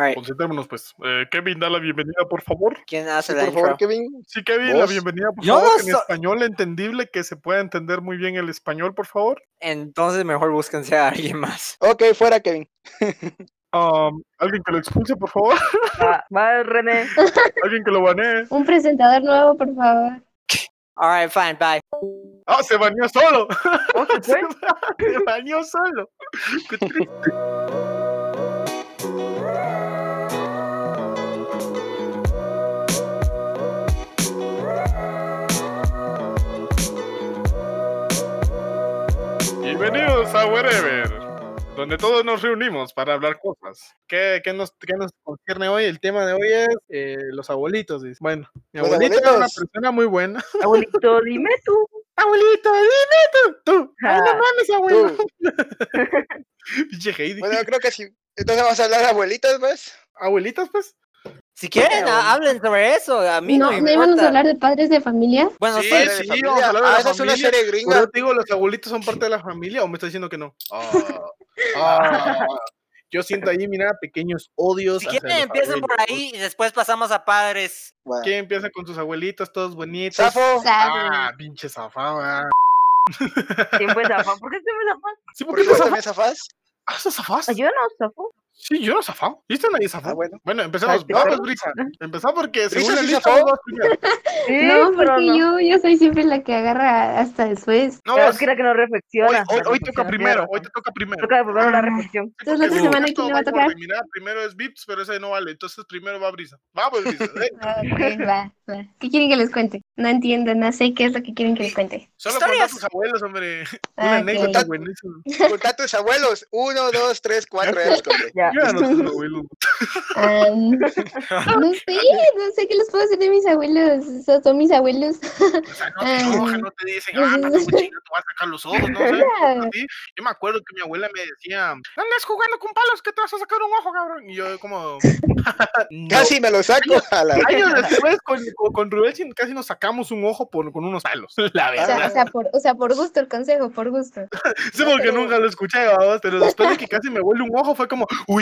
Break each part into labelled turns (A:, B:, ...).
A: Alright,
B: Concentrémonos, pues. Eh, Kevin, da la bienvenida, por favor.
A: ¿quién hace
C: Sí,
A: la
C: por favor,
A: intro?
C: Kevin.
B: Sí, Kevin, la bienvenida, por
A: Yo
B: favor.
A: no
B: En
A: so-
B: español entendible, que se pueda entender muy bien el español, por favor.
A: Entonces mejor búsquense a alguien más.
C: Ok, fuera, Kevin.
B: Um, alguien que lo expulse, por favor.
D: Va, va René.
B: alguien que lo banee.
E: Un presentador nuevo, por favor.
A: Alright, fine, bye.
B: ¡Ah, se baneó solo!
D: ¿Cómo se
B: se baneó solo. Qué triste. Wherever, donde todos nos reunimos para hablar cosas. ¿Qué, qué nos, qué nos concierne hoy? El tema de hoy es eh, los abuelitos. dice. Bueno, mi
C: Los
B: abuelita era una persona muy buena.
D: Abuelito, dime tú.
B: Abuelito, dime tú. Tú. Ay, no
D: Ah,
B: mames, abuelo.
C: Tú.
B: Pinche Heidi.
C: Bueno, creo que sí. Entonces vamos a hablar de abuelitas, pues.
B: Abuelitas, pues.
A: Si quieren, ha- hablen sobre eso. A mí no,
E: No,
A: me
E: íbamos a
A: importa.
E: hablar de padres de familia.
A: Bueno,
B: Sí,
A: sí,
C: familia.
B: vamos a hablar de
C: Ah,
B: la
C: esa es una
B: familia.
C: serie
B: Por
C: gringa.
B: te digo, los abuelitos son parte de la familia o me está diciendo que no. Ah, ah, yo siento ahí, mira, pequeños odios.
A: si quieren
B: los
A: empiecen por ahí y después pasamos a padres.
C: Bueno.
B: ¿Quién empieza con sus abuelitos todos bonitos?
C: Zafo.
B: Ah, pinche zafado. ah.
D: ¿Quién fue Zafán? ¿Por qué se me Zafán?
B: Sí, ¿por
C: ¿Por
B: qué
C: qué
B: zafas?
C: también zafás?
B: Ah, ¿sos zafás?
D: Yo no, Zafó.
B: Sí, yo no zafado. ¿Viste nadie zafado?
C: Ah, bueno.
B: Bueno, empezamos. Vamos. Brisa. Empezamos porque según la lista primero.
D: Sí,
E: no, porque
D: no.
E: yo, yo soy siempre la que agarra hasta después.
B: No,
D: es que era que no
B: hoy,
D: reflexiona.
B: hoy,
D: no
B: hoy toca primero. Hoy te toca primero.
D: Toca primero la reflexión.
E: Entonces la otra semana, ¿quién le va a tocar?
B: Mira, primero es Vips, pero ese no vale. Entonces primero va Brisa. Vamos, Brisa. eh.
E: Ah, ok, va, va. ¿Qué quieren que les cuente? No entiendo, no sé qué es lo que quieren que les cuente.
B: Solo contar a tus abuelos, hombre.
E: Ah,
B: Una anécdota buenísima.
C: Contá a tus abuelos. Uno, dos, tres, cuatro. ya
B: abuelos.
E: No sé, no sé qué les puedo decir de mis abuelos. Son, son mis abuelos.
B: O sea, no te
E: Ah.
B: enojan, no te dicen, ah, para tu cochino te vas a sacar los ojos, no así. Yo me acuerdo que mi abuela me decía, andas jugando con palos que te vas a sacar un ojo, cabrón. Y yo como, no.
C: Casi me lo saco a la.
B: Años después con, con, con Rubén casi nos sacamos un ojo por, con unos palos. La
E: O sea, o
B: verdad.
E: sea, por, o sea, por gusto el consejo, por gusto.
B: Sí, porque
E: pero-
B: nunca lo escuché, pero después de que casi me vuelve un ojo fue como, uy,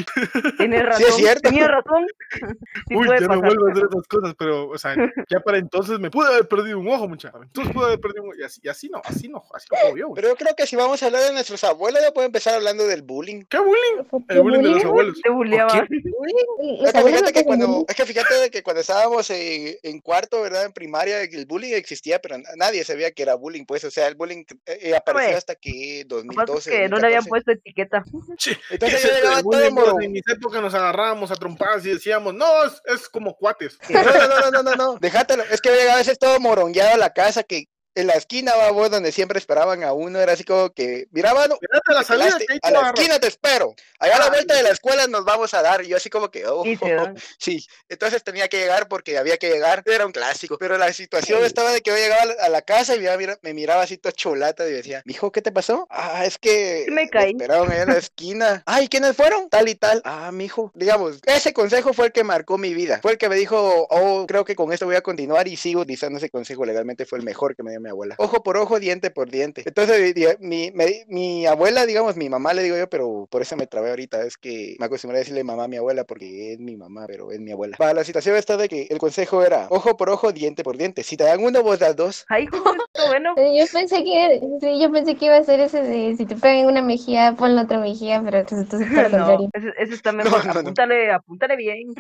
D: Tienes razón.
C: Sí, es cierto.
D: Tenía razón. Sí
B: uy,
D: puede
B: ya no
D: pasar.
B: vuelvo a hacer esas cosas, pero, o sea, ya para entonces me pude haber perdido un ojo, muchacho. Entonces pude haber perdido un ojo. Y así, y así no, así no, así no puedo yo.
C: Pero yo creo que si vamos a hablar de nuestros abuelos, ya puedo empezar hablando del bullying.
B: ¿Qué bullying?
E: ¿Por qué
B: El bullying de los abuelos.
D: Te bulleaban.
E: Los
C: Es que fíjate
E: no
C: que cuando,
E: bullying.
C: es que fíjate de que cuando estábamos en, en cuarto, ¿verdad? En primaria, el bullying existía, pero na- nadie sabía que era bullying, pues, o sea, el bullying eh, eh, apareció
D: Güey.
C: hasta que
D: Lo que pasa
C: 2012.
D: es que no le habían
C: 2014.
D: puesto etiqueta.
B: Sí,
C: Entonces
B: ¿qué
C: yo llegaba todo
B: En mis épocas nos agarrábamos a trompadas y decíamos, no, es, es como cuates.
C: No, no, no, no, no, no, déjatelo. Es que yo llegaba a veces todo morongueado a la casa que en la esquina, va vos, donde siempre esperaban a uno, era así como que, mira, mano,
B: a la salida
C: a
B: te
C: la esquina te espero. Allá a la
B: Ah,
C: vuelta de la escuela nos vamos a dar. Y yo así como que, oh,
D: Sí.
C: Entonces tenía que llegar porque había que llegar. Era un clásico. Pero la situación estaba de que yo llegaba a la- casa y me, mira- me miraba así todo cholata y decía, mijo, ¿qué te pasó? Ah, es que
D: me caí.
C: esperaron ahí en la esquina. Ay, ¿quiénes fueron? Tal y tal. Ah, mijo. Digamos, ese consejo fue el que marcó mi vida. Fue el que me dijo, oh, creo que con esto voy a continuar y sigo utilizando ese consejo legalmente. Fue el mejor que me dio mi abuela. Ojo por ojo, diente por diente. Entonces, mi, abuela, digamos, mi mamá le digo yo, pero por eso me trabé ahorita. Es que me acostumbré a decirle mamá a mi abuela porque es mi mamá, pero es mi abuela. Para la situación esta de que el consejo era ojo por ojo, diente por diente. Si te dan uno, vos das dos.
D: Ay, justo, bueno.
E: Yo pensé que, sí, yo pensé que iba a ser ese de si te pegan una mejilla, pon la otra mejilla, pero resultó lo
D: No,
E: contrario.
D: ese, ese está mejor.
C: no, no.
D: Apúntale, apúntale bien.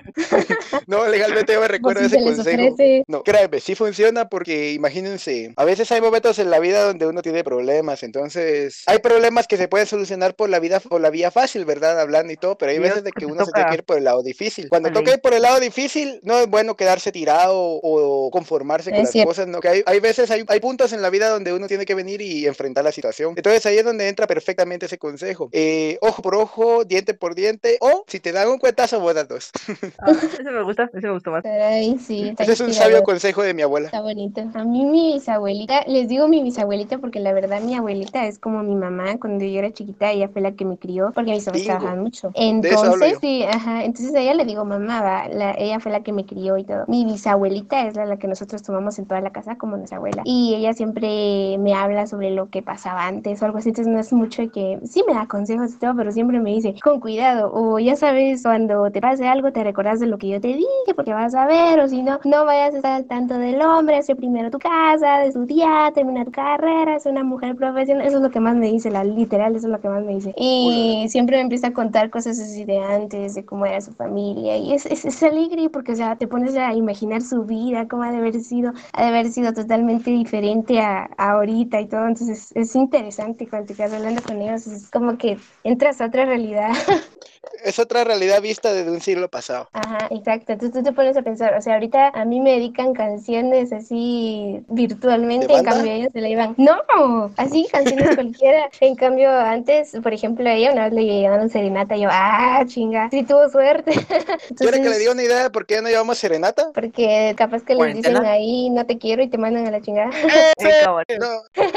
C: No, legalmente yo me recuerdo
E: Pues si
C: ese consejo.
E: ofrece.
C: No, créeme, sí funciona porque imagínense, a veces hay momentos en la vida donde uno tiene problemas, entonces hay problemas que se pueden solucionar por la vida, por la vía fácil, ¿verdad? Hablando y todo, pero hay veces de que uno se tiene que ir por el lado difícil. Cuando toca ir por el lado difícil, no es bueno quedarse tirado o conformarse con
E: Es
C: las
E: cierto.
C: cosas, ¿no? Que hay, hay veces, hay, hay puntos en la vida donde uno tiene que venir y enfrentar la situación. Entonces ahí es donde entra perfectamente ese consejo. Eh, ojo por ojo, diente por diente, o si te dan un cuentazo, vos das dos.
D: Ah, ese me gusta, ese me gustó más.
E: Ay, sí,
C: Ese es un sabio consejo de mi abuela.
E: Está bonito. A mí mis abuelitos abuelita, les digo mi bisabuelita porque la verdad mi abuelita es como mi mamá cuando yo era chiquita, ella fue la que me crió porque mis papás trabajaban mucho. Entonces, sí, ajá, entonces a ella le digo mamá, va, la- ella fue la que me crió y todo. Mi bisabuelita es la, la que nosotros tomamos en toda la casa como nuestra abuela y ella siempre me habla sobre lo que pasaba antes o algo así, entonces no es mucho que sí me da consejos y todo, pero siempre me dice con cuidado o ya sabes cuando te pase algo te recordás de lo que yo te dije porque vas a ver o si no, no vayas a estar al tanto del hombre, hace primero tu casa, de estudiar, termina tu carrera, ser una mujer profesional, eso es lo que más me dice, la literal, eso es lo que más me dice. Y siempre me empieza a contar cosas así de antes, de cómo era su familia y es, es, es alegre porque, o sea, te pones a imaginar su vida, cómo ha de haber sido, ha de haber sido totalmente diferente a, a ahorita y todo, entonces es interesante cuando te quedas hablando con ellos, es como que entras a otra realidad.
C: Es otra realidad vista desde un siglo pasado.
E: Ajá, exacto. Entonces tú te pones a pensar, o sea, ahorita a mí me dedican canciones así virtualmente,
C: ¿De
E: en cambio ellos se la iban. No, así canciones cualquiera. En cambio, antes, por ejemplo, a ella una vez le llegaron serenata y yo, ah, chinga, sí tuvo suerte.
C: ¿Quiere que le
E: Entonces,
C: diga una idea de por qué ya no llevamos serenata?
E: porque capaz que les dicen ahí, no te quiero y te mandan a la chingada.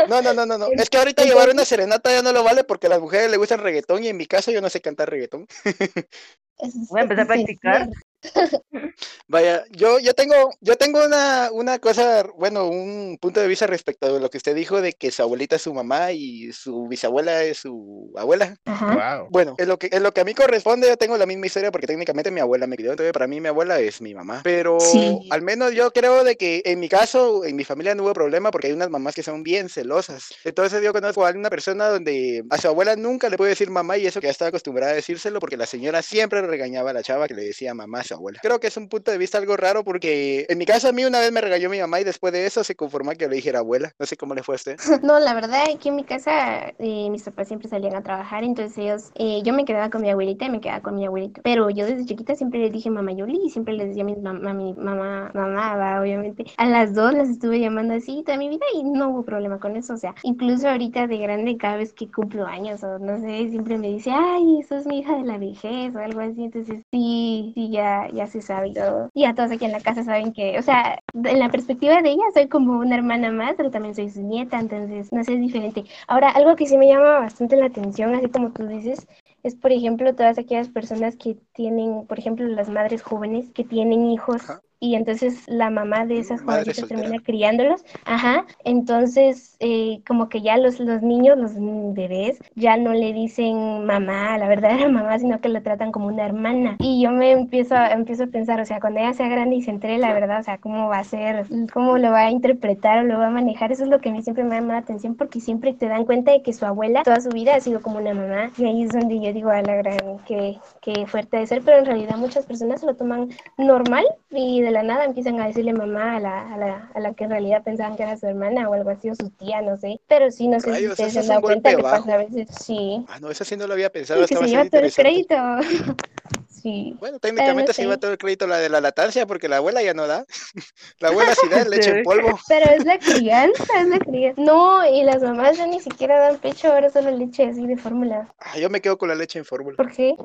C: No, no, no, no, no. Es que ahorita llevar una serenata ya no lo vale porque a las mujeres les gusta el reggaetón y en mi caso yo no sé cantar reggaetón.
D: Voy a empezar a practicar.
C: Vaya, yo, yo tengo, yo tengo una, una cosa, bueno, un punto de vista respecto a lo que usted dijo de que su abuelita es su mamá y su bisabuela es su abuela.
E: Ajá.
B: Wow.
C: Bueno, en lo que, en lo que a mí corresponde, yo tengo la misma historia porque técnicamente mi abuela me crió, entonces para mí mi abuela es mi mamá. Pero
E: Sí.
C: al menos yo creo de que en mi caso, en mi familia no hubo problema porque hay unas mamás que son bien celosas. Entonces yo conozco a una persona donde a su abuela nunca le puede decir mamá y eso que ya estaba acostumbrada a decírselo porque la señora siempre regañaba a la chava que le decía mamá abuela. Creo que es un punto de vista algo raro porque en mi caso a mí una vez me regañó mi mamá y después de eso se conformó que le dijera abuela. No sé cómo le fue a usted.
E: No, la verdad aquí en mi casa eh, mis papás siempre salían a trabajar, entonces ellos, eh, yo me quedaba con mi abuelita y me quedaba con mi abuelito. Pero yo desde chiquita siempre les dije mamá Yoli y siempre les decía a mi mamá, mi mamá, mamá, va, obviamente. A las dos las estuve llamando así toda mi vida y no hubo problema con eso. O sea, incluso ahorita de grande, cada vez que cumplo años o no sé, siempre me dice, ay, eso es mi hija de la vejez o algo así. Entonces sí, sí, ya, ya se sabe todo. Y ya todos aquí en la casa saben que, o sea, en la perspectiva de ella soy como una hermana más, pero también soy su nieta, entonces no sé, es diferente. Ahora, algo que sí me llama bastante la atención, así como tú dices, es por ejemplo todas aquellas personas que tienen, por ejemplo, las madres jóvenes que tienen hijos. Y entonces la mamá de esas jovencitas termina criándolos. Ajá. Entonces, eh, como que ya los, los niños, los bebés, ya no le dicen mamá, la verdadera mamá, sino que lo tratan como una hermana. Y yo me empiezo, a- empiezo a pensar, o sea, cuando ella sea grande y se entere la verdad, o sea, cómo va a ser, cómo lo va a interpretar o lo va a manejar, eso es lo que a mí siempre me llama la atención porque siempre te dan cuenta de que su abuela toda su vida ha sido como una mamá. Y ahí es donde yo digo, a la gran, qué, qué fuerte de ser, pero en realidad muchas personas lo toman normal y de la nada empiezan a decirle mamá a la, a la, a la que en realidad pensaban que era su hermana o algo así, o su tía, no sé. Pero sí, no sé si ustedes se han dado cuenta, le pasa a veces, sí.
C: Ah, no, eso sí no lo había pensado.
E: Y que se lleva todo el crédito. sí.
C: Bueno, técnicamente se
E: sé.
C: lleva todo el crédito la de la latancia porque la abuela ya no da. La abuela sí da leche en polvo.
E: Pero es la crianza, es la crianza. No, y las mamás ya ni siquiera dan pecho, ahora solo leche así de fórmula.
C: Ah, yo me quedo con la leche en fórmula.
E: ¿Por qué?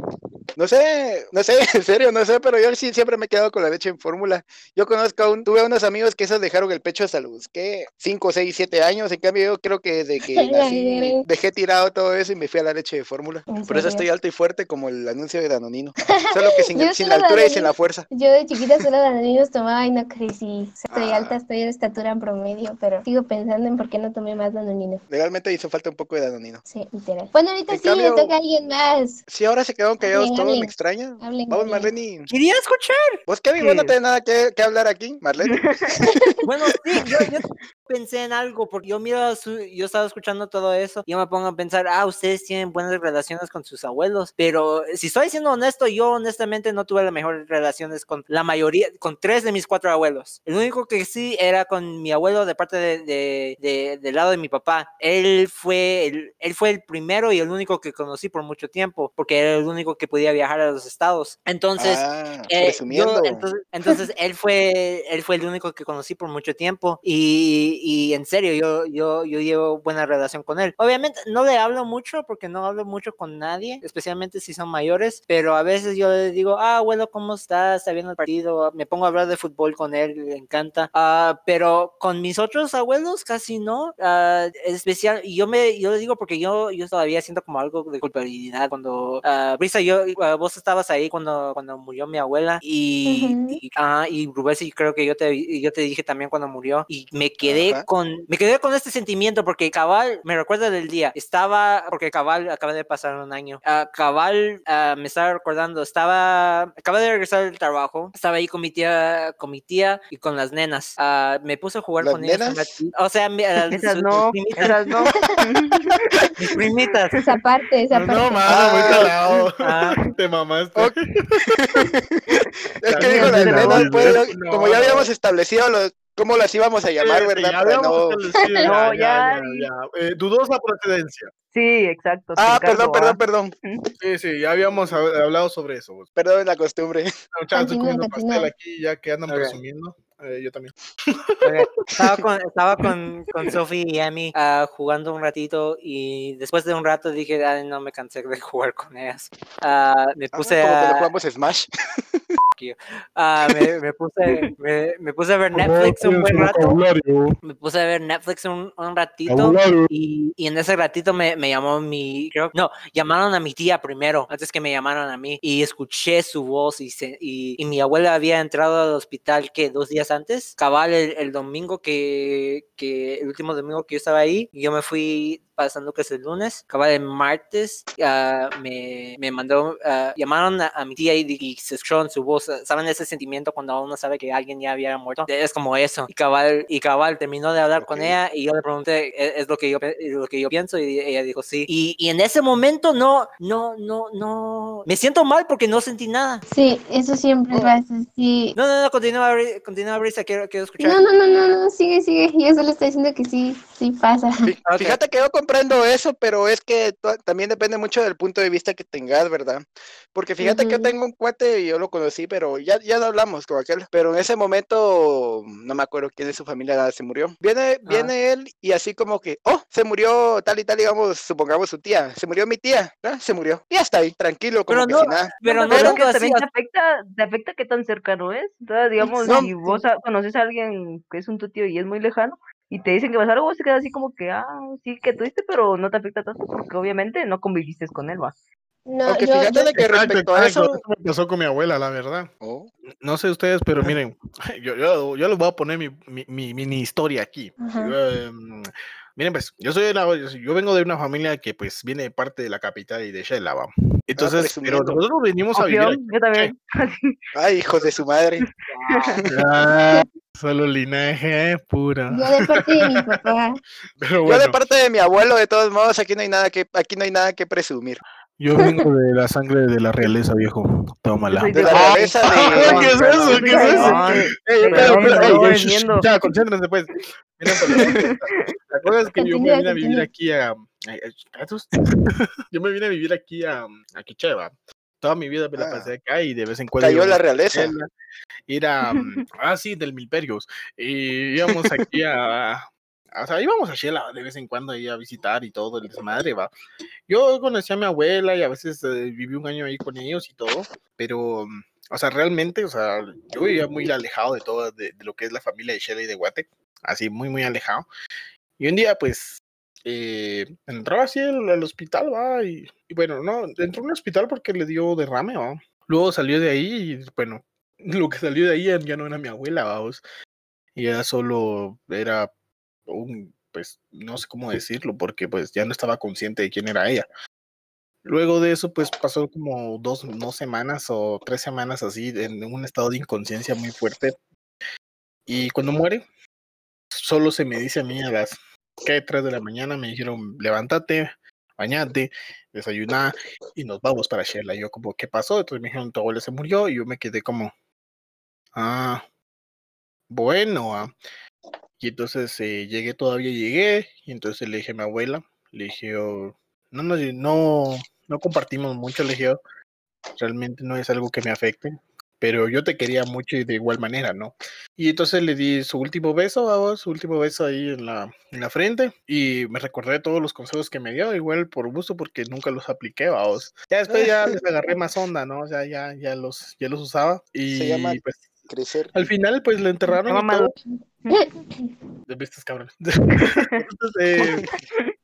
C: No sé, no sé, en serio, no sé, pero yo sí siempre me he quedado con la leche en fórmula. Yo conozco a un, tuve unos amigos que esos dejaron el pecho hasta los, ¿qué? 5, 6, 7 años. En cambio, yo creo que desde que nací dejé tirado todo eso y me fui a la leche de fórmula.
E: ¿En
C: Por eso estoy alto y fuerte como el anuncio de Danonino. Solo que sin,
E: Yo
C: sin
E: solo
C: la altura y sin la fuerza.
E: Yo de chiquita solo las niños tomaba y no crecí. Estoy
C: Ah.
E: alta, estoy de estatura en promedio, pero sigo pensando en por qué no tomé más danonino.
C: Legalmente hizo falta un poco de Danonino.
E: Sí, literal. Bueno, ahorita
C: En
E: sí
C: cambio-
E: le toca a alguien más.
C: Si ahora se quedaron callados
E: Hablen,
C: todos,
E: hablen.
C: me extraña.
E: Hablen,
C: Vamos. Marlene.
A: Quería escuchar.
C: ¿Vos, Kevin, vos no
D: Sí.
C: tenés nada que, que hablar aquí, Marlene?
A: Bueno, sí, yo, yo pensé en algo, porque yo miro, su- yo estaba escuchando todo eso, y yo me pongo a pensar, ah, ustedes tienen buenas relaciones con sus abuelos, pero si estoy siendo honesto, yo honestamente no tuve las mejores relaciones con la mayoría, con tres de mis cuatro abuelos. El único que sí era con mi abuelo de parte de, de- de- del lado de mi papá. Él fue, el, él fue el primero y el único que conocí por mucho tiempo, porque era el único que podía viajar a los estados. Entonces,
C: ah,
A: eh, yo, entonces, entonces él fue él fue el único que conocí por mucho tiempo y, y en serio yo, yo, yo llevo buena relación con él. Obviamente no le hablo mucho porque no hablo mucho con nadie, especialmente si son mayores, pero a veces yo yo le digo, ah, abuelo, ¿cómo estás? ¿Está viendo el partido? Me pongo a hablar de fútbol con él, le encanta. Ah, pero con mis otros abuelos casi no. Ah, es especial, y yo me, yo le digo porque yo, yo todavía siento como algo de culpabilidad cuando, ah, Brisa, yo, ah, vos estabas ahí cuando, cuando murió mi abuela y,
E: Ujú.
A: y, ah, y Rubén, y creo que yo te, yo te dije también cuando murió y me quedé
C: Ajá.
A: con, me quedé con este sentimiento porque cabal, me recuerda del día, estaba, porque cabal acaba de pasar un año, ah, cabal ah, me estaba recordando, estaba, acaba de regresar del trabajo, estaba ahí con mi tía, con mi tía y con las nenas, Ah, me puse a jugar
C: ¿Las
A: con ellas
C: nenas?
A: o sea, mi- ah,
D: Esas no,
A: mis primitas,
D: esas no.
A: mis primitas.
E: Esa parte, esa parte.
B: No, mano, muy
C: Ah.
B: calado.
A: Ah.
B: Te mamaste.
C: Ok. Es que dijo las nenas, pues,
B: ¿no?
C: como ya habíamos establecido lo- cómo las íbamos a llamar,
B: Sí, sí,
C: ¿verdad?
B: ya
C: no-
D: No,
B: ya,
D: ya,
B: ya. Eh, dudosa procedencia.
D: Sí, exacto.
C: Ah,
D: encargo,
C: perdón, perdón,
D: ¿ah?
C: perdón.
B: Sí, sí, ya habíamos hab- hablado sobre eso. pues.
C: Perdón la costumbre.
B: Muchachos, estoy
E: Continúa,
B: comiendo pastel aquí ya que andan
A: Ok.
B: presumiendo. Eh, yo también.
A: Ok, Estaba con, estaba con, con Sophie y Amy ah, jugando un ratito y después de un rato dije, "Ay, no me cansé de jugar con ellas. Ah, me
C: Ah,
A: puse
C: como cuando
A: a,
C: jugamos Smash.
A: ah, me, me puse, me, me puse a ver Netflix un buen rato. Me puse a ver Netflix un, un ratito y, y en ese ratito me, me llamó mi, creo, no, llamaron a mi tía primero, antes que me llamaron a mí y escuché su voz y, se- y, y mi abuela había entrado al hospital que dos días antes, cabal el, el domingo que, que, el último domingo que yo estaba ahí, yo me fui pasando que es el lunes, cabal el martes, ah, me, me mandó, ah, llamaron a, a mi tía y, y se escuchó en su voz, ¿saben ese sentimiento cuando uno sabe que alguien ya había muerto? Es como eso, y cabal, y cabal terminó de hablar con
C: Ok.
A: ella y yo le pregunté, ¿es, es lo que yo lo que yo pienso? Y ella dijo sí. Y, y en ese momento no, no, no, no, me siento mal porque no sentí nada.
E: Sí, eso siempre
A: Oh.
E: pasa, sí.
A: No, no, no, continúa, continúa, Brisa, quiero, quiero escuchar.
E: No, no, no, no, no, sigue, sigue. Yo solo estoy diciendo que sí, sí pasa.
C: Fí-
A: Ok.
C: Fíjate que yo comprendo eso, pero es que también depende mucho del punto de vista que tengas, ¿verdad? Porque fíjate que yo tengo un cuate y yo lo conocí, pero ya, ya no hablamos con aquel. Pero en ese momento, no me acuerdo quién de su familia se murió. Viene,
A: Ah.
C: viene él y así como que, oh, se murió tal y tal, digamos, supongamos su tía. Se murió mi tía, ¿verdad? Se murió. Y ya está ahí, tranquilo, como
A: Pero
C: que
A: no,
C: si nada.
A: pero no
D: pero que
A: así.
D: también te afecta, te afecta qué tan cercano es. Entonces, digamos,
C: No.
D: si vos a- conoces a alguien que es un tu tío y es muy lejano y te dicen que vas a algo, vos te quedas así como que, ah, sí que tuviste, pero no te afecta tanto porque obviamente no conviviste con él, va.
E: No,
C: Aunque
E: yo,
C: fíjate
E: yo-
C: de que
B: Exacto,
C: respecto a
B: exacto,
C: eso.
B: me pasó con mi abuela, la verdad.
C: Oh,
B: No sé ustedes, pero miren, yo, yo, yo les voy a poner mi, mi, mi mini historia aquí.
E: Ajá.
B: Em, miren, pues, yo soy de la- yo vengo de una familia que pues viene de parte de la capital y de Shela. Entonces, pero
C: presumiendo.
B: nosotros venimos a vivir
D: yo también.
C: Ay, hijos de su madre.
B: Ah, solo linaje pura.
E: yo de parte de mi papá.
B: Pero
C: Yo
B: bueno,
C: de parte de mi abuelo, de todos modos, aquí no hay nada que, aquí no hay nada que presumir.
B: Yo vengo de la sangre de la realeza, viejo. Tómala.
C: De la realeza
B: ¿qué es eso? ¿Qué es eso? Shh,
D: entiendo.
B: Ya, concéntrense pues. Pues, ¿Te acuerdas que yo me vine a vivir aquí a... Yo me vine a vivir aquí a, a Quicheva. Toda mi vida me la
C: Ah.
B: pasé acá y de vez en cuando...
C: Cayó la realeza.
B: Ir a... Ah, sí, del Milperios. Y íbamos aquí a... O sea, íbamos a Shela de vez en cuando ahí a visitar y todo, el desmadre, va. Yo conocí a mi abuela y a veces eh, viví un año ahí con ellos y todo, pero, mm, o sea, realmente, o sea, yo vivía muy alejado de todo, de, de lo que es la familia de Shela y de Guate, así, muy, muy alejado. Y un día, pues, eh, entraba así al, al hospital, va, y, y bueno, no, entró en un hospital porque le dio derrame, va. Luego salió de ahí y, bueno, lo que salió de ahí ya- no era mi abuela, vamos. Y ya solo era pues, no sé cómo decirlo, porque pues ya no estaba consciente de quién era ella. Luego de eso, pues pasó como dos, dos semanas o tres semanas así, en un estado de inconsciencia muy fuerte. Y cuando muere, solo se me dice a mí a las ¿qué? 3 de la mañana, me dijeron, levántate, bañate, desayuná y nos vamos para Shela. Y yo como, ¿qué pasó? Entonces me dijeron, tu abuela se murió y yo me quedé como, ah, bueno, ah". Y entonces eh, llegué, todavía llegué, y entonces le dije a mi abuela, le dije, "Oh, no, no, no, no compartimos mucho, le dije, "Oh, realmente no es algo que me afecte, pero yo te quería mucho y de igual manera, ¿no? Y entonces le di su último beso, vamos, su último beso ahí en la, en la frente y me recordé todos los consejos que me dio, igual por gusto porque nunca los apliqué, vamos. Ya después ya les agarré más onda, ¿no? O sea, ya, ya, los, ya los usaba y
C: Se llama
B: pues,
C: Crecer.
B: al final pues lo enterraron
D: Llama
B: y todo.
D: maduro.
B: ¿Viste, cabrón? Entonces, eh,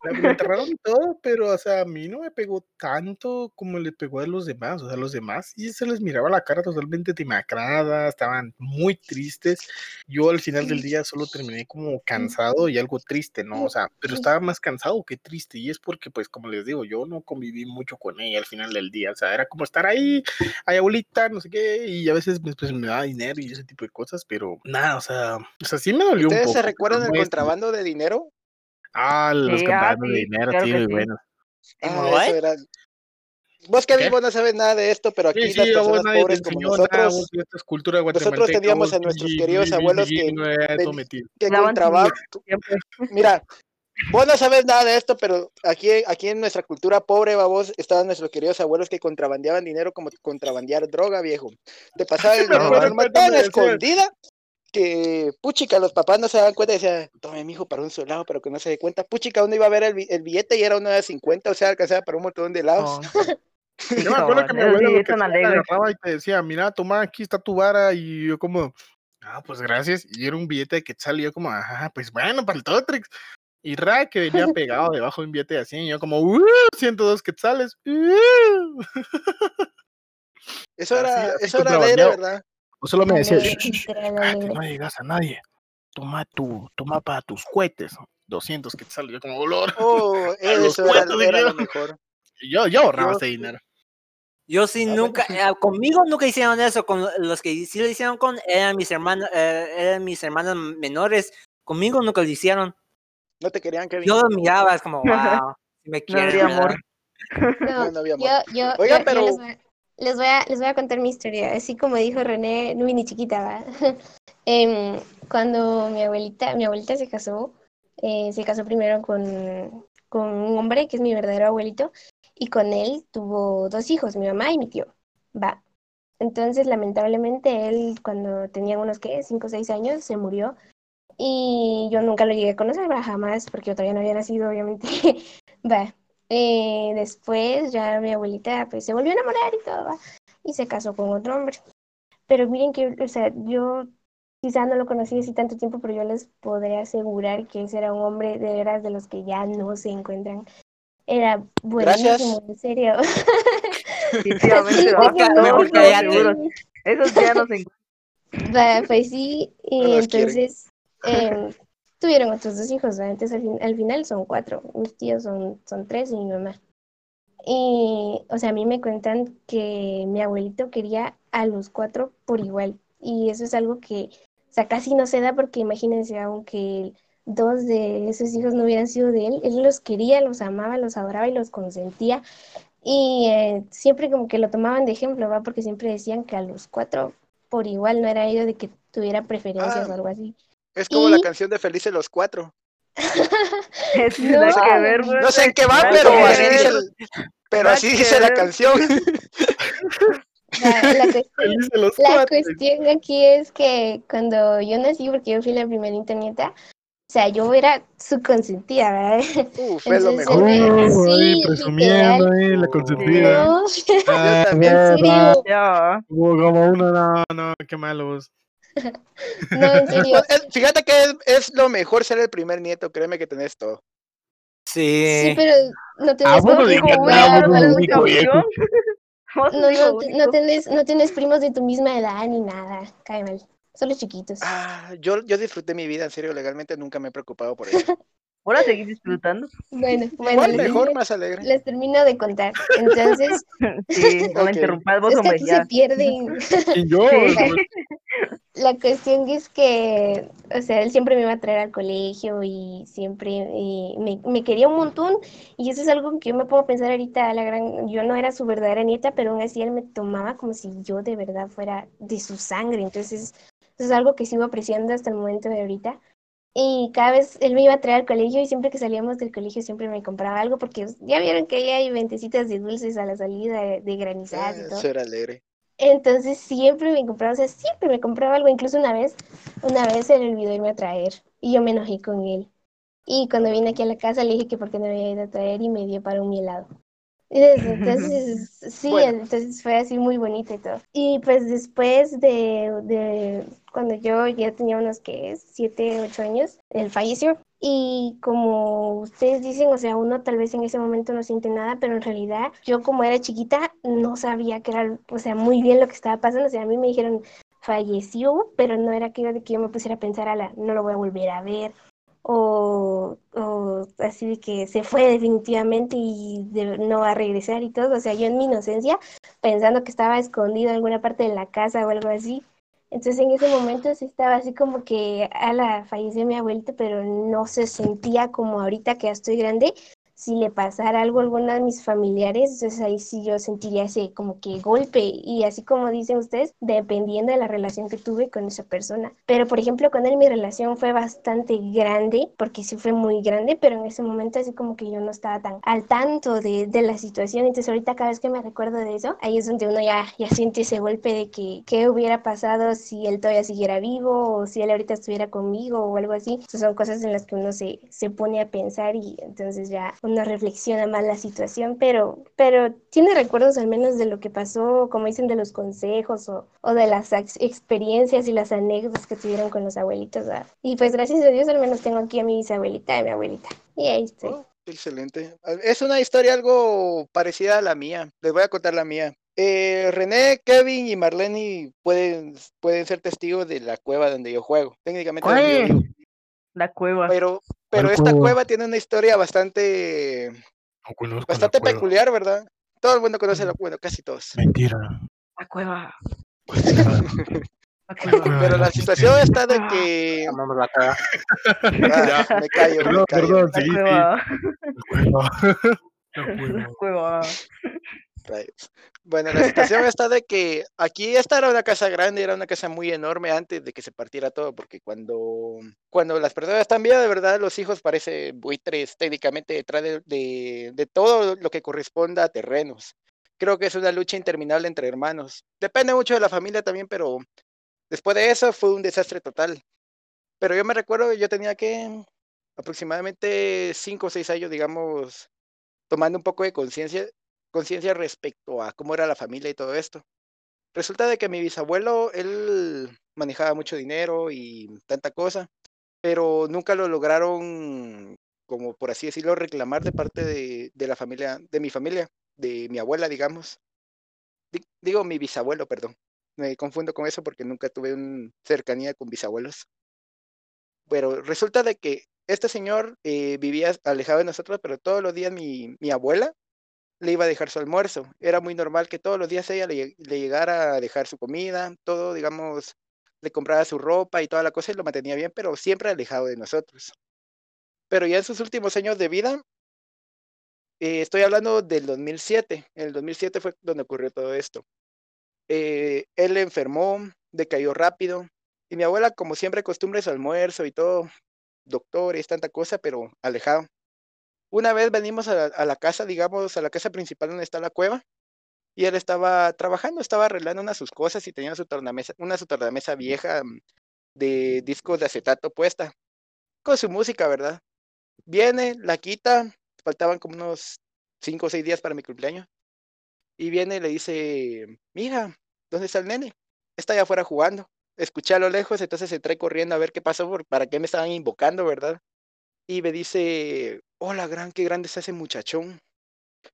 B: la- lo enterraron y todo, pero, o sea, a mí no me pegó tanto como le pegó a los demás. O sea, los demás sí se les miraba la cara totalmente demacrada, estaban muy tristes. Yo al final del día solo terminé como cansado y algo triste, ¿no? O sea, pero estaba más cansado que triste. Y es porque, pues, como les digo, yo no conviví mucho con ella al final del día. O sea, era como estar ahí, ay, abuelita, no sé qué, y a veces pues, pues, me daba dinero y ese tipo de cosas, pero nada, o sea, o sea, sí me dolió un
C: ¿Ustedes
B: poco.
C: se
B: pero
C: recuerdan del contrabando de dinero?
B: Ah, los
D: Sí, ah,
B: de dinero,
D: claro
B: sí,
D: que
B: muy
D: sí.
B: bueno.
C: Ah, eso era. Vos, Kevin,
B: ¿Qué?
C: vos no sabes nada de esto, pero aquí
B: Sí,
C: las personas pobres como
B: nada,
C: nosotros,
B: vos
C: nosotros teníamos a nuestros queridos abuelos que
B: no
C: que con trabajo. Mira, vos no sabes nada de esto, pero aquí, aquí en nuestra cultura pobre, babos, estaban nuestros queridos abuelos que contrabandeaban dinero como contrabandear droga, viejo. Te pasaba el dinero
B: acuerdo
C: en
B: me decían.
C: escondida que, puchica, los papás no se daban cuenta y decían, tome, mijo, para un solo lado, pero que no se dé cuenta. Puchica, uno iba a ver el, el billete y era uno de 50, o sea, alcanzaba para un montón de helados.
B: Yo me acuerdo que mi abuela lo que agarraba y te decía, mira, toma, aquí está tu vara, y yo como, ah, pues gracias, y era un billete de quetzal, y yo como, ajá, pues bueno, para el Totrix. Y Ra que venía pegado debajo de un billete así, y yo como, uh, 102 quetzales. uh".
C: Eso era,
B: así
C: eso era. ¿verdad?
B: O solo me decía,
E: Alegre,
B: "Shh, shh, shh,
E: literal,
B: cállate,
E: alegre.
B: no le digas a nadie. Toma tu, toma para tus cohetes. 200 quetzales, yo como, olor.
C: Oh,
B: los
C: eso era,
B: cuentos,
C: era lo
B: diría.
C: mejor.
B: Y yo, yo ahorraba
C: Yo-
B: ese dinero.
A: Yo sí nunca, eh, conmigo nunca hicieron eso, con los que sí lo hicieron con eran mis hermanas, eran mis hermanas menores, conmigo nunca lo hicieron.
C: No te querían, Kevin.
A: Yo lo miraba, es como, wow, si me
D: No
A: quieren.
D: habría
A: ¿verdad?".
D: amor.
E: No,
C: No, no había amor.
E: yo, yo,
C: Oigan,
E: yo- yo
C: pero-
E: les, les, voy a, les voy a contar mi historia. Así como dijo René, no ni chiquita. Em, cuando mi abuelita, mi abuelita se casó, eh, se casó primero con, con un hombre que es mi verdadero abuelito, y con él tuvo dos hijos, mi mamá y mi tío. Va. Entonces, lamentablemente, él cuando tenía unos, ¿qué? Cinco o seis años, se murió. Y yo nunca lo llegué a conocer, jamás, porque yo todavía no había nacido, obviamente. Va. Eh, después ya mi abuelita pues se volvió a enamorar y todo, ¿va? y se casó con otro hombre. Pero miren que, o sea, yo quizá no lo conocí así tanto tiempo, pero yo les podré asegurar que ese era un hombre de veras de los que ya no se encuentran. Era buenísimo, en serio. Sí,
D: seguros. Esos ya no se
E: Va, pues sí, y
C: No
E: entonces em, tuvieron otros dos hijos, ¿va? Entonces al, fin- al final son cuatro, mis tíos son, son tres y mi mamá. Y, o sea, a mí me cuentan que mi abuelito quería a los cuatro por igual, y eso es algo que, o sea, casi no se da porque imagínense, aunque dos de esos hijos no hubieran sido de él, él los quería, los amaba, los adoraba y los consentía. Y eh, siempre como que lo tomaban de ejemplo, ¿va? Porque siempre decían que a los cuatro por igual, no era ello de que tuviera preferencias
C: Ah.
E: o algo así.
C: Es como la
E: Y-
C: canción de Felices los Cuatro.
D: Es
E: No.
D: que ver, güey.
C: No sé en qué va, pero
D: que
C: así
D: ver.
C: dice, el- pero así dice la canción.
E: La, la cuestión, la cuestión aquí es que cuando yo nací, porque yo fui la primera nieta, o sea, yo era su consentida, ¿verdad?
C: Uf, es lo mejor.
B: Uh, ahí
E: sí,
B: presumiendo ahí la
C: Oh.
B: consentida.
E: No,
B: Ah,
C: Yo
B: mierda, como uno, no, no, qué malos.
E: no, en serio.
C: Es- Fíjate que es, es lo mejor ser el primer nieto, créeme que tenés todo.
A: Sí.
E: Sí, pero no tenés
B: Ah,
E: como- como
B: no,
E: no- no- tenés, no tenés primos de tu misma edad ni nada, cae mal. Solo chiquitos.
C: Ah, yo, yo disfruté mi vida, en serio, legalmente nunca me he preocupado por eso.
D: Ahora seguís disfrutando.
E: Bueno, bueno, les,
C: mejor, más alegre.
E: les termino de contar. Entonces,
D: Sí, no
C: Ok.
D: me interrumpas, vos,
E: es que aquí
D: ya.
E: se pierden.
B: Y yo,
D: Sí.
E: La cuestión es que, o sea, él siempre me iba a traer al colegio y siempre eh, me, me quería un montón. Y eso es algo que yo me puedo pensar ahorita, a la gran, yo no era su verdadera nieta, pero aún así él me tomaba como si yo de verdad fuera de su sangre. Entonces, eso es algo que sigo apreciando hasta el momento de ahorita. Y cada vez él me iba a traer al colegio y siempre que salíamos del colegio siempre me compraba algo porque ya vieron que ahí hay ventecitas de dulces a la salida de, de granizadas y
C: Ah,
E: todo.
C: eso era alegre.
E: Entonces siempre me compraba, o sea, siempre me compraba algo. Incluso una vez, una vez se le olvidó irme a traer y yo me enojé con él. Y cuando vine aquí a la casa le dije que por qué no me había ido a traer y me dio para un helado. Entonces, sí,
C: Bueno.
E: entonces fue así muy bonito y todo. Y pues después de, de cuando yo ya tenía unos que siete, ocho años, él falleció. Y como ustedes dicen, o sea, uno tal vez en ese momento no siente nada, pero en realidad yo como era chiquita no sabía que era, o sea, muy bien lo que estaba pasando. O sea, a mí me dijeron falleció, pero no era que, de que yo me pusiera a pensar, a la, no lo voy a volver a ver. O, o así de que se fue definitivamente y de- no va a regresar y todo. O sea, yo en mi inocencia, pensando que estaba escondido en alguna parte de la casa o algo así. Entonces en ese momento sí estaba así como que, ala, falleció mi abuelita, pero no se sentía como ahorita que ya estoy grande. Si le pasara algo a alguno de mis familiares, entonces ahí sí yo sentiría ese como que golpe. Y así como dicen ustedes, dependiendo de la relación que tuve con esa persona. Pero por ejemplo, con él mi relación fue bastante grande, porque sí fue muy grande, pero en ese momento así como que yo no estaba tan al tanto de, de la situación. Entonces ahorita cada vez que me recuerdo de eso, ahí es donde uno ya, ya siente ese golpe de que qué hubiera pasado si él todavía siguiera vivo o si él ahorita estuviera conmigo o algo así. Entonces son cosas en las que uno se, se pone a pensar y entonces ya uno reflexiona más la situación, pero, pero tiene recuerdos al menos de lo que pasó, como dicen, de los consejos o, o de las ex- experiencias y las anécdotas que tuvieron con los abuelitos. ¿verdad? Y pues gracias a Dios al menos tengo aquí a mi bisabuelita y a mi abuelita. Y ahí estoy.
C: Oh, excelente. Ah, Es una historia algo parecida a la mía. Les voy a contar la mía. Eh, René, Kevin y Marlene pueden, pueden ser testigos de la cueva donde yo juego. Técnicamente donde yo
D: ¿Cuál?
C: vivo.
D: La cueva.
C: Pero, pero
B: ¿Cuál
C: esta
B: cueva?
C: cueva tiene una historia bastante,
B: No conozco la
C: bastante
B: cueva.
C: peculiar, ¿verdad? Todo el mundo conoce la cueva, casi todos.
B: Mentira.
D: La cueva. La
B: La
C: Pero la situación está de que...
A: La cara.
C: Ah, me callo, me
B: Perdón,
C: callo.
B: perdón,
D: La cueva.
B: La cueva. La
D: La
B: cueva.
C: Rayos. Bueno, la situación está de que aquí esta era una casa grande, era una casa muy enorme antes de que se partiera todo, porque cuando, cuando las personas están vivas, de verdad, los hijos parecen buitres técnicamente detrás de, de, de todo lo que corresponda a terrenos. Creo que es una lucha interminable entre hermanos. Depende mucho de la familia también, pero después de eso fue un desastre total. Pero yo me recuerdo, yo tenía que aproximadamente cinco o seis años, digamos, tomando un poco de conciencia conciencia respecto a cómo era la familia y todo esto. Resulta de que mi bisabuelo, él manejaba mucho dinero y tanta cosa, pero nunca lo lograron, como por así decirlo, reclamar de parte de, la familia, de mi familia, de mi abuela, digamos. Di- Digo, mi bisabuelo, perdón. Me confundo con eso porque nunca tuve una cercanía con bisabuelos. Pero resulta de que este señor eh, vivía alejado de nosotros, pero todos los días mi, mi abuela le iba a dejar su almuerzo. Era muy normal que todos los días ella le, lle- le llegara a dejar su comida, todo, digamos, le compraba su ropa y toda la cosa y lo mantenía bien, pero siempre alejado de nosotros. Pero ya en sus últimos años de vida, eh, estoy hablando del 2007, en el 2007 fue donde ocurrió todo esto. Eh, él enfermó, decayó rápido, y mi abuela, como siempre, costumbre su almuerzo y todo, doctores, tanta cosa, pero alejado. Una vez venimos a la, a la casa, digamos, a la casa principal donde está la cueva, y él estaba trabajando, estaba arreglando unas sus cosas y tenía su tornamesa, una su tornamesa vieja mm, de discos de acetato puesta, con su música, ¿verdad? Viene, la quita, faltaban como unos cinco o seis días para mi cumpleaños, y viene y le dice, mija, ¿dónde está el nene? Está allá afuera jugando. Escuché a lo lejos, entonces entré corriendo a ver qué pasó, por- para qué me estaban invocando, ¿verdad? Y me dice, hola, gran, qué grande está ese muchachón.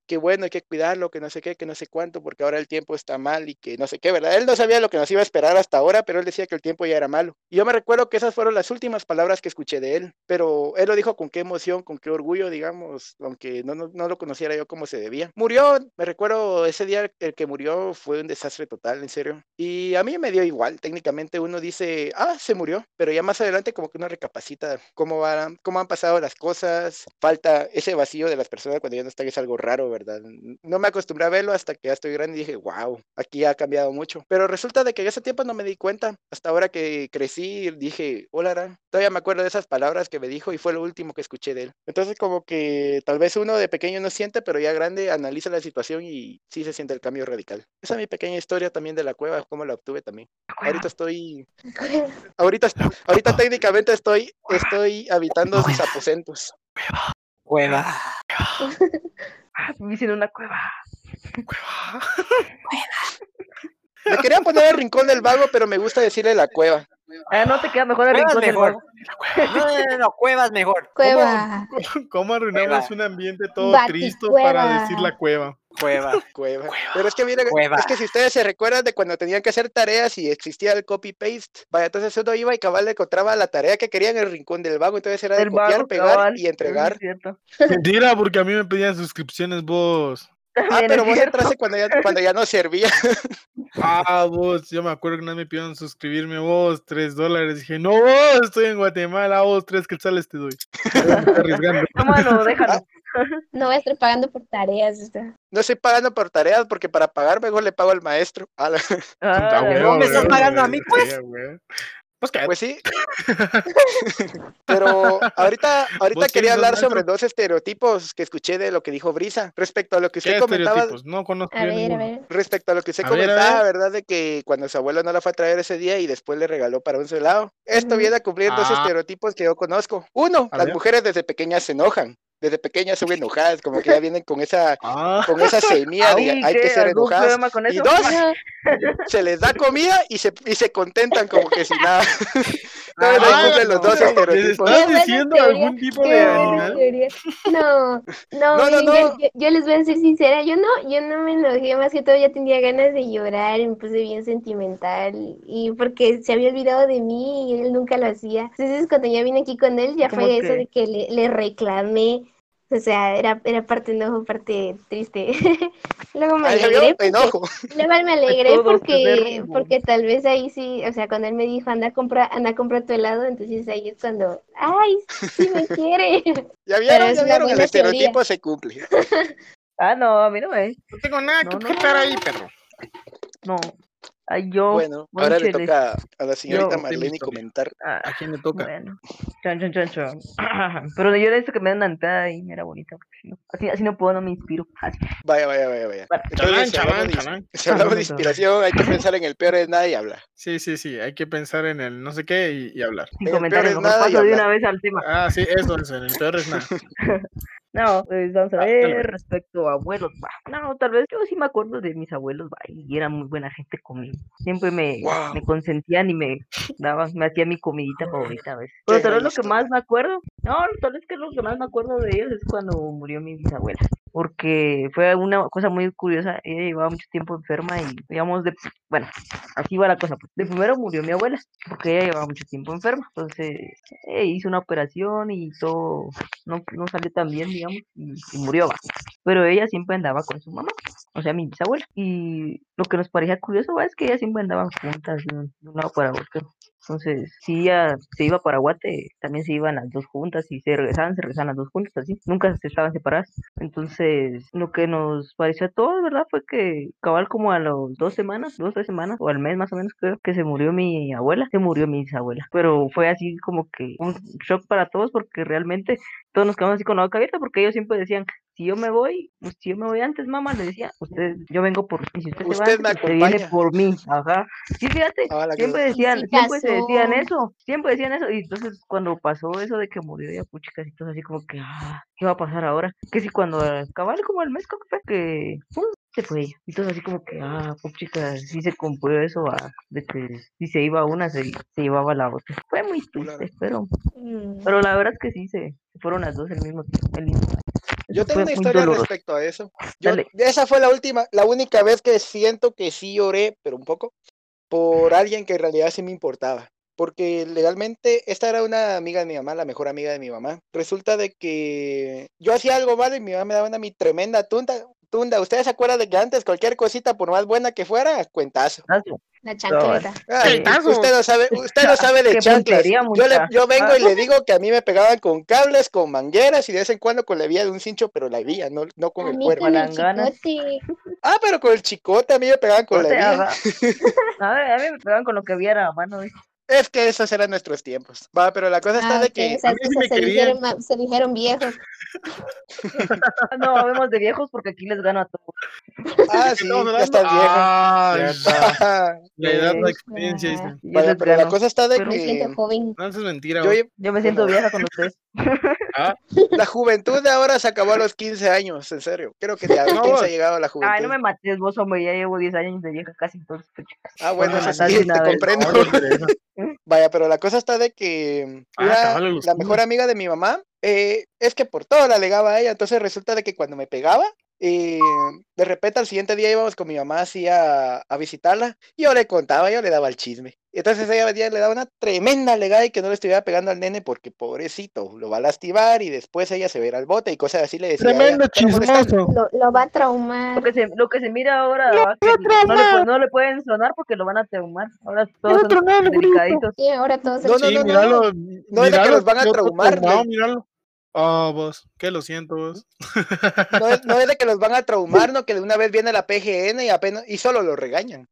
C: Qué bueno, hay que cuidarlo, que no sé qué, que no sé cuánto, porque ahora el tiempo está mal y que no sé qué, ¿verdad? Él no sabía lo que nos iba a esperar hasta ahora, pero él decía que el tiempo ya era malo. Y yo me recuerdo que esas fueron las últimas palabras que escuché de él, pero él lo dijo con qué emoción, con qué orgullo, digamos, aunque no, no, no lo conociera yo como se debía. Murió, me recuerdo ese día el que murió fue un desastre total, en serio. Y a mí me dio igual, técnicamente uno dice, ah, se murió, pero ya más adelante como que uno recapacita cómo, van, cómo han pasado las cosas, falta ese vacío de las personas cuando ya no están, es algo raro raro, ¿verdad? No me acostumbré a verlo hasta que ya estoy grande y dije, wow, aquí ha cambiado mucho. Pero resulta de que en ese tiempo no me di cuenta. Hasta ahora que crecí, dije, hola, todavía me acuerdo de esas palabras que me dijo y fue lo último que escuché de él. Entonces como que tal vez uno de pequeño no siente, pero ya grande analiza la situación y sí se siente el cambio radical. Esa es mi pequeña historia también de la cueva, cómo la obtuve también. Ahorita estoy, ahorita, ahorita técnicamente estoy, estoy habitando sus aposentos.
A: Cueva.
D: Ah, viví en una cueva.
C: Me quería poner el rincón del vago, pero me gusta decirle la cueva.
D: Ah, no te queda mejor el
A: Cueva es
D: rincón
A: mejor.
D: vago.
A: No, no, no, cuevas mejor.
E: Cueva.
B: ¿Cómo arruinamos
A: Cueva.
B: un ambiente todo triste para decir la cueva?
A: Cueva.
C: Cueva. Pero es que miren,
A: Cueva.
C: es que si ustedes se recuerdan de cuando tenían que hacer tareas y existía el copy-paste, vaya, entonces uno iba y cabal le encontraba la tarea que quería en el rincón del vago, entonces era de
D: El
C: copiar,
D: vago,
C: pegar
D: cabal.
C: y entregar.
B: Mentira, porque a mí me pedían suscripciones vos.
C: Ah, pero vos
D: cierto.
C: entraste cuando ya, cuando ya no servía.
B: Ah, vos, yo me acuerdo que no me pidieron suscribirme vos, tres dólares. Dije, no, vos, estoy en Guatemala, vos, tres quetzales te doy. Arriesgando.
D: No, mano, déjalo.
E: No voy a estar pagando por tareas.
C: No estoy pagando por tareas porque para pagar mejor le pago al maestro. La-
B: Ah,
D: Ah,
B: huevo,
A: me estás pagando a mí, pues?
B: Pues.
C: Pues sí. Pero ahorita, ahorita
B: ¿Vos
C: quería hablar sobre dos estereotipos que escuché de lo que dijo Brisa. Respecto a lo que
B: ¿Qué
C: usted comentaba?
B: No conozco
E: A ver, a ver.
C: respecto a lo que usted
B: A
C: comentaba,
B: ver.
C: ¿verdad? De que cuando su abuelo no la fue a traer ese día y después le regaló para un helado. Esto viene a cumplir dos
B: Ah.
C: estereotipos que yo conozco. Uno,
B: A
C: las
B: ver.
C: mujeres desde pequeñas se enojan. Desde pequeñas son enojadas, como que ya vienen con esa,
B: Ah,
C: con esa semilla de
D: Ay,
C: hay que ser
D: ¿Algún
C: enojadas. Y dos, se les da comida y se, y se contentan como que si nada. No,
A: Ah,
C: no, cumplen los dos
B: ¿les
C: estereotipos.
B: estás
E: buena
B: diciendo
E: teoría,
B: algún tipo de
E: buena
B: animal?
E: teoría. No, no,
C: No, no, no.
E: Yo, yo- yo les voy a ser sincera, yo no, yo no me enojé, más que todo ya tenía ganas de llorar, me puse bien sentimental y porque se había olvidado de mí y él nunca lo hacía. Entonces cuando ya vine aquí con él ya
D: ¿Cómo
E: fue eso de que le, le reclamé, o sea, era, era parte enojo, parte triste. Luego me
C: Ahí
E: alegré
C: había
E: porque-
C: enojo.
E: Luego me alegré porque, porque tal vez ahí sí, o sea, cuando él me dijo anda a comprar, anda a comprar tu helado, entonces ahí es cuando, ay, sí me quiere.
C: Ya vieron,
E: es
C: ya
E: una
C: vieron, el
E: buena teoría.
C: estereotipo se cumple.
D: Ah, no, a mí no me.
B: No tengo nada que
D: No, no.
B: objetar ahí, perro.
D: No. Ay, yo.
C: Bueno, ahora le toca a la señorita
D: Yo-
C: Marlene comentar.
D: Ah,
B: ¿A quién le toca?
D: bueno. Chan, chan, chan, chan. Pero yo necesito que me den una entrada ahí, era bonita. porque si no- Así, así no puedo, no me inspiro. Así.
C: Vaya, vaya, vaya, vaya.
D: Bueno.
B: Chalán,
C: si hablamos
B: chalán,
C: de-
B: chalán.
C: si hablamos de
D: Perdón,
C: inspiración, hay que pensar en el peor es nada y hablar.
B: Sí, sí, sí, hay que pensar en el no sé qué y, y hablar.
D: Sin
C: En el
D: comentarios,
C: peor es
D: mejor
C: nada y
D: paso de una vez al tema.
B: Ah, sí, eso es, en el peor es nada.
D: No, pues vamos a
B: Ah,
D: ver respecto a abuelos. va. No, tal vez yo sí me acuerdo de mis abuelos, va, y eran muy buena gente conmigo. Siempre me, consentían y me daban, me hacían mi comidita favorita a veces. Pero tal vez lo que más me acuerdo, no, tal vez que lo que más me acuerdo de ellos es cuando murió mi bisabuela. Porque fue una cosa muy curiosa, ella llevaba mucho tiempo enferma y digamos de, bueno, así va la cosa. pues. De primero murió mi abuela, porque ella llevaba mucho tiempo enferma. Entonces, eh, hizo una operación y todo no, no salió tan bien, digamos, y, y murió, va. Pero ella siempre andaba con su mamá, o sea, mi bisabuela. Y lo que nos parecía curioso, es que ellas siempre andaban juntas de un, lado para otro. Entonces, si ella se iba para Guate, también se iban las dos juntas y se regresaban, se regresaban las dos juntas, así. Nunca se estaban separadas. Entonces, lo que nos pareció a todos, ¿verdad? Fue que cabal como a las dos semanas, dos, tres semanas, o al mes más o menos, creo que se murió mi abuela, se murió mi bisabuela. Pero fue así como que un shock para todos porque realmente todos nos quedamos así con la boca abierta porque ellos siempre decían, si yo me voy, pues, si yo me voy antes, mamá, le decía, usted, yo vengo por y si usted, se va
C: Usted me
D: antes, usted viene por mí, ajá. Sí, fíjate,
C: Ah,
D: siempre decían, siempre se decían eso, siempre decían eso, y entonces cuando pasó eso de que murió ya puchicas y todo así como que, ah, ¿qué va a pasar ahora? Que si cuando cabal como al mes que que ¡pum! Se fue ella. Y todo así como que, ah, puchicas, sí se cumplió eso, ah, de que si se iba una, se, se llevaba la otra. Fue muy
C: Claro.
D: triste, pero,
E: Mm.
D: pero la verdad es que sí se, fueron las dos el mismo tiempo. El mismo año.
C: Yo tengo una historia respecto a eso. Yo,
D: Dale.
C: esa fue la última, la única vez que siento que sí lloré, pero un poco, por alguien que en realidad sí me importaba. Porque legalmente esta era una amiga de mi mamá, la mejor amiga de mi mamá. Resulta de que yo hacía algo malo y mi mamá me daba una mi tremenda tunda. Tunda, ¿ustedes se acuerdan de que antes cualquier cosita, por más buena que fuera, cuentazo?
E: La chancleta.
C: Ay,
B: Chanclazo.
C: usted no sabe, usted no sabe de chanclas. Yo, le- yo vengo y le digo que a mí me pegaban con cables, con mangueras y de vez en cuando con la vía de un cincho, pero la vía, no, no con
E: A
C: el
E: mí
C: cuerpo.
E: con el chicote.
C: Ah, pero con el chicote a mí me pegaban con
D: O
C: la vía.
D: A ver, a mí me pegaban con lo que viera a mano.
C: Es que esos eran nuestros tiempos. Va, pero la cosa está
E: Ah,
C: de
E: ok,
C: que.
E: esas
B: sí me
E: se dijeron, se dijeron viejos.
D: No, hablemos de viejos porque aquí les gano a todos.
C: Ah,
B: ¿De
C: sí,
B: estamos
C: ya estás vieja.
B: Ay,
C: Ya está.
B: La edad, la experiencia.
C: Vaya,
D: les
C: pero la
D: gano.
C: cosa está de
D: Pero-
E: Me siento
C: que.
E: joven.
B: No, eso es mentira.
C: Yo.
D: Yo me siento vieja con ustedes.
B: Ah,
C: la juventud de ahora se acabó a los 15 años, en serio. Creo que de a los
B: No,
C: 15 ha llegado a la juventud.
D: Ay, no me mates vos, hombre. Ya llevo 10 años de vieja casi. Entonces, pues.
C: Ah, bueno,
D: me
C: eso sí, te
D: vez.
C: comprendo.
B: no, no.
C: Vaya, pero la cosa está de que
B: Ah, los
C: la mejor amiga de mi mamá eh, es que por todo la alegaba a ella, entonces resulta de que cuando me pegaba, eh, de repente al siguiente día íbamos con mi mamá así a, a visitarla, y yo le contaba, yo le daba el chisme. Y entonces ella y le daba una tremenda legada y que no le estuviera pegando al nene porque pobrecito, lo va a lastimar y después ella se verá al bote y cosas así le decía. a ella,
B: Tremendo
C: "Pero molestar".
B: chismoso.
E: Lo, lo va a traumar.
D: Lo que se, lo que se mira ahora, va, que no, le, pu- no le pueden sonar porque lo van a traumar. Ahora todos son delicaditos.
E: Sí, ahora todos
C: No, no,
B: Sí,
C: no, no,
B: míralo.
C: no es de que
B: míralo,
C: los van a
B: Ah, vos, que lo siento, vos.
C: No es, no es de que los van a traumar, no que de una vez viene la PGN y apenas y solo lo regañan.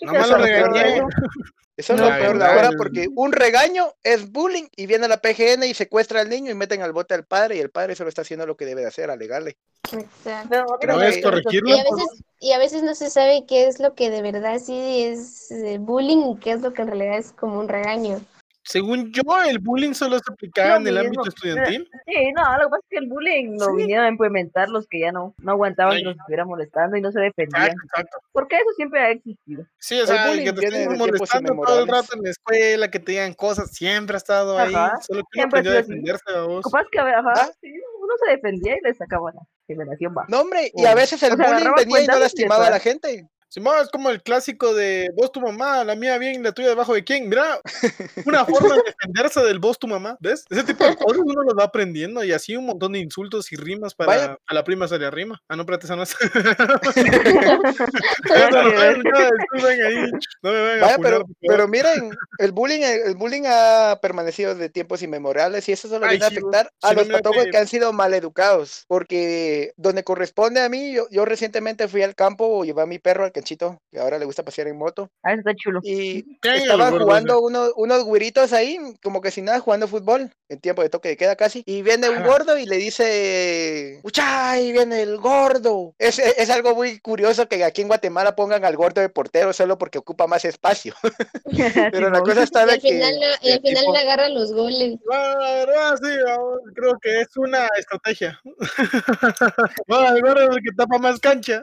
B: Nomás
D: Eso
B: lo
D: es lo peor de
B: regañé.
D: eso.
C: Es
D: No,
C: lo peor de ahora porque un regaño es bullying y viene la PGN y secuestra al niño y meten al bote al padre y el padre solo está haciendo lo que debe de hacer, alegarle.
E: Exacto.
D: No,
C: Pero
D: no
C: es
B: corregirlo,
E: Y a
D: tiempos.
E: veces, y a veces no se sabe qué es lo que de verdad sí es eh, bullying y qué es lo que en realidad es como un regaño.
B: Según yo, el bullying solo se aplicaba en el
D: mismo.
B: ámbito estudiantil.
D: Sí, no, lo que pasa es que el bullying lo
B: Sí.
D: vinieron a implementar los que ya no, no aguantaban
B: Ay.
D: que los estuvieran molestando y no se defendían.
B: Exacto, exacto.
D: Porque eso siempre ha existido.
B: Sí, o sea, el
C: bullying
B: que te estén molestando todo el rato en la escuela, que te digan cosas, siempre ha estado ahí.
D: Ajá,
B: Solo que no
D: siempre ha
B: aprendió a defenderse a vos.
D: Capaz que, a ver, ajá,
C: Ah.
D: sí, uno se defendía y le sacaba la generación va.
C: No, hombre, y a veces el
D: O sea,
C: bullying venía y no lastimaba a la gente.
B: Simón, es como el clásico de vos tu mamá, la mía bien, la tuya debajo de quién. Mira, una forma de defenderse del vos tu mamá, ¿ves? Ese tipo de cosas uno los va aprendiendo y así un montón de insultos y rimas para
C: Vaya.
B: a la prima se le rima. Ah, no, espérate, esa no es. Me a
C: Vaya,
B: funar,
C: pero, pero miren, el bullying, el bullying ha permanecido de tiempos inmemorables y eso solo
B: Ay,
C: viene a afectar
B: sí,
C: a los
B: hace-
C: que han sido mal educados. Porque donde corresponde a mí, yo, yo recientemente fui al campo, llevé a mi perro, al canchito, que ahora le gusta pasear en moto,
D: Ah, está chulo.
C: y
B: ¿Qué hay en el
C: estaban
B: gordo
C: jugando unos, unos güiritos ahí, como que sin nada, jugando fútbol, en tiempo de toque de queda casi, y viene un gordo y le dice, ¡Ucha! ahí viene el gordo! Es, es, es algo muy curioso que aquí en Guatemala pongan al gordo de portero solo porque ocupa más espacio. Pero la cosa está de
E: al
C: que...
E: al final
B: tipo-
E: le agarra los goles.
B: Bueno, la verdad, sí, vamos, creo que es una estrategia. Bueno, el gordo es el que tapa más cancha.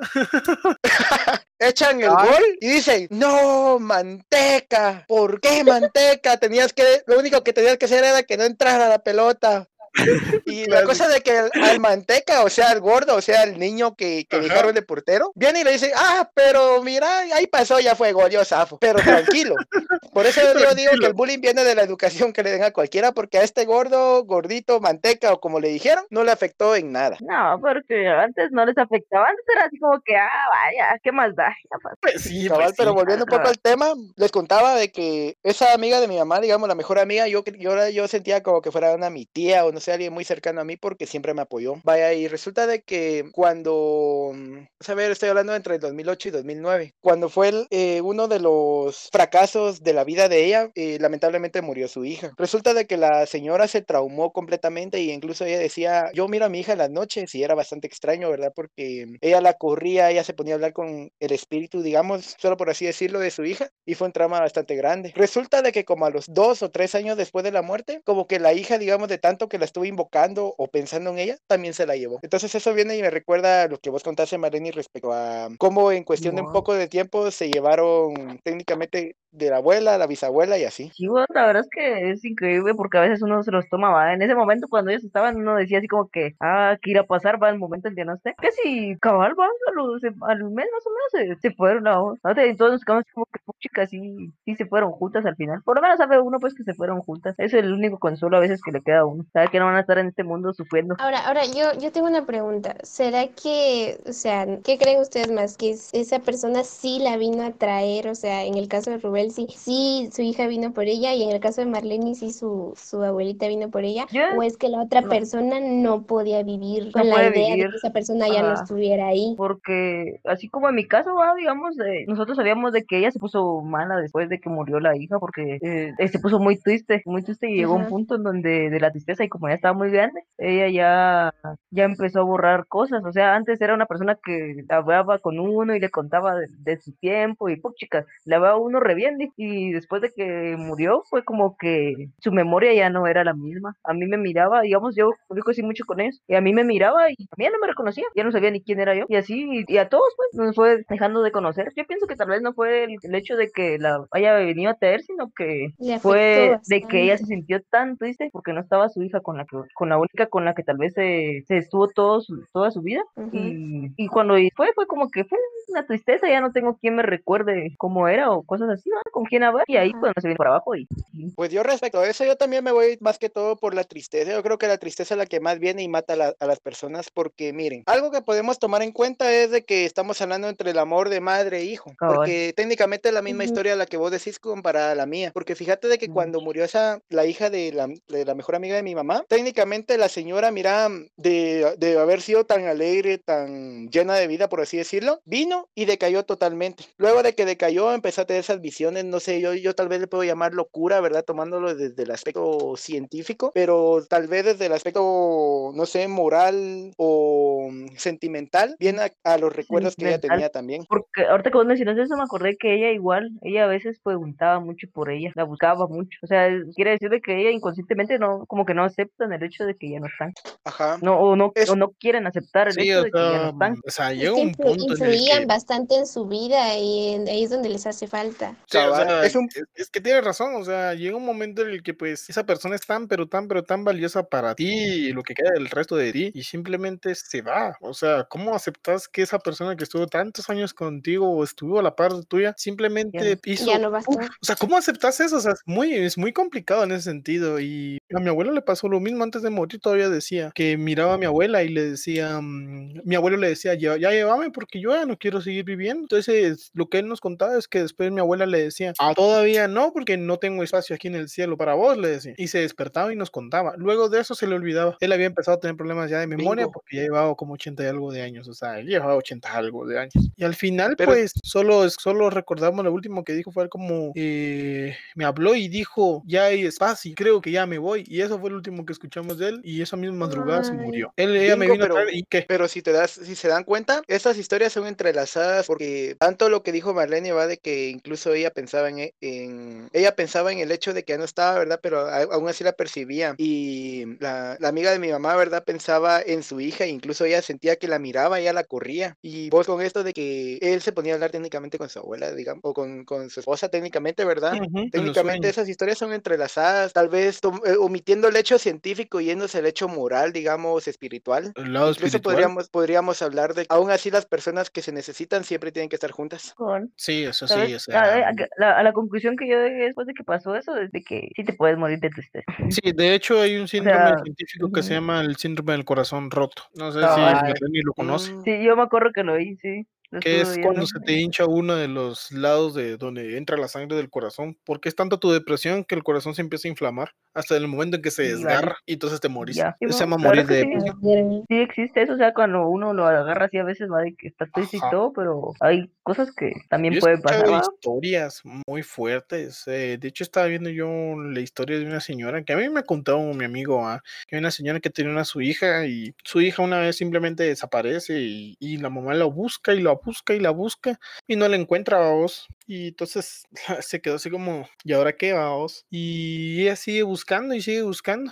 C: Echan el
B: Ay.
C: gol y dicen, no, manteca, ¿por qué manteca? Tenías que, lo único que tenías que hacer era que no entrara la pelota. Y la
B: Claro.
C: cosa de que el- al manteca, o sea, el gordo, o sea, el niño que, que dejaron de portero, viene y le dice, ah, pero mira, ahí pasó, ya fue gol, yo zafo. Pero tranquilo. Por eso yo digo que
B: Tranquilo.
C: el bullying viene de la educación que le den a cualquiera, porque a este gordo, gordito, manteca, o como le dijeron, no le afectó en nada.
D: No, porque antes no les afectaba. Antes era así como que, ah, vaya, ¿qué más da?
B: Pues sí,
C: Cabal,
B: pues
C: pero
B: sí.
C: volviendo un poco al tema, les contaba de que esa amiga de mi mamá, digamos, la mejor amiga, yo, yo, la- yo sentía como que fuera una mi tía o no sé, alguien muy cercano a mí porque siempre me apoyó. Vaya, y resulta de que cuando, mm, a ver, estoy hablando entre el 2008 y 2009, cuando fue el, eh, uno de los fracasos de la vida de ella, eh, lamentablemente murió su hija. Resulta de que la señora se traumó completamente y incluso ella decía, yo miro a mi hija en las noches y era bastante extraño, ¿verdad? Porque ella la corría, ella se ponía a hablar con el espíritu, digamos, solo por así decirlo, de su hija y fue un trauma bastante grande. Resulta de que como a los dos o tres años después de la muerte, como que la hija, digamos, de tanto que la estuvo invocando o pensando en ella, también se la llevó. Entonces eso viene y me recuerda a lo que vos contaste, Marlene, respecto a cómo en cuestión de un poco de tiempo se llevaron técnicamente de la abuela, la bisabuela y así.
D: Sí, bueno, la verdad es que es increíble porque a veces uno se los toma, ¿va? En ese momento cuando ellos estaban, uno decía así como que, ah, que irá a pasar, va el momento en que no esté. Que si cabal, va, a los- al mes más o menos se, se fueron, ¿no? O sea, Entonces nos quedamos como que chicas sí, sí se fueron juntas al final. Por lo menos sabe uno pues que se fueron juntas. Es el único consuelo a veces que le queda a uno. Sabe que no van a estar en este mundo sufriendo.
E: Ahora, ahora yo, yo tengo una pregunta. ¿Será que, o sea, qué creen ustedes más? ¿Que es- esa persona sí la vino a traer? O sea, en el caso de Rubel, sí, sí su hija vino por ella y en el caso de Marlene, sí su, su abuelita vino por ella.
D: Yo-
E: ¿O es que la otra
D: no.
E: persona no podía vivir
D: No
E: con la idea
D: vivir.
E: de que esa persona ya no
D: Ajá.
E: estuviera ahí?
D: Porque así como en mi caso, va, digamos, eh, nosotros sabíamos de que ella se puso mala después de que murió la hija porque eh, eh, se puso muy triste, muy triste y llegó a un punto en donde de la tristeza y como ya estaba muy grande, ella ya, ya empezó a borrar cosas. O sea, antes era una persona que hablaba con uno y le contaba de, de su tiempo y, pues, chicas, le hablaba a uno re bien y- y después de que murió fue como que su memoria ya no era la misma. A mí me miraba, digamos, yo yo crecí mucho con eso y a mí me miraba y a mí ya no me reconocía, ya no sabía ni quién era yo y así y a todos pues nos fue dejando de conocer. Yo pienso que tal vez no fue el, el hecho de que la haya venido a traer, sino que fue de que ella se sintió tan triste porque no estaba su hija con la que, con la única con la que tal vez se, se estuvo todo su- toda su vida y, y cuando fue fue como que fue una tristeza, ya no tengo quien me recuerde cómo era o cosas así, ¿no? Con quién hablar y ahí pues se viene para abajo y,
C: Pues yo respecto a eso, yo también me voy más que todo por la tristeza. Yo creo que la tristeza es la que más viene y mata a, la- a las personas porque miren, algo que podemos tomar en cuenta es de que estamos hablando entre el amor de madre e hijo,
D: Cabal.
C: porque técnicamente es la misma
E: Ujú.
C: historia la que vos decís comparada a la mía, porque fíjate de que cuando murió esa, la hija de la, de la mejor amiga de mi mamá, técnicamente la señora, mira, de, de haber sido tan alegre, tan llena de vida, por así decirlo, vino y decayó totalmente. Luego de que decayó, empezó a tener esas visiones, no sé, yo, yo tal vez le puedo llamar locura, ¿verdad? Tomándolo desde el aspecto científico, pero tal vez desde el aspecto, no sé, moral o mm, sentimental, viene a, a los recuerdos que ella tenía también.
D: Porque ahorita que vos mencionaste eso, me acordé que ella igual, ella a veces preguntaba mucho por ella, la buscaba mucho. O sea, quiere decir de que ella inconscientemente no, como que no aceptan el hecho de que ya no están.
C: Ajá.
D: No, o no,
C: Es-
D: o no quieren aceptar el
B: Sí,
D: hecho
B: o
D: de que ya no
B: sea,
D: están.
B: o sea,
E: Es
B: llega
E: que
B: un punto en el
E: influían
B: que
E: bastante en su vida y en- ahí es donde les hace falta.
B: Sí, o
C: Cabal,
B: sea,
C: es un-
B: es, es que tienes razón, o sea, llega un momento en el que pues esa persona es tan, pero tan, pero tan valiosa para ti y lo que queda del resto de ti y simplemente se va. O sea, ¿cómo aceptas que esa persona que estuvo tantos años contigo o estuvo a la par tuya simplemente hizo...
E: Ya no va a estar.
B: O sea, ¿cómo aceptas eso? O sea, es muy, es muy complicado en ese sentido. Y a mi abuelo le pasó lo mismo antes de morir, todavía decía que miraba a mi abuela y le decía, mm, mi abuelo le decía, ya, ya llévame porque yo ya no quiero seguir viviendo. Entonces, lo que él nos contaba es que después mi abuela le decía, ah, todavía no, porque no tengo espacio aquí en el cielo para vos, le decía. Y se despertaba y nos contaba. Luego de eso se le olvidaba. Él había empezado a tener problemas ya de memoria
C: Bingo.
B: porque ya llevaba como 80 y algo de años. O sea, él llevaba 80 y algo de años. Y al final,
C: Pero-
B: pues, solo, solo recordamos lo último que dijo fue como, eh, me habló y dijo, ya hay espacio, creo que ya me voy. Y eso fue lo último que escuchamos de él. Y esa misma madrugada se murió. Él, ella me vino a
C: pero-
B: traer y qué.
C: Pero si te das, si se dan cuenta, estas historias son entrelazadas porque tanto lo que dijo Marlene va de que incluso ella pensaba en, en- ella pensaba en el hecho de que ya no estaba, ¿verdad? Pero a- aún así la percibía. Y la, la amiga de mi mamá, ¿verdad? Pensaba en su hija, e incluso ella sentía que la miraba, ella la corría. Y vos con esto de que él se ponía a hablar técnicamente con su abuela, digamos, o con, con su esposa técnicamente, ¿verdad? Técnicamente esas historias son entrelazadas, tal vez eh, omitiendo el hecho científico y yéndose el hecho moral, digamos, espiritual.
B: El lado
C: Incluso
B: espiritual.
C: podríamos, podríamos hablar de, aún así las personas que se necesitan siempre tienen que estar juntas.
B: Sí, eso sí, o
D: A,
B: sea.
D: A- la, a la conclusión que yo llegué después de que pasó eso es de que sí te puedes morir de tristeza.
B: Sí, de hecho hay un síndrome
D: sea,
B: científico que se llama el síndrome del corazón roto. No sé si lo conoce.
D: Sí, yo me acuerdo que lo vi, sí.
B: Que es cuando se te hincha uno de los lados de donde entra la sangre del corazón, porque es tanto tu depresión que el corazón se empieza a inflamar hasta el momento en que se desgarra y entonces te morís.
D: Ya. Sí,
B: Se llama morir de
D: sí. Sí existe eso, o sea, cuando uno lo agarra así a veces va de que está triste y todo, pero hay cosas que también
B: Yo
D: pueden pasar.
B: historias muy fuertes. eh, de hecho, estaba viendo yo la historia de una señora que a mí me contó mi amigo, ah, que una señora que tenía a su hija y su hija una vez simplemente desaparece y, y la mamá la busca y la busca y la busca y no la encuentra a vos. Y entonces se quedó así como, ¿y ahora qué vos? Y ella sigue buscando y sigue buscando.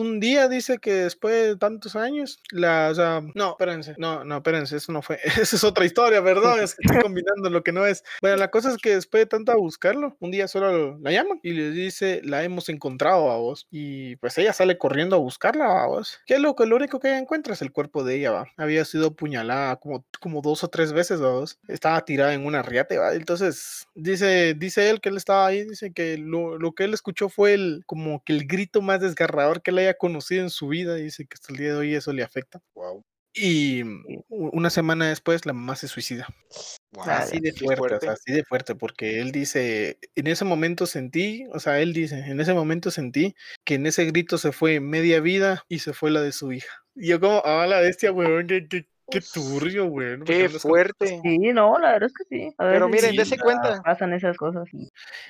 B: Un día dice que después de tantos años, la, o sea, no, espérense, no, no, espérense, eso no fue, esa es otra historia, perdón, es que estoy combinando lo que no es. Bueno, la cosa es que después de tanto buscarlo, un día solo la llaman y le dice, la hemos encontrado a vos. Y pues ella sale corriendo a buscarla a vos. ¿Qué es lo que lo único que ella encuentra es el cuerpo de ella, va. Había sido apuñalada como, como dos o tres veces, vos. Estaba tirada en una riate, va. Entonces, dice, dice él que él estaba ahí, dice que lo, lo que él escuchó fue el, como que el grito más desgarrador que él haya conocido en su vida. Dice que hasta el día de hoy eso le afecta.
C: Wow.
B: Y u- una semana después la mamá se suicida.
C: Wow.
B: Así de
C: qué
B: fuerte, o
C: fuerte.
B: sea, así de fuerte, porque él dice, en ese momento sentí, o sea, él dice, en ese momento sentí que en ese grito se fue media vida y se fue la de su hija. Y yo como, ah, la bestia, weón, qué, qué, qué turbio, weón. ¿por
C: Qué fuerte.
D: Sí, no, la verdad es que sí. A
C: Pero miren,
B: sí,
C: dése cuenta.
D: pasan esas cosas.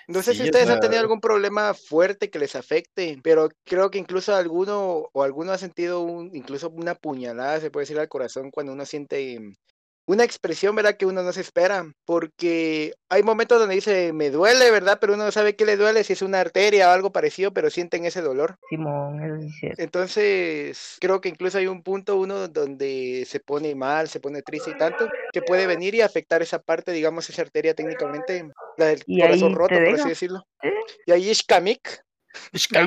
C: No sé
B: Sí,
C: si ustedes han tenido algún problema fuerte que les afecte, pero creo que incluso alguno o alguno ha sentido un, incluso una puñalada, se puede decir al corazón cuando uno siente una expresión, ¿verdad? Que uno no se espera, porque hay momentos donde dice, me duele, ¿verdad? Pero uno no sabe qué le duele, si es una arteria o algo parecido, pero sienten ese dolor.
D: Simón, es.
C: Entonces, creo que incluso hay un punto uno donde se pone mal, se pone triste y tanto, que puede venir y afectar esa parte, digamos, esa arteria técnicamente, la del
D: Y
C: corazón roto, por así decirlo. Y ahí es
D: Ya,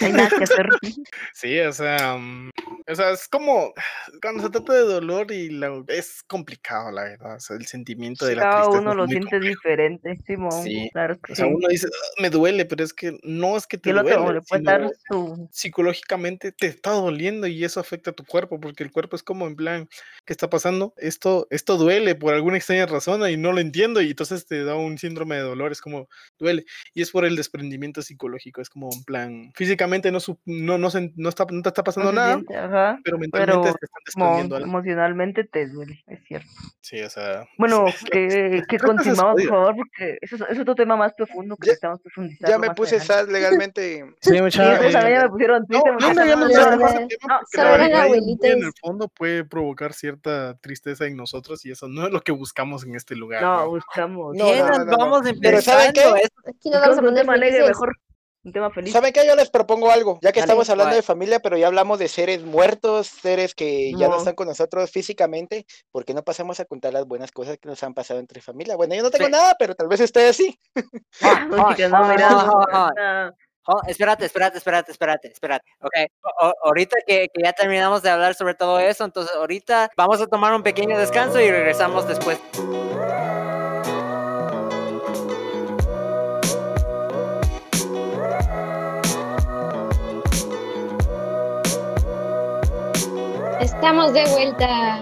D: no hay nada que hacer.
B: Sí, o sea, mm, o sea, es como cuando se trata de dolor y la, es complicado, la verdad. O sea, el sentimiento de la
D: Cada
B: tristeza
D: uno lo siente diferente, Simón.
B: Sí,
D: Claro que
B: O sea,
D: sí.
B: uno dice, "Ah, me duele, pero es que no es que te duele,
D: le puede dar
B: sino
D: su.
B: psicológicamente te está doliendo y eso afecta a tu cuerpo, porque el cuerpo es como en plan, ¿qué está pasando? Esto, esto duele por alguna extraña razón y no lo entiendo y entonces te da un síndrome de dolor, es como duele y es por el desprendimiento psicológico, es como en plan, físicamente no, su- no, no, se- no, está, no te está
D: No
B: pasando
D: se
B: nada,
D: siente, ajá.
B: pero mentalmente
D: Pero
B: te están desprendiendo algo.
D: emocionalmente te duele, es cierto.
B: Sí, o sea,
D: Bueno,
B: es-
D: que, que continuamos, por favor, porque eso es, es otro tema más profundo que
C: Ya-
D: necesitamos profundizar.
C: Ya me puse sad legalmente.
B: Sí,
D: Sí,
B: mucha,
D: entonces a mí
B: eh,
D: ya me pusieron
B: No,
D: triste.
B: no, no, ya
D: no,
B: no
D: no,
E: no,
D: no,
E: no,
D: no,
B: en el fondo puede provocar cierta tristeza en nosotros y eso no es lo que buscamos en este lugar.
D: no,
B: ¿no?
D: buscamos.
C: No, no, no, no.
A: vamos
C: Pero ¿saben
A: empezando.
C: qué?
A: es-
E: Aquí nos vamos a poner
D: mejor. Un tema feliz.
C: ¿Saben qué? Yo les propongo algo, ya que
D: Dale,
C: estamos hablando de familia, pero ya hablamos de seres muertos, seres que ya no
D: No.
C: están con nosotros físicamente, ¿por qué no pasamos a contar las buenas cosas que nos han pasado entre familia? Bueno, yo no tengo
A: Sí.
C: nada, pero tal vez ustedes sí.
A: Ah, ah, ah. Oh, espérate, espérate, espérate, espérate, espérate. Ok, o- o- ahorita que, que ya terminamos de hablar sobre todo eso, entonces ahorita vamos a tomar un pequeño descanso y regresamos después.
E: Estamos de vuelta.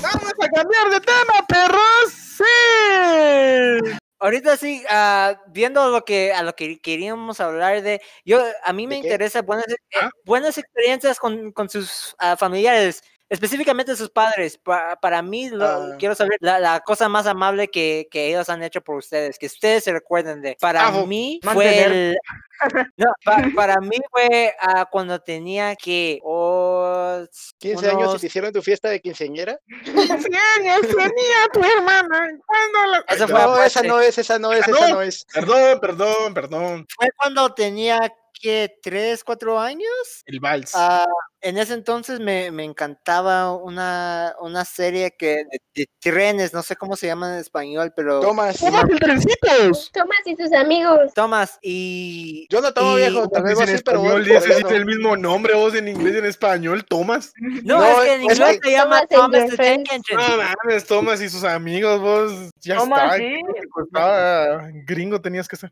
B: ¡Vamos a cambiar de tema, perros! ¡Sí!
A: Ahorita sí, ah, viendo lo que a lo que queríamos hablar de, yo a mí me interesa buenas, eh,
B: Ah.
A: buenas experiencias con, con sus ah, familiares, específicamente sus padres. Pa- para mí, lo-
C: Ah.
A: quiero saber la, la cosa más amable que, que ellos han hecho por ustedes, que ustedes se recuerden de. Para
B: Ajo.
A: mí
D: Mantener.
A: fue el, no, pa- para mí fue ah, cuando tenía que oh,
C: 15 años y
A: unos-
C: te hicieron tu fiesta de quinceañera.
B: años tenía tu hermana! ¿Cuándo la...
A: Eso fue
C: No, esa no es, esa no es,
B: Ah,
C: esa
B: no.
C: es.
B: Perdón, perdón, perdón.
A: fue cuando tenía que tres, cuatro años.
B: El vals.
A: Ah, en ese entonces me, me encantaba una, una serie que de, de trenes, no sé cómo se llama en español, pero
C: Tomás.
B: ¡Tomas el trencitos!
E: Tomás y sus amigos.
A: Tomás y
C: Yo no tomo
A: Y-
C: viejo,
B: Dices en español,
C: eso.
B: el mismo nombre, vos en inglés y en español, Tomas.
A: no,
C: No,
A: es que en
C: es
A: inglés
C: que-
A: se llama
E: Thomas
A: Thomas the. Tank Engine.
B: No mames, Tomas y sus amigos, vos ya
D: Toma,
B: está. gringo tenías que ser.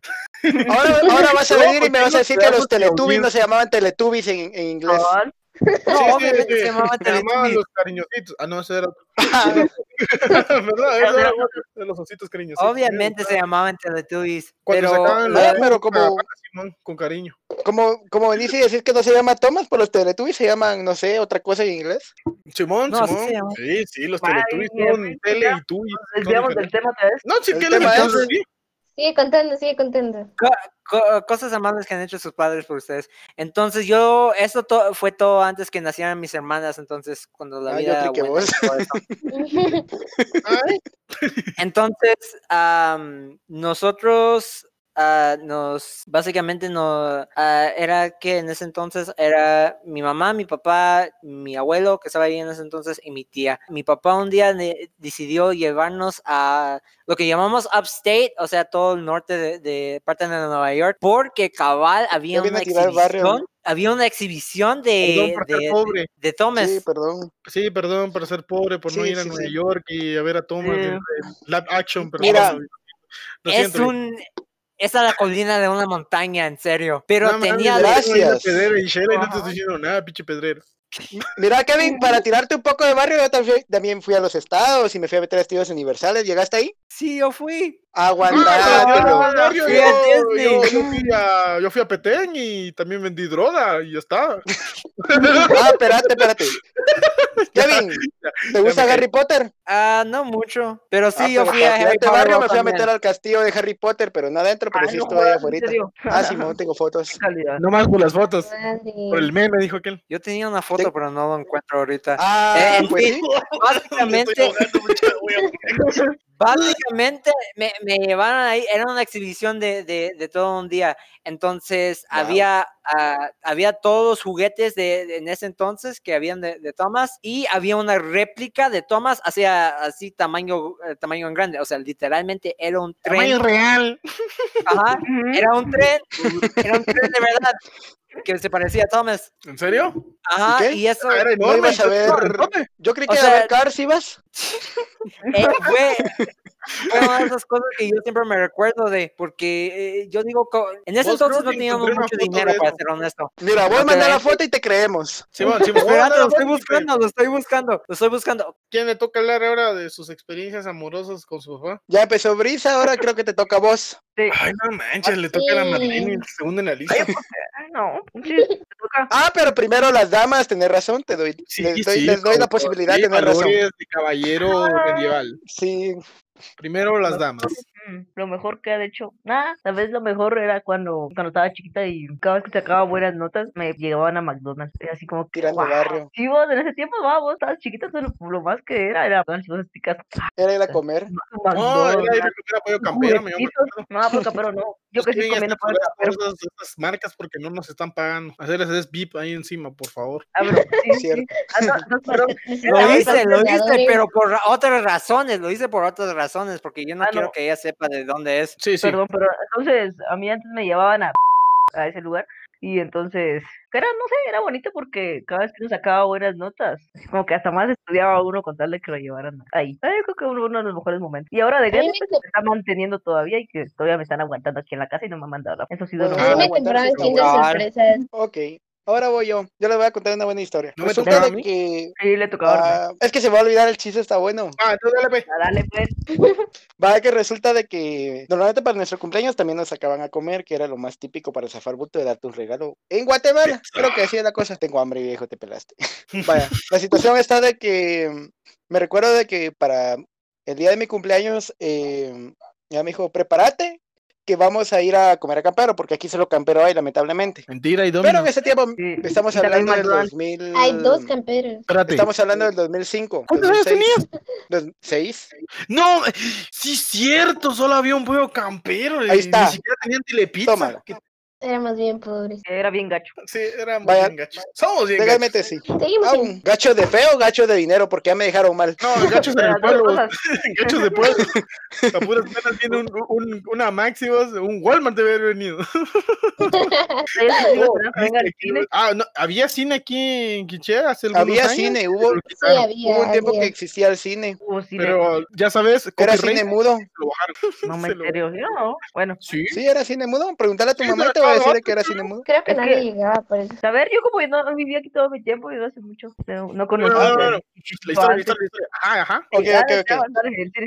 C: Ahora, ahora vas a
B: No,
C: venir y me vas a decir que los Teletubbies no se llamaban Teletubbies en, en inglés.
A: No,
B: Sí, sí,
A: obviamente
B: sí,
A: se llamaba
B: se llamaban
A: Teletubbies.
B: los cariñositos. Ah, no, ese era. ¿Verdad? Ese era otro de los ositos cariñositos.
A: Obviamente se llamaban Teletubbies,
B: Cuando
A: pero
B: sacaban
C: Ah,
B: la
C: pero como-
B: Simón, con cariño.
C: Como, como venís y decir que no se llama Thomas, por los Teletubbies se llaman, no sé, otra cosa en inglés.
B: Simón,
A: No,
B: Simón. Sí, sí, los Teletubbies son
D: fuiste,
B: tele
D: ya.
B: y tú.
D: Nos desviamos del tema otra vez.
B: No, sí,
C: El
B: que les
C: tema es-
B: sí.
E: Sigue contando, sigue contando.
A: co- co- cosas amables que han hecho sus padres por ustedes. Entonces yo, eso to- fue todo antes que nacieran mis hermanas, entonces cuando la
C: Ah, yo
A: vida
C: creí que
A: buena
C: vos.
A: y todo eso.
B: Ay,
A: Entonces, am, nosotros ah, nos, básicamente no, ah, era que en ese entonces era mi mamá, mi papá, mi abuelo que estaba ahí en ese entonces y mi tía. Mi papá un día decidió llevarnos a lo que llamamos upstate, o sea, todo el norte de, de parte de Nueva York, porque cabal había una exhibición, había una exhibición de,
B: Perdón
A: de,
B: pobre.
A: de- de Thomas.
C: Sí, perdón.
B: Sí, perdón por ser pobre, por no
C: Sí,
B: ir a Nueva
C: sí.
B: York y a ver a Thomas live action. Pero
C: Mira.
A: es
B: siento,
A: un esa es la colina de una montaña, en serio. Pero
B: No mames,
A: tenía la-
C: gracias.
B: pedrera y Shela no te
D: Ajá.
B: estoy diciendo nada, pinche pedrero.
C: Mira, Kevin, para tirarte un poco de barrio, yo también- también fui a los estados y me fui a meter a estudios universales. ¿Llegaste ahí?
A: Sí, yo fui.
C: Aguantártelo.
B: Ah, yo,
A: Disney.
B: yo- yo fui a, yo fui a Petén y también vendí droga y ya está.
C: Ah, espérate, espérate. Kevin, ¿te gusta Harry Potter?
A: Ah, no mucho. Pero sí,
C: Ah,
A: yo fui a Harry Potter
C: barrio me fui a meter al castillo de Harry Potter, pero no adentro, pero
D: Ah,
C: sí
D: no jodas, ¿en
C: afuera. Ah, Simón, tengo fotos.
B: No más por las fotos. Por el meme, dijo aquel.
A: Yo tenía una foto, pero no lo encuentro ahorita.
C: Ah,
A: Eh, en
C: pues
A: fin,
C: sí.
A: Básicamente, básicamente me, me llevaron ahí, era una exhibición de, de, de todo un día. Entonces
C: Wow.
A: había, ah, había todos los juguetes de, de- en ese entonces que habían de, de Thomas y había una réplica de Thomas hacia así tamaño, eh, tamaño en grande. O sea, literalmente era un tren.
B: Tamaño real.
A: Ajá, era un tren, era un tren de verdad que se parecía a Thomas.
B: ¿En serio?
A: Ajá,
C: qué?
A: y eso
B: Ah, era
C: No
B: enorme.
C: ibas a ver.
B: ¿Dónde?
C: Yo creí
A: O
C: que
A: sea-
C: a ver Cars ibas.
A: Eh, fue, fue una de esas cosas que yo siempre me recuerdo de, porque eh, yo digo, en ese entonces no teníamos mucho dinero, para ser honesto.
C: Mira, voy a mandar la foto y te creemos.
B: Simón, Simón.
A: Espérate, lo estoy
B: Bueno,
A: buscando, lo estoy buscando, lo estoy buscando.
B: ¿Quién le toca hablar ahora de sus experiencias amorosas con su papá?
C: Ya empezó Brisa, ahora creo que te toca a vos.
D: Sí.
B: Ay, no manches, le toca a la
E: Sí.
B: Marlene, segunda en la lista.
D: Ay, no. Sí, te toca.
C: Ah, pero primero las damas, tenés razón, te doy,
B: Sí,
C: les, doy,
B: sí,
C: les doy la posibilidad
B: sí,
C: de tener razón.
B: de caballero medieval.
C: Sí,
B: Primero las damas.
D: Lo mejor que ha hecho, nada, tal vez lo mejor era cuando, cuando estaba chiquita y cada vez que sacaba buenas notas me llevaban a McDonald's, era así como que,
C: tirando
D: "Guau".
C: barrio.
D: Sí, vos en ese tiempo, va, vos estabas chiquita, pero lo más que era, era vos picas
C: Era ir a comer.
B: No, era
D: McDonald's,
B: ir a comer a pollo campero, me
D: juguetitos. No, pero pero no, yo que sí comiendo
B: fuera
D: campero.
B: esas marcas porque no nos están pagando. Hacerles ese beep ahí encima, por favor.
D: Ah, pero sí, sí.
C: Cierto.
D: Ah, no, no, perdón.
A: Lo hice, lo hice, pero por ra- otras razones, lo hice por otras razones, porque yo no
D: Ah,
A: quiero
D: no.
A: que ella sepa de dónde es.
B: Sí, sí.
D: Perdón, pero entonces a mí antes me llevaban a, a ese lugar y entonces, era, no sé, era bonito porque cada vez que uno sacaba buenas notas, como que hasta más estudiaba uno con tal de que lo llevaran ahí. Ay, yo creo que uno, uno de los mejores momentos. Y ahora de grande
E: me
D: pues, se está manteniendo todavía y que todavía me están aguantando aquí en la casa y no me han mandado la... Eso ha sido lo
C: Bueno, Ah,
E: me compraban Kinder sorpresas.
C: Ok, ahora voy yo. Yo les voy a contar una buena historia.
B: ¿No me
C: Resulta de
B: mí?
C: que...
D: Sí, le tocaba.
C: ah, es que se va a olvidar el chiste, está bueno.
B: Ah, entonces dale, pe.
D: a Dale, pues.
C: Va que resulta de que normalmente para nuestro cumpleaños también nos sacaban a comer, que era lo más típico para zafar bulto de darte un regalo. En Guatemala, creo que así es la cosa. Tengo hambre, viejo, te pelaste. Vaya, la situación está de que me recuerdo de que para el día de mi cumpleaños, eh, ya me dijo, prepárate, que vamos a ir a comer a campero, porque aquí solo campero hay, lamentablemente.
B: Mentira y
C: Pero
B: domino.
C: en ese tiempo
D: Sí,
C: estamos hablando del
D: McDonald's.
C: 2000.
E: Hay dos camperos.
B: Espérate.
C: Estamos hablando del 2005.
B: ¿Cuántos años
C: 2006, 2006.
B: No, sí, cierto, solo había un pollo campero.
C: Ahí está.
B: Ni siquiera tenían telepizza.
C: Tómala.
B: Que-
E: Éramos bien pobres.
D: Era bien gacho.
B: Sí, éramos
C: Vaya.
B: bien gachos. Somos bien gachos.
C: Legalmente sí.
E: Seguimos
C: Ah,
E: en-
C: gacho de feo, gacho de dinero, porque ya me dejaron mal.
B: No, gachos
D: dos
B: pueblo.
D: cosas.
B: Gachos de pueblo. A puras penas viene un, un, una Máximos, un Walmart debe haber venido. Ah, no, había cine aquí en Quiché hace algunos
C: Había
B: años,
C: cine, hubo,
E: Sí, había.
C: hubo un tiempo
E: había.
C: que existía el cine.
D: Hubo cine.
B: Pero ya sabes,
C: Era cine mudo.
D: No me
B: lo-.
D: Bueno,
B: Sí,
C: Sí, era cine mudo. Pregúntale a tu
B: Sí,
C: mamá y te va a que era cine mudo.
E: Creo que
D: Es
E: nadie
D: que-
E: llegaba por eso.
D: a ver, yo como no, no viví aquí todo mi tiempo y no hace mucho. No, no
B: No,
D: conocí.
B: no, no, no, La historia, la historia, la historia. Ajá, ajá.
C: Ok,
D: Ya,
C: ok, ok.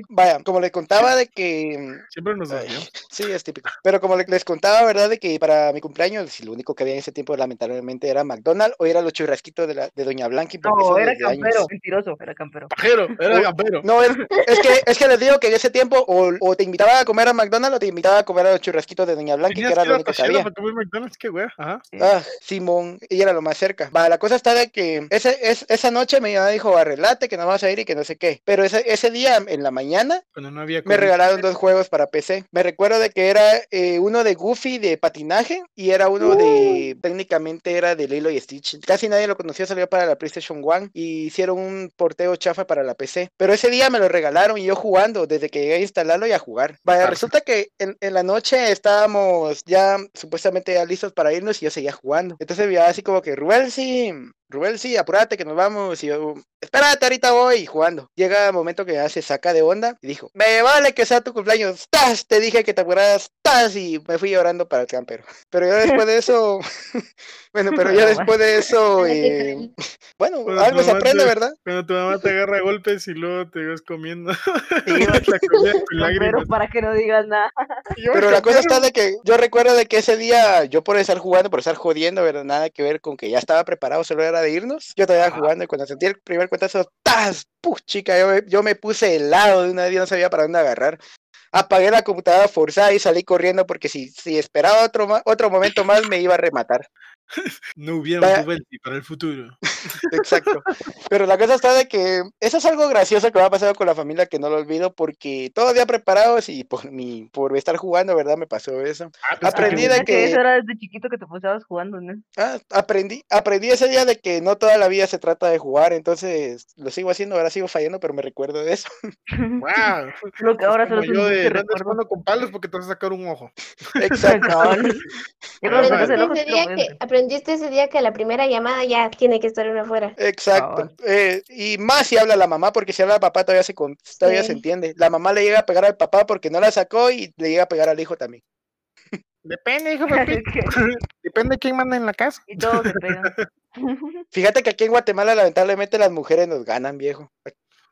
C: Vaya, como le contaba de que. mm,
B: Siempre nos desvió.
C: sí, es típico. Pero como le- les contaba, ¿verdad? De que para mi cumpleaños, si lo único que había en ese tiempo, lamentablemente, era McDonald's o era los churrasquitos de, la, de Doña Blanqui. porque
D: No, era
C: desde años.
D: campero. Mentiroso, era campero.
B: Pajero, era
C: Oh,
B: campero.
C: No, es, es que, es que les digo que en ese tiempo o, o te invitaba a comer a McDonald's o te invitaba a comer a los churrasquitos de Doña Blanqui, que era lo único que había.
B: Para comer McDonald's, qué wea. Ajá.
C: Ah, Simón, y era lo más cerca. Va, la cosa está de que ese, es, esa noche mi mamá dijo, arreglate, que no vas a ir y que no sé qué. Pero ese, ese día, en la mañana,
B: Cuando no había
C: me regalaron dos juegos para PC. Me recuerdo de que era eh, uno de Goofy de patinaje y era uno de, técnicamente era de Lilo y Stitch. Casi nadie lo conocía, salió para la PlayStation 1 y hicieron un porteo chafa para la PC. Pero ese día me lo regalaron y yo jugando, desde que llegué a instalarlo y a jugar. Vaya,
B: Ah.
C: resulta que en, en la noche estábamos ya supuestamente ya listos para irnos y yo seguía jugando. Entonces veía así como que, Rubén, sí, Rubén, sí, apúrate que nos vamos. Y yo, espérate, ahorita voy jugando. Llega el momento que ya se saca de onda y dijo, me vale que sea tu cumpleaños, ¡tas! Te dije que te apuraras, ¡tas! Y me fui llorando para el campero. Pero ya después de eso, bueno, pero ya después de eso, eh, bueno, algo se aprende,
B: te-
C: ¿verdad?
B: Cuando tu mamá te agarra a golpes y luego te vas comiendo.
D: Sí,
B: la
D: Pero para que no digas nada.
C: Pero la cosa está de que yo recuerdo de que ese día, yo por estar jugando, por estar jodiendo, ¿verdad? Nada que ver con que ya estaba preparado, solo era de irnos. Yo estaba jugando y cuando sentí el primer cuentazo, ¡tas! ¡Puf, chica! Yo, yo me puse helado de una vez, yo no sabía para dónde agarrar. Apagué la computadora forzada y salí corriendo porque si, si esperaba otro, otro momento más me iba a rematar.
B: No hubiera un para el futuro.
C: Exacto. Pero la cosa está de que eso es algo gracioso que me ha pasado con la familia que no lo olvido porque todo día preparados y por mi, por estar jugando, ¿verdad? Me pasó eso.
B: Ah, pues,
C: Aprendí
B: que-
C: de que-
D: eso era desde chiquito que te pasabas jugando, ¿no?
C: Ah, aprendí, aprendí ese día de que no toda la vida se trata de jugar, entonces lo sigo haciendo, ahora sigo fallando, pero me recuerdo de eso.
B: Wow.
D: Lo que ahora solo
B: Como
D: es un
B: yo de
D: dulce
B: no andes
D: recuerdo.
B: jugando con palos porque te vas a sacar un ojo.
C: Exacto.
D: Yo cuando el ojo
E: aprendiste ese día que la primera llamada ya tiene que estar uno afuera.
C: Exacto. Eh, y más si habla la mamá, porque si habla el papá todavía se, con- todavía se entiende. La mamá le llega a pegar al papá porque no la sacó y le llega a pegar al hijo también.
B: Depende, hijo de Depende de quién manda en la casa.
D: y pegan.
C: Fíjate que aquí en Guatemala lamentablemente las mujeres nos ganan, viejo.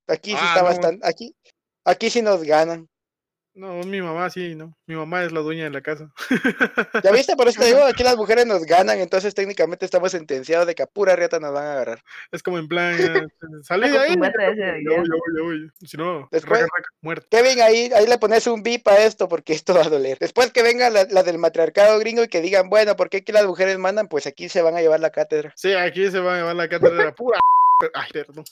C: Aquí sí
B: Ah,
C: está
B: no.
C: bastante, aquí, aquí sí nos ganan.
B: No, mi mamá sí, ¿no? Mi mamá es la dueña de la casa.
C: ¿Ya viste? Por eso te digo, aquí las mujeres nos ganan, entonces técnicamente estamos sentenciados de que a pura riata nos van a agarrar.
B: Es como en plan, salí de ahí. Voy, ya voy. Si no,
C: Después-
B: raca, raca, muerto.
C: Kevin, ahí, ahí le pones un bip a esto porque esto va a doler. Después que venga la, la del matriarcado gringo y que digan, bueno, ¿por qué aquí las mujeres mandan? Pues aquí se van a llevar la cátedra.
B: Sí, aquí se va a llevar la cátedra pura. Ay, perdón.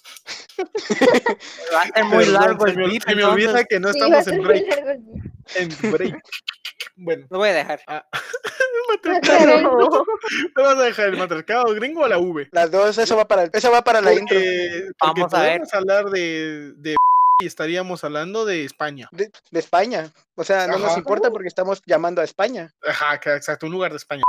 A: Va a ser muy largo el
B: me,
A: beep,
B: se me olvida que no estamos en break. En break. Bueno,
A: Lo voy a dejar.
B: ah. ¿me vas a dejar el matriarcado gringo o la V?
C: Las dos, eso va para, eso va para la intro.
A: Vamos a ver.
B: hablar de, de y estaríamos hablando de España.
C: De, de España. O sea, no nos
B: Ajá.
C: importa porque estamos llamando a España.
B: Ajá, exacto, un lugar de España.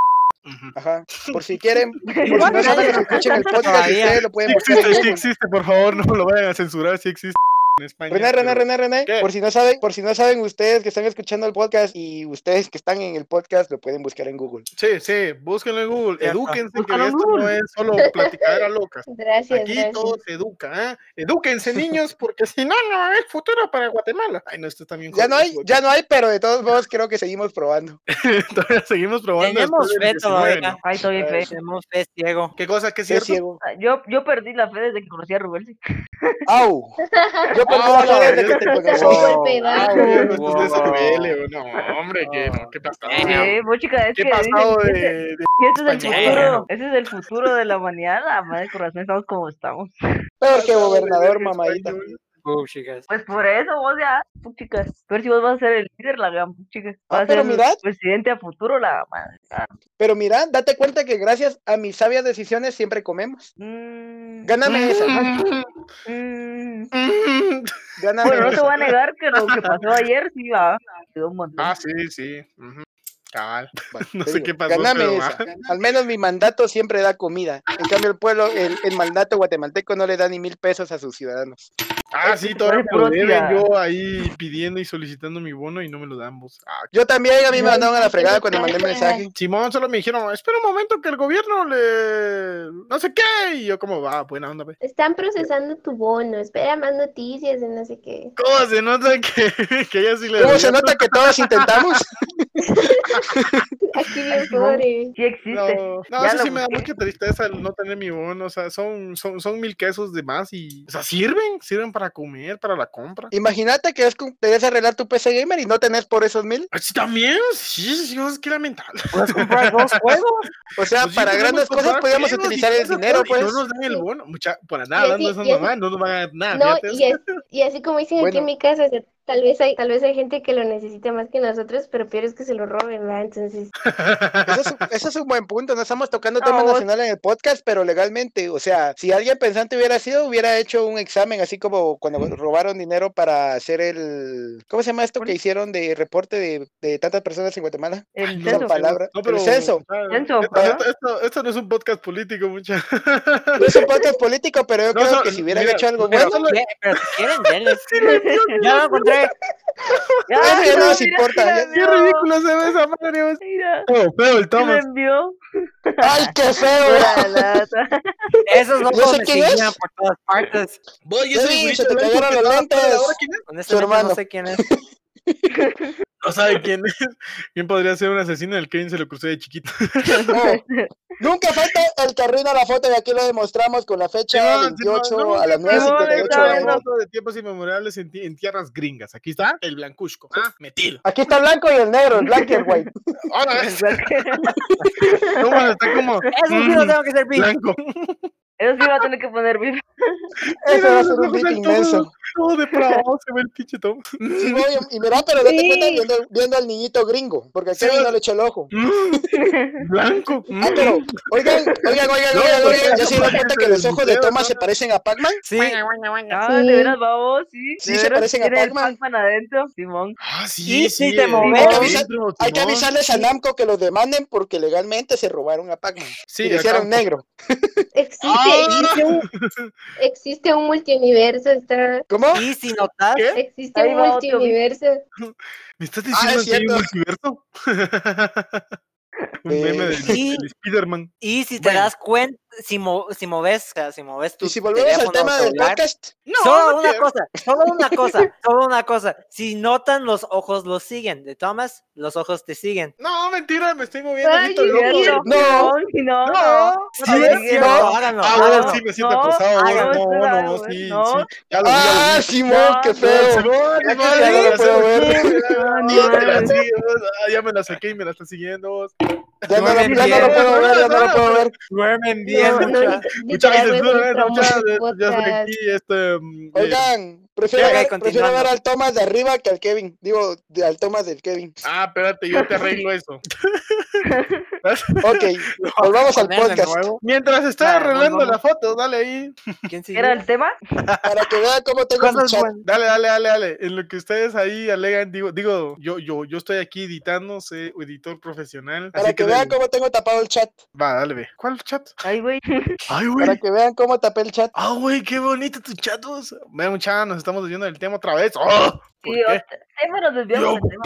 C: Ajá. Por si quieren, por si no saben,
A: nadie
C: escuchen el podcast ustedes lo pueden
B: Sí
C: buscar. en
B: existe, sí existe, por favor, no lo vayan a censurar, sí existe en España.
C: René, René, René, René,
B: ¿Qué?
C: por si no saben, por si no saben ustedes que están escuchando el podcast y ustedes que están en el podcast lo pueden buscar en Google.
B: Sí, sí, búsquenlo en Google, edúquense, que esto no es solo platicadera loca.
E: Gracias,
B: Aquí
E: gracias.
B: todo se educa, ¿eh? Edúquense, niños, porque si no, no hay futuro para Guatemala. Ay, no, esto también.
C: Ya no hay, ya no hay, pero de todos modos creo que seguimos probando.
B: Todavía seguimos probando.
A: Tenemos fe
B: 19,
A: todavía.
D: Ay, fe.
A: Tenemos fe ciego.
B: ¿Qué cosa? ¿Qué es cierto?
C: ciego.
D: Yo, yo perdí la fe desde que conocí a Rubén.
C: ¡Au! Yo perdí
B: Ah,
C: la fe desde
B: ya
C: que te
B: te-
C: conocí.
E: Golpe
B: Ah,
E: bajo.
B: bueno, entonces
A: Wow.
B: eso duele, no, hombre, que no, ¿qué pasó?
A: Damn.
D: Sí, vos, chica, es
B: ¿Qué
D: que
B: pasado
D: dicen
B: de,
D: que ese-
B: de-
D: es el futuro, ese es el futuro de la humanidad, la madre corazón, estamos como estamos.
C: Peor que gobernador, mamadita.
A: Uh.
D: Pues por eso vos ya, chicas, a ver si vos vas a ser el líder, la gran chicas.
C: Ah,
D: Vas a
C: pero
D: ser el
C: mirad.
D: presidente a futuro, la madre. Ah,
C: Pero mira, date cuenta que gracias a mis sabias decisiones siempre comemos.
D: mm,
C: Gáname esa.
D: mm.
C: Gáname
D: Bueno, no te
C: esa.
D: voy a negar que lo que pasó ayer sí va, quedó un montón.
B: Ah, sí, sí. Cabal.
C: Bueno,
B: No
C: te
B: sé
C: digo,
B: qué pasó, pero
C: esa. Al menos mi mandato siempre da comida. En cambio, el pueblo, el, el mandato guatemalteco no le da ni mil pesos a sus ciudadanos.
B: Ah, sí, todavía me lo deben yo ahí pidiendo y solicitando mi bono y no me lo dan vos. Ah,
C: Yo también, a mí me mandaron a la fregada cuando mandé
E: pasa.
C: mensaje.
B: Simón solo me dijeron, espera un momento que el gobierno le... no sé qué. Y yo como, va, buena onda, ve.
E: Están procesando tu bono, espera más noticias de no sé qué.
B: ¿Cómo se nota que, que ella sí le
C: ¿Cómo se nota que todos intentamos?
E: Aquí bien pobre.
D: Sí existe.
B: No, no
D: Ya
B: eso sí me da mucha tristeza el no tener mi bono. O sea, son, son, son mil quesos de más y. O sea, sirven, sirven para para comer, para la compra.
C: Imagínate que es, debes arreglar tu PC gamer y no tenés por esos mil.
B: También, sí, sí, es que lamentable.
A: Puedes comprar dos juegos.
C: O sea,
B: Pues
C: para grandes cosas podríamos utilizar el dinero, pues.
B: No nos dan el bono, mucha, para nada,
E: así-
B: esas
E: y así-
B: mamás, no nos van a dar nada.
E: No, y, es- y así como dicen aquí en mi casa, tal vez hay, tal vez hay gente que lo necesita más que nosotros, pero peor es que se lo roben, ¿verdad? Entonces,
C: Eso es, un- eso es un buen punto. No estamos tocando
D: No,
C: temas
D: vos-
C: nacionales en el podcast, pero legalmente. O sea, si alguien pensante hubiera sido, hubiera hecho un examen, así como cuando robaron dinero para hacer el. ¿Cómo se llama esto que hicieron de reporte de, de tantas personas en Guatemala?
D: El censo.
C: palabra.
B: No, pero,
C: El censo.
B: esto, esto- esto- no es un podcast político, mucha.
C: No es un podcast político, pero yo
B: No,
C: creo que si hubieran
B: mira,
C: hecho algo bueno,
A: ¿Qué? Pero si quieren. Ya.
D: Ya,
C: Ya no nos
D: mira,
C: importa,
B: Qué ridículo se ve esa madre. vos.
D: Mira,
B: Feo, feo el
D: ¿quién me
B: Thomas.
D: envió?
C: ¡ay, qué feo!
A: Esos
C: ¿Yo quién es?
A: seguían por todas partes.
B: Voy,
C: vi,
B: güerito
C: se te cayeron los lentes.
B: afuera, ¿ahora quién es?
A: Honestamente
C: hermano.
A: no sé quién es.
B: No sabe quién es. ¿Quién podría ser un asesino del Kevin se lo cruzó de chiquito?
C: No. Nunca falta el que arruina la foto y aquí lo demostramos con la fecha
B: Simón,
C: 28
B: Simón,
C: a las
B: nunca falta
C: 9.58
B: el
D: estaba
C: de
B: tiempos inmemorables en, en tierras gringas. Aquí está el blancusco. Ah, metido.
C: Aquí está el blanco y el negro, el black y el white.
B: Ahora, está como
A: Eso sí lo
B: mm,
A: tengo que ser
B: blanco.
D: Eso sí va a tener que poner bip.
C: Eso va a ser un beat
B: todo-
C: inmenso.
B: Todo depravado se ve el pinche.
C: Sí, voy, y mira, pero date
D: Sí.
C: cuenta viendo, viendo al niñito gringo, porque a
B: Sí,
C: Kevin
B: va-
C: no le echó el ojo.
B: Mm, Blanco.
C: Ah, pero, oigan, oigan, oigan,
B: No,
C: oigan,
B: porque
C: oigan, ¿ya se dieron cuenta que los ojos de Thomas se parecen a Pac-Man?
A: Sí.
D: Ah,
E: Sí.
D: de veras, vamos, sí.
C: Sí, se parecen a Pac-Man.
D: Pac-Man adentro, Simón.
B: Ah,
A: Y
B: sí,
A: si
B: sí.
A: te
C: Hay que, avisar- hay que avisarles a Namco que los demanden porque legalmente se robaron a Pac-Man.
B: Sí,
C: y le hicieron negro.
E: existe. Existe, un, existe un multiuniverso, está,
C: ¿Cómo?
A: Y si notas,
B: ¿Qué?
E: existe
D: Ahí
E: un multiuniverso.
B: ¿Me estás
C: Ah,
B: diciendo
C: es
B: que hay un
C: cierto.
B: multiverso? un meme del,
A: sí.
B: del Spider-Man.
A: y si te
C: Bueno.
A: das cuenta, si, mo- si moves, si moves tu
C: Y si volvemos al tema del
A: celular,
C: podcast,
B: No,
A: solo
B: no
A: una
B: quiero.
A: cosa, solo una cosa, solo una cosa. Si notan los ojos, los siguen. De Thomas, los ojos te siguen.
B: No, mentira, me estoy moviendo.
D: Ay,
B: loco.
C: No.
D: Sí, no.
B: No,
A: Sí, cierto,
C: no.
A: háganlo,
B: Ah,
A: háganlo.
B: bueno, sí, me siento
D: no,
B: acosado. güey.
A: háganlo,
B: No, no,
D: háganlo,
B: no, sí,
D: no.
B: sí. Ya lo vi,
C: ¡Ah. Simón,
D: No,
C: qué
D: no,
C: feo!
B: Ah, ah, Ya me la saqué y me la está siguiendo.
C: Ya no, lo-
A: Duermen
C: ya no lo
A: bien.
C: puedo ver, ya no lo puedo ver.
E: No, no,
A: mucha-
B: Muchas
E: poner
B: muchas
E: en
B: estoy
E: podcast.
B: aquí, este. mm, eh,
C: Oigan, prefiero, ver, prefiero ver al Thomas de arriba que al Kevin. Digo, al Thomas del Kevin.
B: Ah, espérate, yo te arreglo eso.
C: Ok, volvamos al podcast.
B: Mientras estoy
A: Vale,
B: arreglando la foto, dale ahí.
A: ¿Quién sigue?
D: ¿Era el tema?
C: Para que vean cómo tengo
A: Cosas
C: chat.
B: Dale, dale, dale, dale. En lo que ustedes ahí alegan, digo, digo, yo, yo, yo estoy aquí editando, soy editor profesional.
C: Para
B: así
C: que
B: que
C: vean
B: dale.
C: cómo tengo tapado el chat.
B: Va, dale, ve. ¿Cuál chat?
D: Ay, güey.
B: Ay,
C: Para
B: güey.
C: que vean cómo tapé el chat.
B: Ah, güey, qué bonito tus chatos. Vean, muchachos, nos estamos desviando del tema otra vez. ¡Oh! ¿Por
D: Sí,
B: qué?
D: nos desviamos
B: Yo-
D: del tema.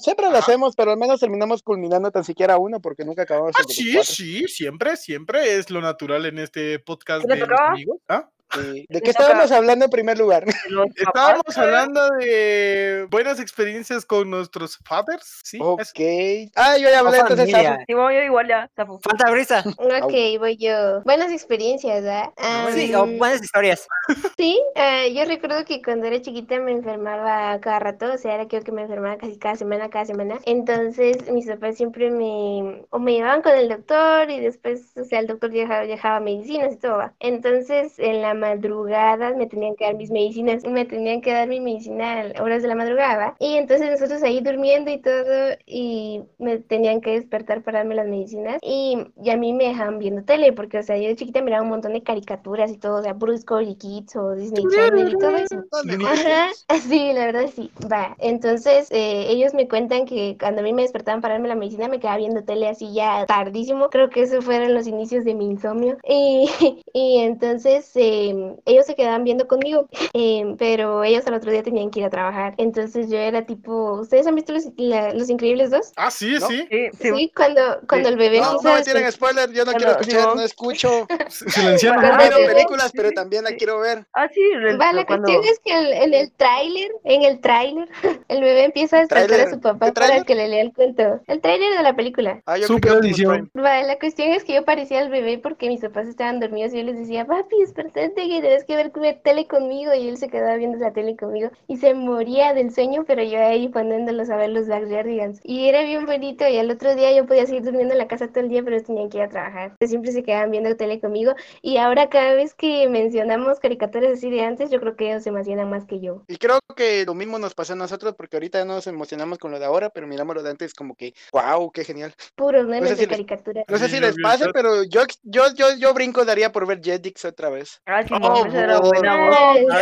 C: Siempre lo hacemos, pero al menos terminamos culminando tan siquiera uno porque nunca acabamos
B: Ah, sí,
C: cuatro.
B: sí, siempre, siempre es lo natural en este podcast
D: ¿Qué te
B: de los amigos. ¿Ah?
C: Sí. ¿De qué estábamos hablando en primer lugar?
B: Estábamos
D: papás,
B: hablando de buenas experiencias con nuestros fathers, ¿sí?
C: Ok. Ah, yo ya hablé
A: O
C: entonces. Safu.
D: Simón, yo igual ya.
A: Falta brisa.
E: Ok, voy yo. Buenas experiencias, ¿ah?
A: Sí,
E: Am,
A: o buenas historias.
E: Sí, eh, yo recuerdo que cuando era chiquita me enfermaba cada rato, o sea, era creo que me enfermaba casi cada semana, cada semana. Entonces mis papás siempre me, o me llevaban con el doctor y después, o sea, el doctor dejaba, dejaba medicinas y todo. ¿va? Entonces en la madrugada me tenían que dar mis medicinas, me tenían que dar mi medicina a horas de la madrugada. Y entonces nosotros ahí durmiendo y todo y me tenían que despertar para darme las medicinas y, y a mí me dejaban viendo tele porque, o sea, yo de chiquita miraba un montón de caricaturas y todo, o sea, puro Discovery Kids o Disney Channel y todo eso. Ajá, sí, la verdad sí. Va, entonces eh, ellos me cuentan que cuando a mí me despertaban para darme la medicina me quedaba viendo tele así ya tardísimo. Creo que esos fueron los inicios de mi insomnio. Y, y entonces eh, ellos se quedaban viendo conmigo, eh, pero ellos al otro día tenían que ir a trabajar. Entonces yo era tipo, ¿ustedes han visto Los, la- Los Increíbles 2?
B: Ah, sí,
C: ¿No?
B: sí.
D: Sí, sí.
E: Sí, cuando, cuando el bebé
C: No, no me tiren spoiler, yo no quiero escuchar, no escucho.
E: Ah,
C: miro
E: sí,
C: películas, pero también la quiero ver.
D: Ah, sí, el-
E: Va, la
D: cuando...
E: cuestión es que el- en el tráiler, en el tráiler, el bebé empieza a despertar a su papá
C: ¿Qué
E: para que le lea el cuento. El tráiler de la película.
C: Ah, yo
B: Super edición.
E: Va, la cuestión es que yo parecía al bebé porque mis papás estaban dormidos y yo les decía, papi, despertate, levántate que tenés que ver tele conmigo. Y él se quedaba viendo la tele conmigo y se moría del sueño, pero yo ahí poniéndolos a ver los Backyardigans. Y era bien bonito y al otro día yo podía seguir durmiendo en la casa todo el día, pero ellos tenían que ir a trabajar. Siempre se quedaban viendo tele conmigo y ahora cada vez que mencionamos caricaturas así de antes, yo creo que ellos se emocionan más que yo.
C: Y creo que lo mismo nos pasó a nosotros porque ahorita no nos emocionamos con lo de ahora, pero miramos lo de antes como que, wow, qué genial.
E: Puros memes
C: sé si
E: de
C: les-
E: caricaturas.
C: No sé si
B: yo
C: les pase, pero yo, yo, yo, yo brinco daría por ver Jetix otra vez.
D: Ah, sí,
B: Oh,
D: esa era buena. Voz.
B: Ah,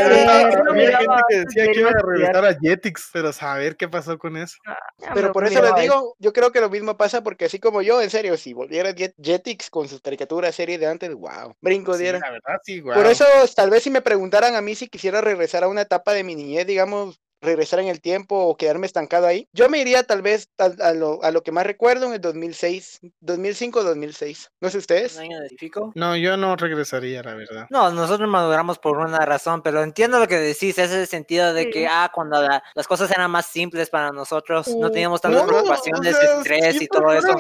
B: había gente que decía que
D: antes de
B: iba a regresar a Jetix, pero saber qué pasó con eso.
D: Ya
C: Pero por eso les digo, yo creo que lo mismo pasa porque así como yo, en serio, si volviera Jet- Jetix con sus caricaturas serie de antes, wow, brinco
B: Sí,
C: diera.
B: la verdad, sí,
C: Por eso, tal vez si me preguntaran a mí si quisiera regresar a una etapa de mi niñez, digamos, regresar en el tiempo o quedarme estancado ahí, yo me iría tal vez a, a lo, a lo que más recuerdo en el 2006, 2005-2006. No sé ustedes.
A: ¿Un año específico?
B: No, yo no regresaría, la verdad.
A: No, nosotros maduramos por una razón, pero entiendo lo que decís, ese sentido de que, ah, cuando la- las cosas eran más simples para nosotros, no teníamos tantas preocupaciones, estrés y todo eso.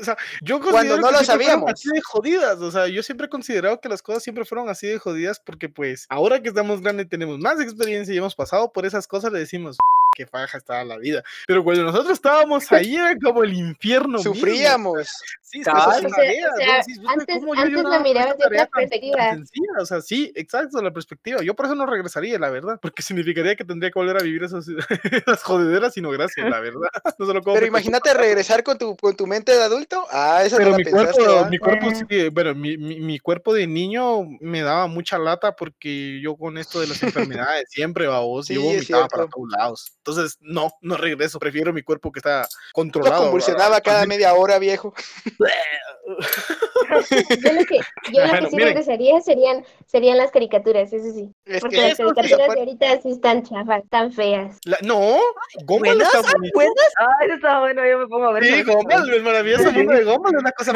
B: o sea, yo
C: Cuando no
B: que
C: lo sabíamos.
B: Así de jodidas, o sea, yo siempre he considerado que las cosas siempre fueron así de jodidas porque pues ahora que estamos grandes tenemos más experiencia y hemos pasado por esas cosas, le decimos qué faja estaba la vida. Pero cuando nosotros estábamos ahí era como el infierno.
C: Sufríamos.
B: Sí,
A: Cabal.
B: esas
E: O sea, o
B: tareas,
E: sea,
B: ¿no? Decís, "Puta,
E: antes-
B: ¿cómo yo
E: antes
B: con
E: mirabas de otra
B: tarea tan- tan
E: perspectiva.
B: sencilla?". O sea, sí, exacto, la perspectiva. Yo por eso no regresaría, la verdad, porque significaría que tendría que volver a vivir esas, esas jodederas y no gracias, la verdad. No se lo
C: Pero imagínate regresar con tu, con tu mente de adulto. Ah, eso
B: pero
C: no
B: mi
C: la pensaste,
B: cuerpo,
C: ¿verdad?
B: mi cuerpo
D: Eh.
B: sí, bueno, mi, mi, mi cuerpo de niño me daba mucha lata porque yo con esto de las enfermedades siempre, vos,
C: Sí,
B: yo vomitaba para todos lados. Entonces, no, no regreso, prefiero mi cuerpo que está controlado.
C: convulsionaba cada media hora, viejo.
E: Yo lo que, yo lo
B: Bueno,
E: que sí
B: miren.
E: regresaría serían, serían las caricaturas, eso sí.
C: Es
E: Porque
C: que
E: las caricaturas de ahorita sí están chafas, están feas.
B: La- no, Gumball está bonito.
A: ¿Buenas?
D: Ah, eso estaba bueno, yo me pongo a ver.
B: Sí. Gumball, el maravilloso mundo de Gumball es una cosa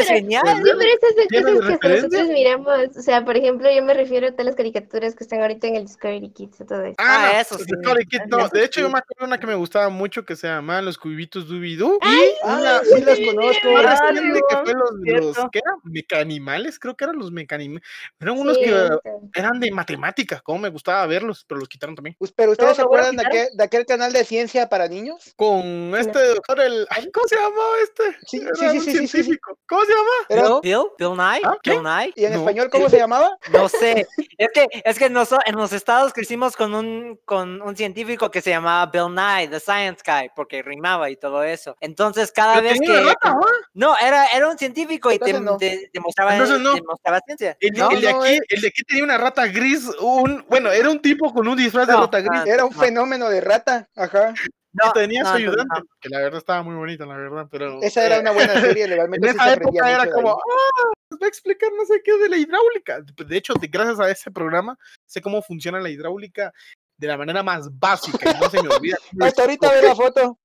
A: es genial.
E: Sí, pero esas son
B: ¿Tiene
E: cosas que nosotros miramos. O sea, por ejemplo, yo me refiero a todas las caricaturas que están ahorita en el Discovery Kids y todo eso.
B: Ah,
A: Ah,
B: no,
A: eso
B: pues,
A: sí.
B: Discovery Kids, no,
D: Eso
B: de hecho yo
D: sí.
B: me acuerdo de una que me gustaba mucho que se llamaban los cubitos Dubidú y
C: Ah,
B: una,
C: sí los conozco.
B: reciente que fue los, los
D: cierto.
B: ¿qué eran? Mecanimales, creo que eran los mecanimales. Eran unos
E: Sí,
B: que eran de matemáticas, como me gustaba verlos, pero los quitaron también.
C: Us- Pero ustedes se acuerdan de aquel, de aquel canal de ciencia para niños?
B: Con este doctor, el, ay, ¿cómo se llamaba este?
C: Sí,
B: Era
C: sí, sí,
B: un
C: sí, sí, sí.
B: científico. ¿Cómo se llama?
C: Era-
A: Bill, Bill, Nye,
B: ¿Ah? ¿Qué?
A: Bill Nye.
C: ¿Y en
B: No.
C: español cómo se llamaba?
A: No sé, es que, es que noso- en los estados crecimos con un, con un científico que se llamaba Bill Nye, The Science Guy, porque rimaba y todo eso. Entonces, cada vez que...
B: rata, ¿no?
A: No, era, era un científico y te,
C: no.
A: te- te mostraba,
B: no.
A: te mostraba ciencia.
B: El, de-
A: ¿no?
B: el de aquí, el de aquí tenía una rata gris, un, bueno, era un tipo con un disfraz de rata gris
C: Era un
A: no.
C: fenómeno de rata. Ajá.
A: No,
B: tenía
A: no,
B: su ayudante,
A: no.
B: que la verdad estaba muy bonita, la verdad, pero
C: Esa era
B: eh,
C: una buena serie,
B: en
C: legalmente se
B: esa época era como, ah, va a explicar no sé qué de la hidráulica. De hecho, de- gracias a ese programa, sé cómo funciona la hidráulica de la manera más básica no se me olvida.
C: Hasta ahorita ve la foto.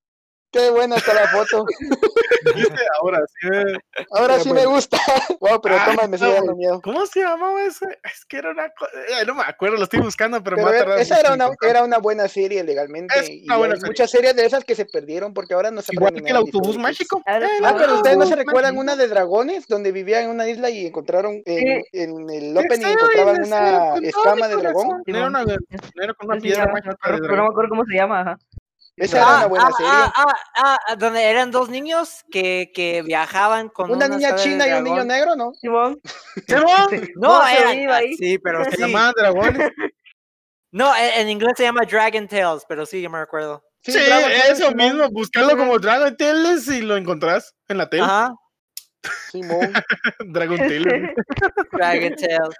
C: Qué buena está la foto.
B: ¿Viste? Ahora sí. eh.
C: Ahora sí me
B: bueno.
C: gusta. Wow, pero
B: Ah,
C: toma, me sigue dando miedo.
B: ¿Cómo se llamaba ese? Es que era una cosa, no me acuerdo, lo estoy buscando, pero,
C: Pero
B: me va a tardar
C: esa era una, era una buena serie legalmente.
B: Es
C: y
B: una buena
C: hay
B: serie.
C: muchas series de esas que se perdieron porque ahora no se
B: Igual que el autobús mágico. El
C: Ah, pero ustedes no se recuerdan
B: mágico.
C: una de dragones donde vivían en una isla y encontraron en, en el opening
B: Extraño
C: encontraban una escama de dragón.
B: era, una, no era con una piedra mágica de
D: pero, pero no me acuerdo cómo se llama, ajá.
C: Esa era
A: Ah,
C: una buena
A: ah,
C: serie.
A: ah, ah, ah, donde eran dos niños que, que viajaban con
C: Una
A: una
C: niña china y un niño negro, ¿no?
D: Simón.
B: ¿Simón?
A: No,
D: No, se
A: eran-
D: iba
A: ah,
D: ahí.
A: sí, pero
B: Se
A: sí.
B: llamaban dragones.
A: No, en, en inglés se llama Dragon Tales, pero sí, yo me recuerdo.
B: Sí,
C: Tales,
B: eso mismo, buscarlo como Dragon Tales y lo encontrás en la tele.
A: Ajá,
C: Simón.
B: Dragon Tales.
A: Dragon Tales.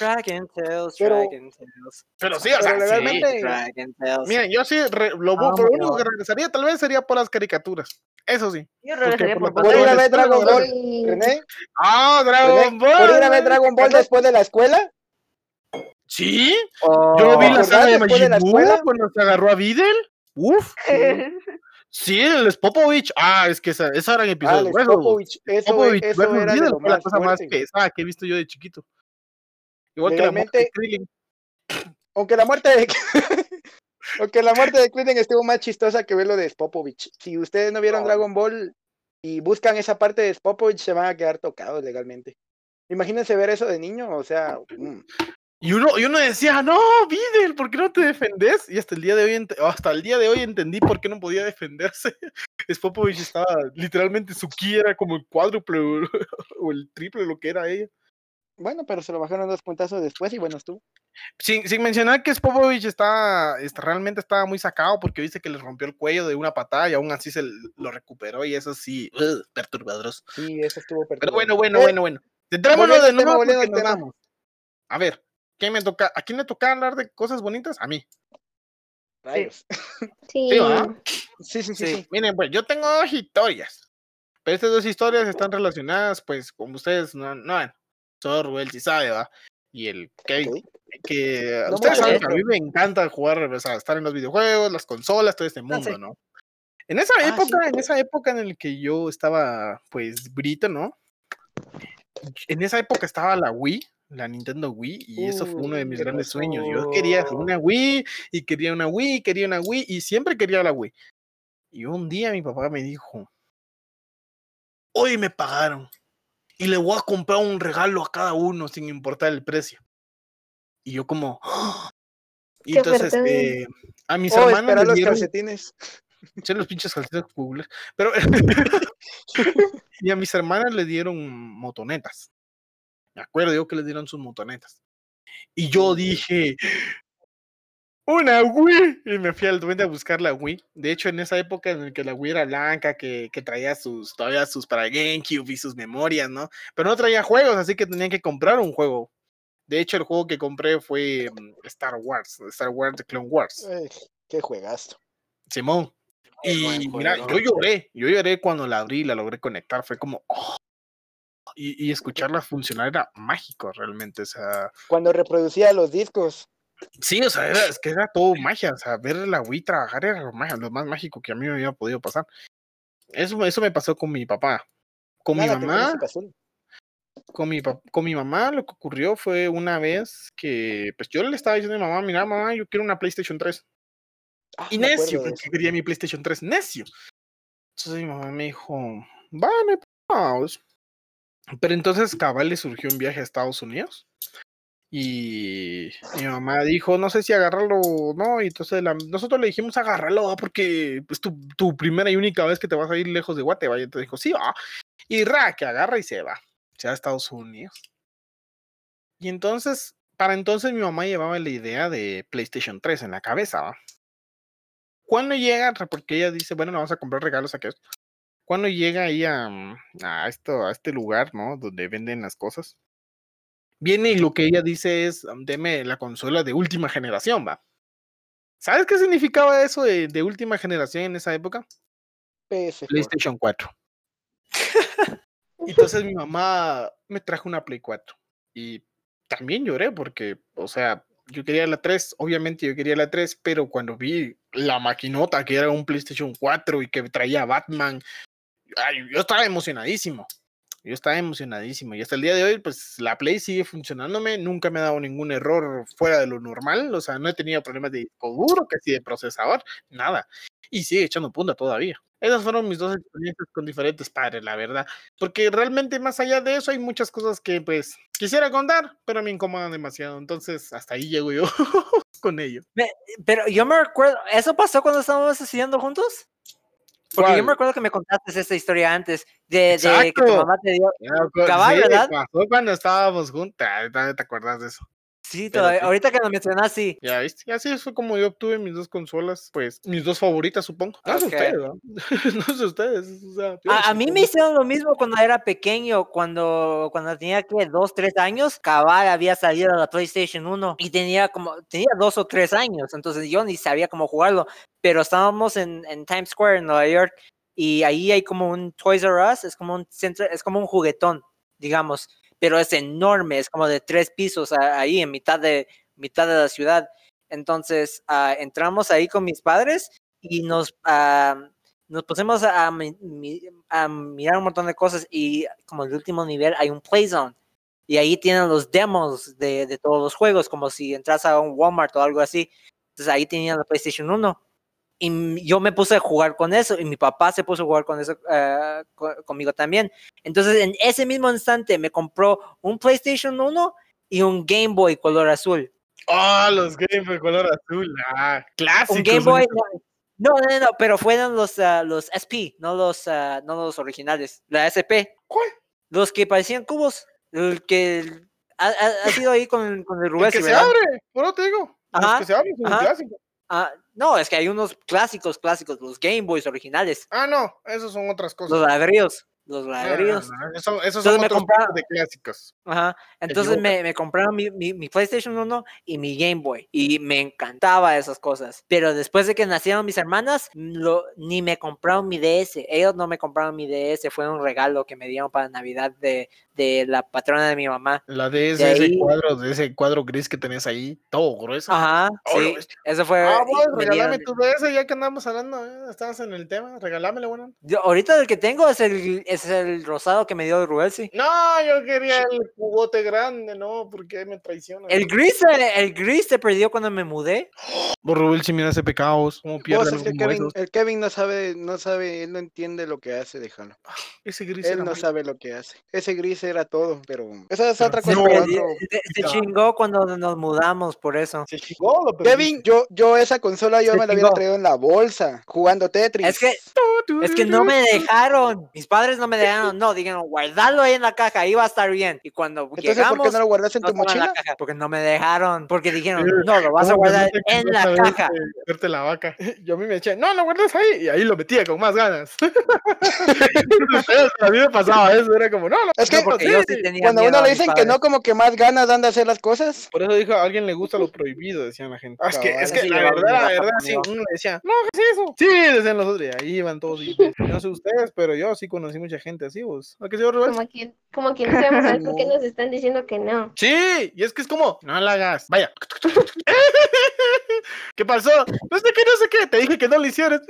A: Dragon Tales,
C: Pero-
A: Dragon Tales.
B: Pero sí, o
C: Pero
B: sea, sí.
C: legalmente-
A: Dragon Tales.
B: Miren, yo sí, re- lo,
D: Ah,
B: lo único que regresaría tal vez sería por las caricaturas. Eso sí.
D: Yo regresaría
B: por
D: por
C: ¿Por ir a ver
B: Dragon Ball.
E: Sí.
C: René,
B: Ah, Dragon Ball.
C: ¿por ir a ver Dragon Ball después de la escuela?
B: Sí,
A: Oh,
B: yo vi la
C: ¿Acordás
B: saga de
C: después de la
B: Majin Buu
C: escuela?
B: cuando se agarró a Videl. Uf. Sí, el Spopovich. Ah, es que esa, esa eran
C: Ah,
B: episodios
C: el
B: buenos.
C: Popovich, eso,
B: Popovich
C: eso era
B: la cosa más pesada que he visto yo de chiquito. Igual que la muerte de.
C: Aunque la muerte de aunque la muerte de Krillin estuvo más chistosa que ver lo de Spopovich. Si ustedes no vieron
A: No.
C: Dragon Ball y buscan esa parte de Spopovich, se van a quedar tocados legalmente. Imagínense ver eso de niño, o sea, mm,
B: Y uno, y uno decía, no, Videl, ¿por qué no te defendes? Y hasta el día de hoy, hasta el día de hoy entendí por qué no podía defenderse. Spopovich estaba, literalmente, su ki era como el cuádruple o, o el triple lo que era ella.
C: Bueno, pero se lo bajaron dos puntazos después y bueno, estuvo.
B: Sin, sin mencionar que Spopovich está, está- realmente estaba muy sacado porque viste que le rompió el cuello de una patada y aún así se lo recuperó y eso sí, perturbadoroso.
C: Sí, eso estuvo
B: Pero bueno, bueno, bueno, bueno. Centrémonos
C: volviendo
B: de nuevo. A ver, ¿qué me toca? ¿A quién le toca hablar de cosas bonitas? A mí.
C: Rayos.
E: Sí.
B: Sí, ¿va?
C: Sí, sí, sí,
A: Sí.
C: sí.
B: Miren, pues yo tengo dos historias. Pero estas dos historias están relacionadas, pues, como ustedes no, no, solo Rubel sí sabe, ¿va? Y el Kevin, que
C: No
B: ustedes saben
C: ¿eh?
B: que a mí me encanta jugar, o sea, estar en los videojuegos, las consolas, todo este mundo,
A: sí.
B: ¿no? En esa
C: Ah, sí,
B: época, en
C: claro.
B: esa época en la que yo estaba, pues, brito, ¿no? En esa época estaba la Wii, la Nintendo Wii, y eso fue uno de
C: Uy,
B: mis
C: ¿qué
B: grandes sueños. Yo quería una Wii, y quería una Wii, quería una Wii, y siempre quería la Wii. Y un día mi papá me dijo, hoy me pagaron, y le voy a comprar un regalo a cada uno sin importar el precio. Y yo como... "Ah". Y entonces eh, a mis
C: Oh,
B: hermanos les
C: los
B: dieron,
C: calcetines.
B: son los pinches calcetines pero y a mis hermanas le dieron motonetas. Me acuerdo yo que les dieron sus motonetas. Y yo dije, una Wii. Y me fui al duende a buscar la Wii. De hecho, en esa época en la que la Wii era blanca, que, que traía sus, todavía sus para GameCube y sus memorias, ¿no? Pero no traía juegos, así que tenían que comprar un juego. De hecho, el juego que compré fue mm, Star Wars, Star Wars The Clone Wars.
C: Qué juegazo.
B: Simón. Y mira, yo lloré, yo lloré cuando la abrí y la logré conectar, fue como, "Oh". Y, y escucharla funcionar era mágico realmente, o sea,
C: Cuando reproducía los discos.
B: sí, o sea, era, es que era todo magia, o sea, ver la Wii trabajar era lo, ma- lo más mágico que a mí me había podido pasar. Eso, eso me pasó con mi papá. Con mi
C: Nada, que
B: mamá, con mi, con mi mamá lo que ocurrió fue una vez que, pues yo le estaba diciendo a mi mamá, mira mamá, yo quiero una PlayStation 3.
C: Ah,
B: Y necio, porque quería mi PlayStation 3, necio. Entonces mi mamá me dijo, vale, pues. Pero entonces cabal le surgió un viaje a Estados Unidos. Y mi mamá dijo, no sé si agarrarlo o no. Y entonces la- nosotros le dijimos, agárralo, porque es tu, tu primera y única vez que te vas a ir lejos de Guate. Y entonces dijo, sí, va. Y ra, que agarra y se va. Se va a Estados Unidos. Y entonces, para entonces mi mamá llevaba la idea de PlayStation 3 en la cabeza, ¿va? Cuando llega, porque ella dice, bueno, le vamos a comprar regalos a que Cuando llega ahí a, mm, a, esto, a este lugar, ¿no? Donde venden las cosas. Viene y lo que ella dice es, "Am, deme la consola de última generación, ¿va? ¿Sabes qué significaba eso de, de última generación en esa época?
C: PS4.
B: PlayStation 4. Entonces mi mamá me trajo una Play 4 y también lloré porque, o sea, yo quería la 3, obviamente yo quería la 3, pero cuando vi la maquinota que era un PlayStation 4 y que traía Batman, ay, yo estaba emocionadísimo. Yo estaba emocionadísimo y hasta el día de hoy, pues la Play sigue funcionándome, nunca me ha dado ningún error fuera de lo normal, o sea, no he tenido problemas de disco duro, que si de procesador, nada. Y sigue echando punta todavía. Esas fueron mis dos experiencias con diferentes padres, la verdad. Porque realmente más allá de eso hay muchas cosas que pues quisiera contar, pero me incomodan demasiado. Entonces hasta ahí llego yo con ello.
A: Pero yo me recuerdo, ¿eso pasó cuando estábamos estudiando juntos? Porque yo me recuerdo que me contaste esta historia antes, de, de que tu mamá te dio...
B: Ya, cu-
A: Cabal,
B: sí,
A: ¿verdad?
B: pasó cuando estábamos juntas. ¿Te acuerdas de eso?
A: Sí, todavía-
B: sí.
A: ahorita que lo mencionas, sí.
B: Ya viste, y así fue como yo obtuve mis dos consolas, pues mis dos favoritas, supongo. No sé
A: Ok.
B: ustedes, ¿no? no sé ustedes. O sea,
A: A, a mí me hicieron lo mismo cuando era pequeño, cuando, cuando tenía que dos, tres años, cabal había salido la PlayStation 1 y tenía como, tenía dos o tres años, entonces yo ni sabía cómo jugarlo, pero estábamos en, en Times Square en Nueva York y ahí hay como un Toys R Us, es como un centro, es como un juguetón, digamos, pero es enorme, es como de tres pisos ahí en mitad de, mitad de la ciudad. Entonces ah, entramos ahí con mis padres y nos, ah, nos pusimos a, mi- mi- a mirar un montón de cosas y como el último nivel hay un Playzone y ahí tienen los demos de, de todos los juegos, como si entras a un Walmart o algo así. Entonces ahí tenían la PlayStation 1 y yo me puse a jugar con eso y mi papá se puso a jugar con eso co- conmigo también. Entonces en ese mismo instante me compró un PlayStation 1 y un Game Boy color azul.
B: Ah, los Game Boy color azul. Ah, clásicos.
A: Un Game Boy. No, no, no, no, pero fueron los, ah, los SP, no los, ah, no los originales. La SP.
B: ¿Cuál?
A: Los que parecían cubos. El que ha, ha- ha sido ahí con, con el
B: El
A: Rubén.
B: que se abre, por eso te digo. Los
A: Ajá,
B: que se abren son
A: ajá.
B: clásicos.
A: Ah, no, es que hay unos clásicos, clásicos, los Game Boys originales.
B: Ah, no, esos son otras cosas.
A: Los ladrillos. Los
B: No, no,
A: ladrillos.
B: no, esos son, esos
A: Entonces
B: son otros de clásicos.
A: Ajá. Entonces me, me compraron mi, mi, mi PlayStation 1 y mi Game Boy. Y me encantaba esas cosas. Pero después de que nacieron mis hermanas, lo, ni me compraron mi DS. Ellos no me compraron mi DS. Fue un regalo que me dieron para Navidad de, de la patrona de mi mamá.
B: La de ese,
A: De
B: ese cuadro, de ese cuadro gris que tenés ahí, todo grueso.
A: Ajá.
B: Oh,
A: Sí.
B: bestia.
A: Eso fue.
B: Ah, pues,
A: me
B: regálame tu DS ya que andamos hablando, eh, estás en el tema, regálamelo, bueno.
A: Yo, ahorita el que tengo es el, es el rosado que me dio Rubelsi.
B: No, yo quería el jugote grande, no, porque me traiciona.
A: El gris, se- el gris se perdió cuando me mudé.
B: Rubel, si mira ese pecados, ¿cómo pierde como
C: Kevin, el Kevin no sabe, no sabe, él no entiende lo que hace, déjalo.
B: Ese gris
C: Él no sabe lo que hace. Ese gris era todo, pero esa es otra cosa.
B: no,
A: se- chingó cuando nos mudamos, por eso.
B: Se chingó, lo.
C: Kevin, yo, yo esa consola yo
A: Se
C: me la hubiera traído en la bolsa, jugando Tetris.
A: Es que, es que no me dejaron. Mis padres no me dejaron. No, dijeron, guardalo ahí en la caja, ahí va a estar bien. Y cuando
C: Entonces, ¿por
A: llegamos,
C: qué no lo guardas en
A: no
C: tu
A: estaba en la
C: mochila?
A: caja, porque no me dejaron. Porque dijeron, no, lo vas a
B: ¿Cómo me
A: guardar en la caja.
B: Verte la vaca. Yo a mí me eché, no, lo guardas ahí. Y ahí lo metía con más ganas. a mí me pasaba eso, era como, no, no.
C: Es que
A: No, porque yo sí tenía
C: cuando a
A: miedo
C: uno le dicen que no, como que más ganas dan de hacer las cosas.
B: Por eso dijo, a alguien le gusta lo prohibido, decían la gente. Ah, es que, es que
A: Sí,
B: la verdad, la verdad, sí, uno le decía, no hagas eso. Sí, decían los otros, y ahí iban todos. Y, no sé ustedes, pero yo sí conocí mucha gente así, vos. ¿A qué Rubén?
E: Como que, como que no sabemos por qué
C: No.
E: nos están diciendo que no.
B: Sí, y es que es como, no la hagas, vaya. ¿Qué pasó? No sé qué, no sé qué, te dije que no lo hicieras.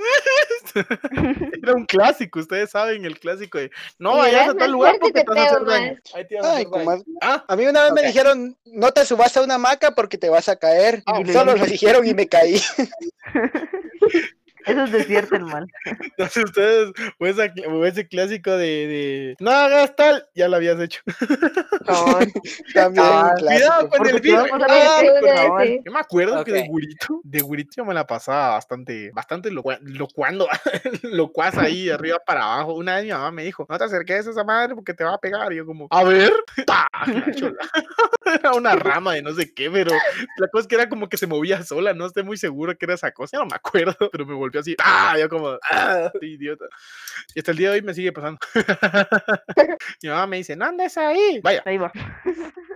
B: Era un clásico, ustedes saben el clásico de, no vayas a tal lugar porque
E: te
B: te vas a hacer
E: pego
B: daño.
E: más.
B: Ahí te vas a
C: Ay,
B: hacer
C: como
B: daño. Ah,
C: A mí una vez me dijeron, no te subas a una hamaca porque te vas a caer.
B: Ah,
C: Solo lo dijeron y me caí.
D: Eso es desierto el mal.
B: no sé ustedes, o, esa cl- o ese clásico de, de, no hagas tal, ya lo habías hecho.
C: También
A: Ah,
C: un clásico.
B: Cuidado con el
D: no, pues,
B: Ah,
E: Sí.
B: Yo me acuerdo que de. Gurito, de Gurito yo me la pasaba bastante, bastante locua- locuando, locuaz ahí, de arriba para abajo. Una vez mi mamá me dijo, no te acerques a esa madre porque te va a pegar. Y yo como, a ver, ¡pah! Era una rama de no sé qué, pero la cosa es que era como que se movía sola, no estoy muy seguro que era esa cosa, no me acuerdo, pero me volvió así, ¡ah! Yo como, ¡ah! Idiota. Y hasta el día de hoy me sigue pasando. mi mamá me dice, no andes ahí. Vaya.
D: Ahí va.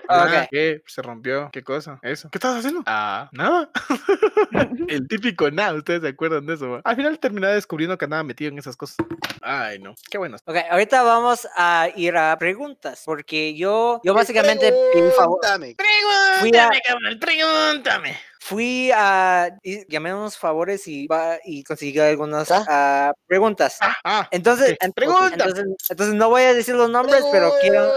B: Ah,
A: Ok.
B: ¿Qué? Se rompió. ¿Qué cosa? Eso. ¿Qué estás haciendo? Ah, nada. El típico nada. Ustedes se acuerdan de eso. Al final terminé descubriendo que andaba metido en esas cosas. Ay, no. Qué bueno.
A: Ok, ahorita vamos a ir a preguntas, porque yo, yo básicamente pedí favor-
C: Pregúntame.
B: Cabrón, pregúntame.
A: Fui a y llamé unos favores y, va- y conseguí algunas
C: Ah.
A: ah, preguntas.
B: Ah,
A: Entonces,
B: Pregunta.
A: entonces, entonces no voy a decir los nombres, pero quiero,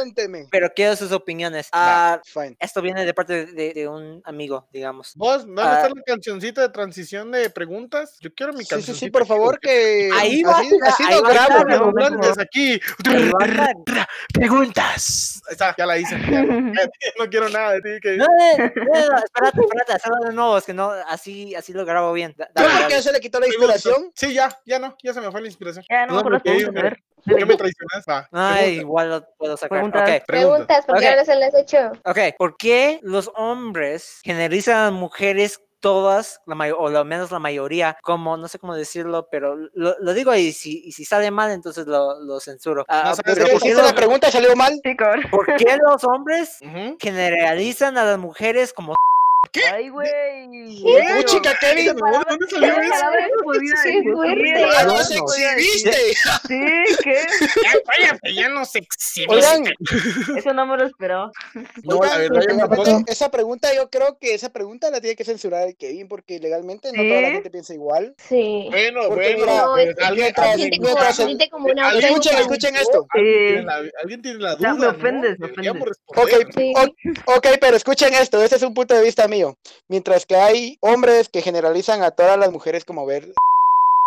A: pero quiero sus opiniones.
C: Va,
A: Ah,
C: fine.
A: esto viene de parte de, de un amigo, digamos.
B: vos, ¿dónde
A: Ah.
B: está la cancioncita de transición de preguntas? Yo quiero mi
C: Sí, sí,
B: cancioncita.
C: sí, por favor, que
A: Ahí va a
C: así,
A: estar,
C: así
A: ahí
C: lo
A: va a
C: grabo.
A: estar,
B: grandes aquí.
A: A.
B: Preguntas. Ahí está, ya la hice. Ya, no quiero nada de ti. Que...
A: No, no, no, no, espérate, espérate, nuevo, es que no, así, así lo grabo bien. Da-
C: ¿No
A: dale,
C: por
A: dale.
C: qué se le quitó la inspiración?
B: Sí, ya, ya no, ya se me fue la inspiración.
D: Ya, no me
B: No,
D: acuerdo las
B: porque
D: preguntas. A ver.
B: ¿Por qué me traicionas? Va,
A: Ay,
B: pregunta,
A: igual lo puedo sacar.
D: Preguntas.
A: Ok,
B: pregunta.
E: Preguntas, porque
A: Ok.
E: ahora se las he hecho.
A: ok. ¿Por qué los hombres generalizan a mujeres todas, la may- o al menos la mayoría, como, no sé cómo decirlo, pero lo, lo digo y si, y si sale mal, entonces lo, lo censuro. Ah,
B: No, ¿sabes
A: pero
B: qué?
A: ¿por, qué los,
C: la pregunta, salió mal.
A: Por qué los hombres generalizan a las mujeres como...
D: Ay, güey.
C: Uh, chica,
B: palabra, ¿Dónde salió
D: ¿Qué
B: eso?
D: palabra podía
E: Sí,
D: decir?
E: fuerte.
C: ¡Ya
A: no,
C: nos
A: no.
C: exhibiste!
D: Sí, ¿qué?
B: Ya, cállate, ya no se exhibe.
C: Oigan,
D: Eso no me lo esperaba.
B: No, la verdad,
C: esa pregunta, yo creo que esa pregunta la tiene que censurar el Kevin, porque legalmente no toda la gente piensa igual.
E: Sí.
B: Bueno, bueno,
E: se se
C: Escuchen, escuchen esto.
B: alguien tiene la, duda.
D: me ofendes, me ofendes.
C: Ok, pero escuchen esto, ese es un punto de vista mío. Mientras que hay hombres que generalizan a todas las mujeres como ver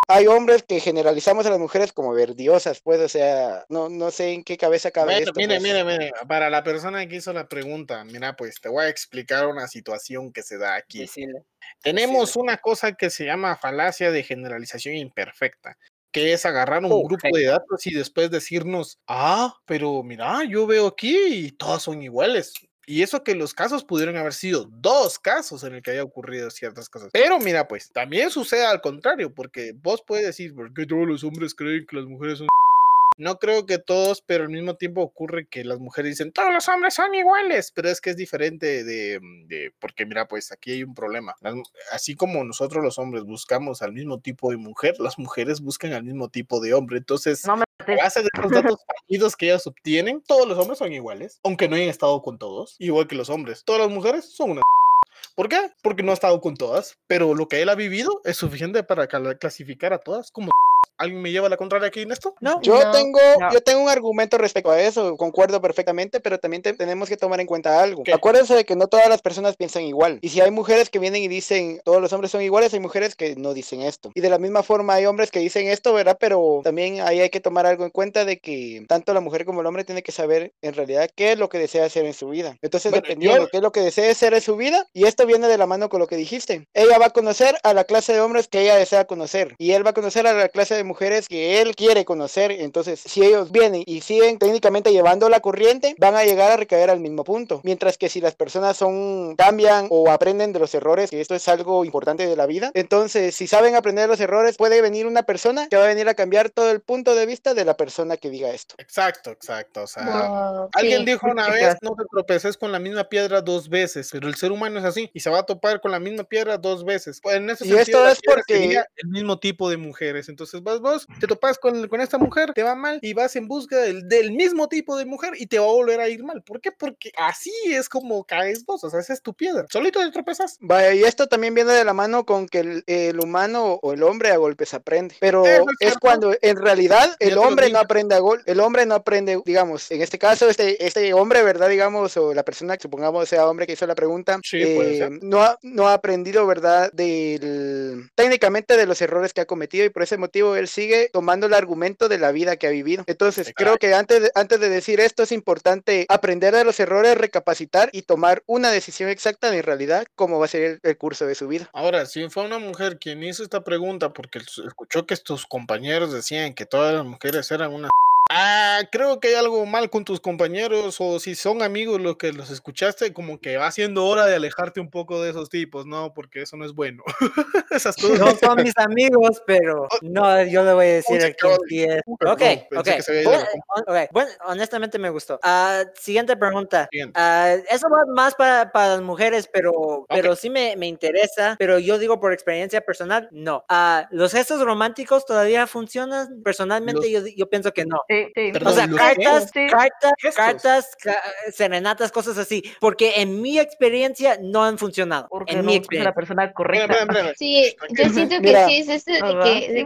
C: hay hombres que generalizamos a las mujeres como verdiosas, pues, o sea, no, no sé en qué cabeza cabe
B: Bueno,
C: esto.
B: mire,
C: pues.
B: mire, mire, para la persona que hizo la pregunta, mira, pues te voy a explicar una situación que se da aquí.
A: Decirle.
B: Tenemos una cosa que se llama falacia de generalización imperfecta, que es agarrar un
A: Oh,
B: grupo de datos y después decirnos, ah, pero mira, yo veo aquí y todas son iguales. Y eso que los casos pudieron haber sido dos casos en el que haya ocurrido ciertas cosas. Pero mira, pues también sucede al contrario, porque vos puedes decir, ¿por qué todos los hombres creen que las mujeres son... No creo que todos, pero al mismo tiempo ocurre que las mujeres dicen, todos los hombres son iguales, pero es que es diferente de, de- porque mira, pues aquí hay un problema. Las así como nosotros los hombres buscamos al mismo tipo de mujer, las mujeres buscan al mismo tipo de hombre. Entonces,
D: No me
B: a base de los datos fallidos que ellas obtienen, todos los hombres son iguales, aunque no hayan estado con todos, igual que los hombres. Todas las mujeres son una ¿Por qué? Porque no ha estado con todas, pero lo que él ha vivido es suficiente para clasificar a todas como ¿Alguien me lleva la contraria aquí en esto?
A: No,
C: Yo
E: No,
C: tengo,
D: no.
C: yo tengo un argumento respecto a eso, concuerdo perfectamente, pero también te- tenemos que tomar en cuenta algo.
B: ¿Qué?
C: Acuérdense de que no todas las personas piensan igual. Y si hay mujeres que vienen y dicen todos los hombres son iguales, hay mujeres que no dicen esto. Y de la misma forma hay hombres que dicen esto, ¿verdad? Pero también ahí hay que tomar algo en cuenta de que tanto la mujer como el hombre tiene que saber en realidad qué es lo que desea hacer en su vida. Entonces,
B: Bueno,
C: dependiendo
B: yo-
C: de qué es lo que desea hacer en su vida, y esto viene de la mano con lo que dijiste. Ella va a conocer a la clase de hombres que ella desea conocer. Y él va a conocer a la clase de mujeres que él quiere conocer. Entonces, si ellos vienen y siguen técnicamente llevando la corriente, van a llegar a recaer al mismo punto. Mientras que si las personas son cambian o aprenden de los errores, que esto es algo importante de la vida, entonces si saben aprender de los errores, puede venir una persona que va a venir a cambiar todo el punto de vista de la persona que diga esto.
B: Exacto, exacto. O sea,
E: no,
B: Alguien
E: sí.
B: dijo una vez, no te tropeces con la misma piedra dos veces, pero el ser humano es así y se va a topar con la misma piedra dos veces. Pues en ese
C: Y
B: sentido,
C: esto es porque-
B: el mismo tipo de mujeres. Entonces vas vos, te topas con, con esta mujer, te va mal y vas en busca del, del mismo tipo de mujer y te va a volver a ir mal. ¿Por qué? Porque así es como caes vos, o sea, esa es tu piedra. Solito te tropezas.
C: Vaya, y esto también viene de la mano con que el, el humano o el hombre a golpes aprende. Pero
B: es
C: es cuando en realidad el hombre no aprende a gol, el hombre no aprende, digamos, en este caso, este, este hombre, ¿verdad? Digamos, o la persona que supongamos sea hombre que hizo la pregunta,
B: Sí,
C: eh, no, ha, no ha aprendido, ¿verdad? Del, técnicamente de los errores que ha cometido y por ese motivo él sigue tomando el argumento de la vida que ha vivido. Entonces, creo que antes de, antes de decir esto es importante aprender de los errores, recapacitar y tomar una decisión exacta de en realidad cómo va a ser el, el curso de su vida.
B: Ahora, si fue una mujer quien hizo esta pregunta porque escuchó que tus compañeros decían que todas las mujeres eran una... Ah, creo que hay algo mal con tus compañeros o si son amigos los que los escuchaste, como que va siendo hora de alejarte un poco de esos tipos, ¿no? Porque eso no es bueno. Esas cosas.
A: No son mis amigos, pero no, yo le voy a decir ok.
B: que ido
A: Bueno,
B: la compu.
A: ok, bueno, honestamente me gustó. Ah, siguiente pregunta. Ah, eso va más para, para las mujeres, pero, pero sí me, me interesa. Pero yo digo por experiencia personal, no. Ah, ¿Los gestos románticos todavía funcionan? Personalmente, yo, yo pienso que no.
D: Sí, sí.
B: Perdón,
A: O sea,
B: ¿los
A: cartas, cartas, cartas, ca- serenatas, cosas así. Porque en mi experiencia no han funcionado.
D: Porque
A: En
D: no
A: mi
D: es la
A: experiencia.
D: persona correcta.
E: Sí, yo siento que
C: Mira.
E: sí es eso de que, de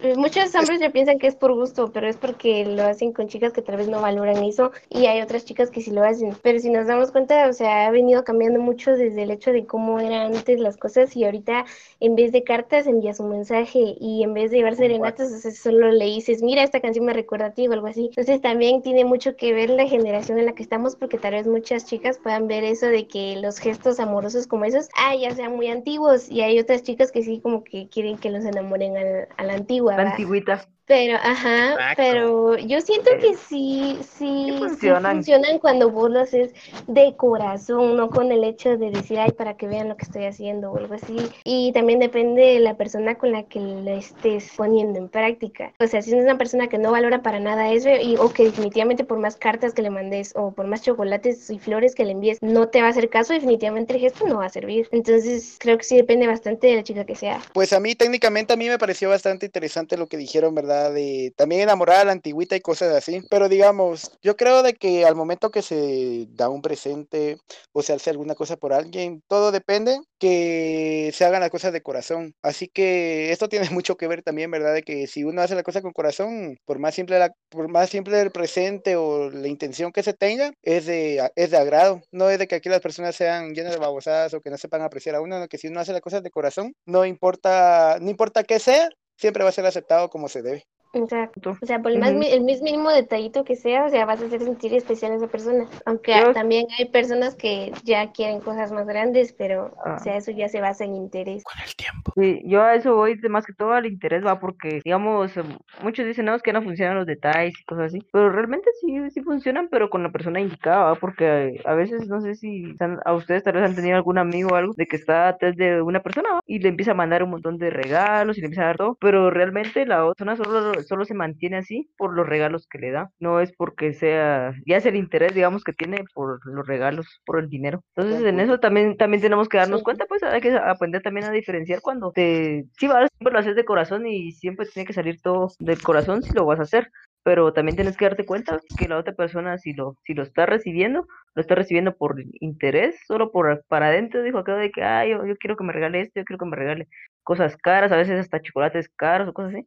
E: que muchos hombres ya piensan que es por gusto, pero es porque lo hacen con chicas que tal vez no valoran eso y hay otras chicas que sí lo hacen. Pero si nos damos cuenta, o sea, ha venido cambiando mucho desde el hecho de cómo eran antes las cosas y ahorita en vez de cartas envías un mensaje y en vez de llevar serenatas, o sea, solo le dices, mira, esta canción me recuerda a ti o algo así. Entonces también tiene mucho que ver la generación en la que estamos porque tal vez muchas chicas puedan ver eso de que los gestos amorosos como esos, ah, ya sean muy antiguos y hay otras chicas que sí como que quieren que los enamoren a la antigua.
D: La antigüita.
E: Pero, ajá,
B: Exacto.
E: pero yo siento que sí, sí, sí
D: funcionan.
E: funcionan cuando vos lo haces de corazón, no con el hecho de decir, ay, para que vean lo que estoy haciendo o algo así. Y también depende de la persona con la que lo estés poniendo en práctica. O sea, si es una persona que no valora para nada eso y, o que definitivamente por más cartas que le mandes o por más chocolates y flores que le envíes no te va a hacer caso, definitivamente el gesto no va a servir. Entonces, creo que sí depende bastante de la chica que sea.
C: Pues a mí técnicamente a mí me pareció bastante interesante lo que dijeron, ¿verdad? De también enamorar a la antigüita y cosas así. Pero digamos, yo creo de que al momento que se da un presente o se hace alguna cosa por alguien, todo depende que se hagan las cosas de corazón. Así que esto tiene mucho que ver también, ¿verdad? De que si uno hace la cosa con corazón, por más simple la, por más simple el presente o la intención que se tenga, es de, es de agrado. No es de que aquí las personas sean llenas de babosadas o que no sepan apreciar a uno, no, que si uno hace las cosas de corazón, no importa, no importa qué sea, siempre va a ser aceptado como se debe.
E: Exacto. O sea, por el, más,
D: Ujú.
E: mi- el mis mínimo detallito que sea, o sea, vas a hacer sentir especial a esa persona. Aunque
D: Yo-
E: también hay personas que ya quieren cosas más grandes, pero,
D: Ah.
E: o sea, eso ya se basa en interés.
B: Con el tiempo.
D: Sí, yo a eso voy de más que todo al interés, va, porque, digamos, em, muchos dicen, no, es que no funcionan los detalles y cosas así, pero realmente sí, sí funcionan, pero con la persona indicada, ¿va? porque a veces, no sé si han- a ustedes tal vez han tenido algún amigo o algo de que está atrás de una persona ¿va? y le empieza a mandar un montón de regalos y le empieza a dar todo, pero realmente la otra persona solo, solo se mantiene así por los regalos que le da, no es porque sea, ya es el interés, digamos, que tiene por los regalos, por el dinero. Entonces, en eso también, también tenemos que darnos
E: Sí.
D: cuenta, pues hay que aprender también a diferenciar cuando te, sí, va, siempre lo haces de corazón y siempre tiene que salir todo del corazón si lo vas a hacer, pero también tienes que darte cuenta que la otra persona si lo, si lo está recibiendo, lo está recibiendo por interés, solo por para adentro, dijo acá de que, ah, yo, yo quiero que me regale esto, yo quiero que me regale cosas caras, a veces hasta chocolates caros o cosas así.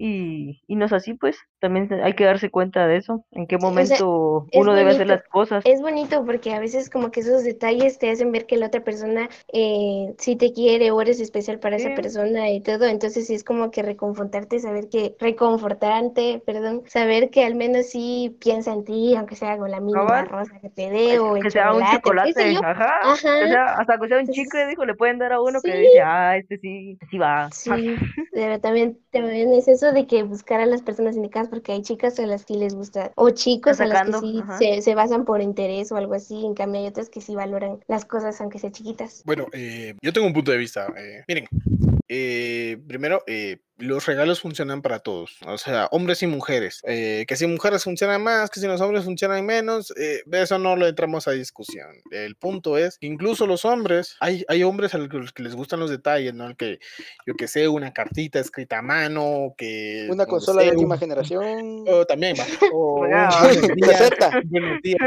D: Y, y no es así, pues, también hay que darse cuenta de eso, en qué
E: o sea,
D: momento uno debe hacer las cosas.
E: Es bonito porque a veces como que esos detalles te hacen ver que la otra persona eh, sí te quiere o eres especial para esa persona y todo. Entonces sí es como que reconfortarte, saber que, reconfortarte, perdón, saber que al menos sí piensa en ti, aunque sea con la mínima
D: Cabal.
E: rosa que te dé o el
D: que sea un
E: chocolate, o qué sé
D: chocolate,
E: yo.
D: ajá,
E: Ajá.
D: sea, hasta que sea un
E: Entonces,
D: chicle, dijo, le pueden dar a uno que dice, ah, este sí, este sí va.
E: Sí, pero también, también es eso de que buscar a las personas indicadas, porque hay chicas a las que les gusta, o chicos a las que sí se, se basan por interés o algo así, en cambio hay otras que sí valoran las cosas aunque sean chiquitas.
B: Bueno, eh, yo tengo un punto de vista. eh, miren, eh, primero, eh, los regalos funcionan para todos, o sea, hombres y mujeres. eh, que si mujeres funcionan más, que si los hombres funcionan menos, eh, de eso no lo entramos a discusión. El punto es que incluso los hombres, hay, hay hombres a los que les gustan los detalles, ¿no? El que, yo que sé, una cartita escrita a mano, que...
C: Una
B: no
C: consola de última
B: un-
C: generación.
B: o también va. O buenos días, buenos días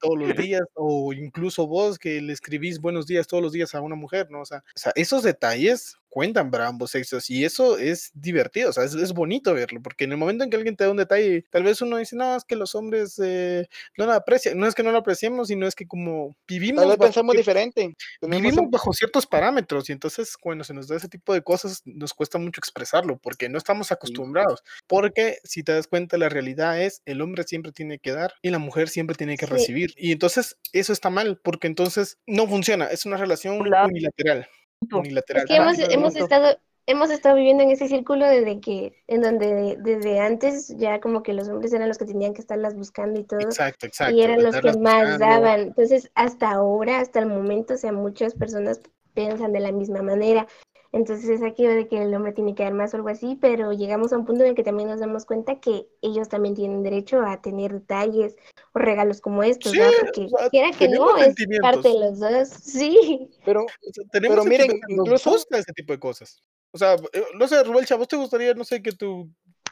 B: todos los días, o incluso vos que le escribís buenos días todos los días a una mujer, ¿no? O sea, o sea, esos detalles cuentan para ambos sexos y eso es divertido, o sea, es, es bonito verlo, porque en el momento en que alguien te da un detalle, tal vez uno dice, no, es que los hombres eh, no lo aprecian, no es que no lo apreciemos, sino es que como vivimos
C: Tal vez
B: bajo
C: pensamos
B: cier-
C: diferente.
B: Vivimos
C: un-
B: bajo ciertos parámetros y entonces cuando se nos da ese tipo de cosas nos cuesta mucho expresarlo porque no estamos acostumbrados. Porque si te das cuenta la realidad es el hombre siempre tiene que dar y la mujer siempre tiene que
E: Sí.
B: recibir. Y entonces eso está mal porque entonces no funciona, es una relación
D: lado.
B: unilateral.
D: Punto.
B: Unilateral.
E: Es que hemos, hemos estado, hemos estado viviendo en ese círculo desde que, en donde desde antes ya como que los hombres eran los que tenían que estarlas buscando y todo.
B: Exacto, exacto.
E: y eran los que más
B: buscando.
E: daban. Entonces, hasta ahora, hasta el momento, o sea, muchas personas piensan de la misma manera. Entonces es aquí de que el hombre tiene que dar más o algo así, pero llegamos a un punto en el que también nos damos cuenta que ellos también tienen derecho a tener detalles o regalos como estos,
B: Sí,
E: ¿verdad? Porque
B: o sea,
E: quiera que no, es parte de los dos, sí.
C: Pero
B: O sea, tenemos
C: Pero miren,
B: sentimientos, nos
C: incluso-
B: gusta ese tipo de cosas. O sea, eh, no sé, Rubén, ¿a vos te gustaría, no sé, que tu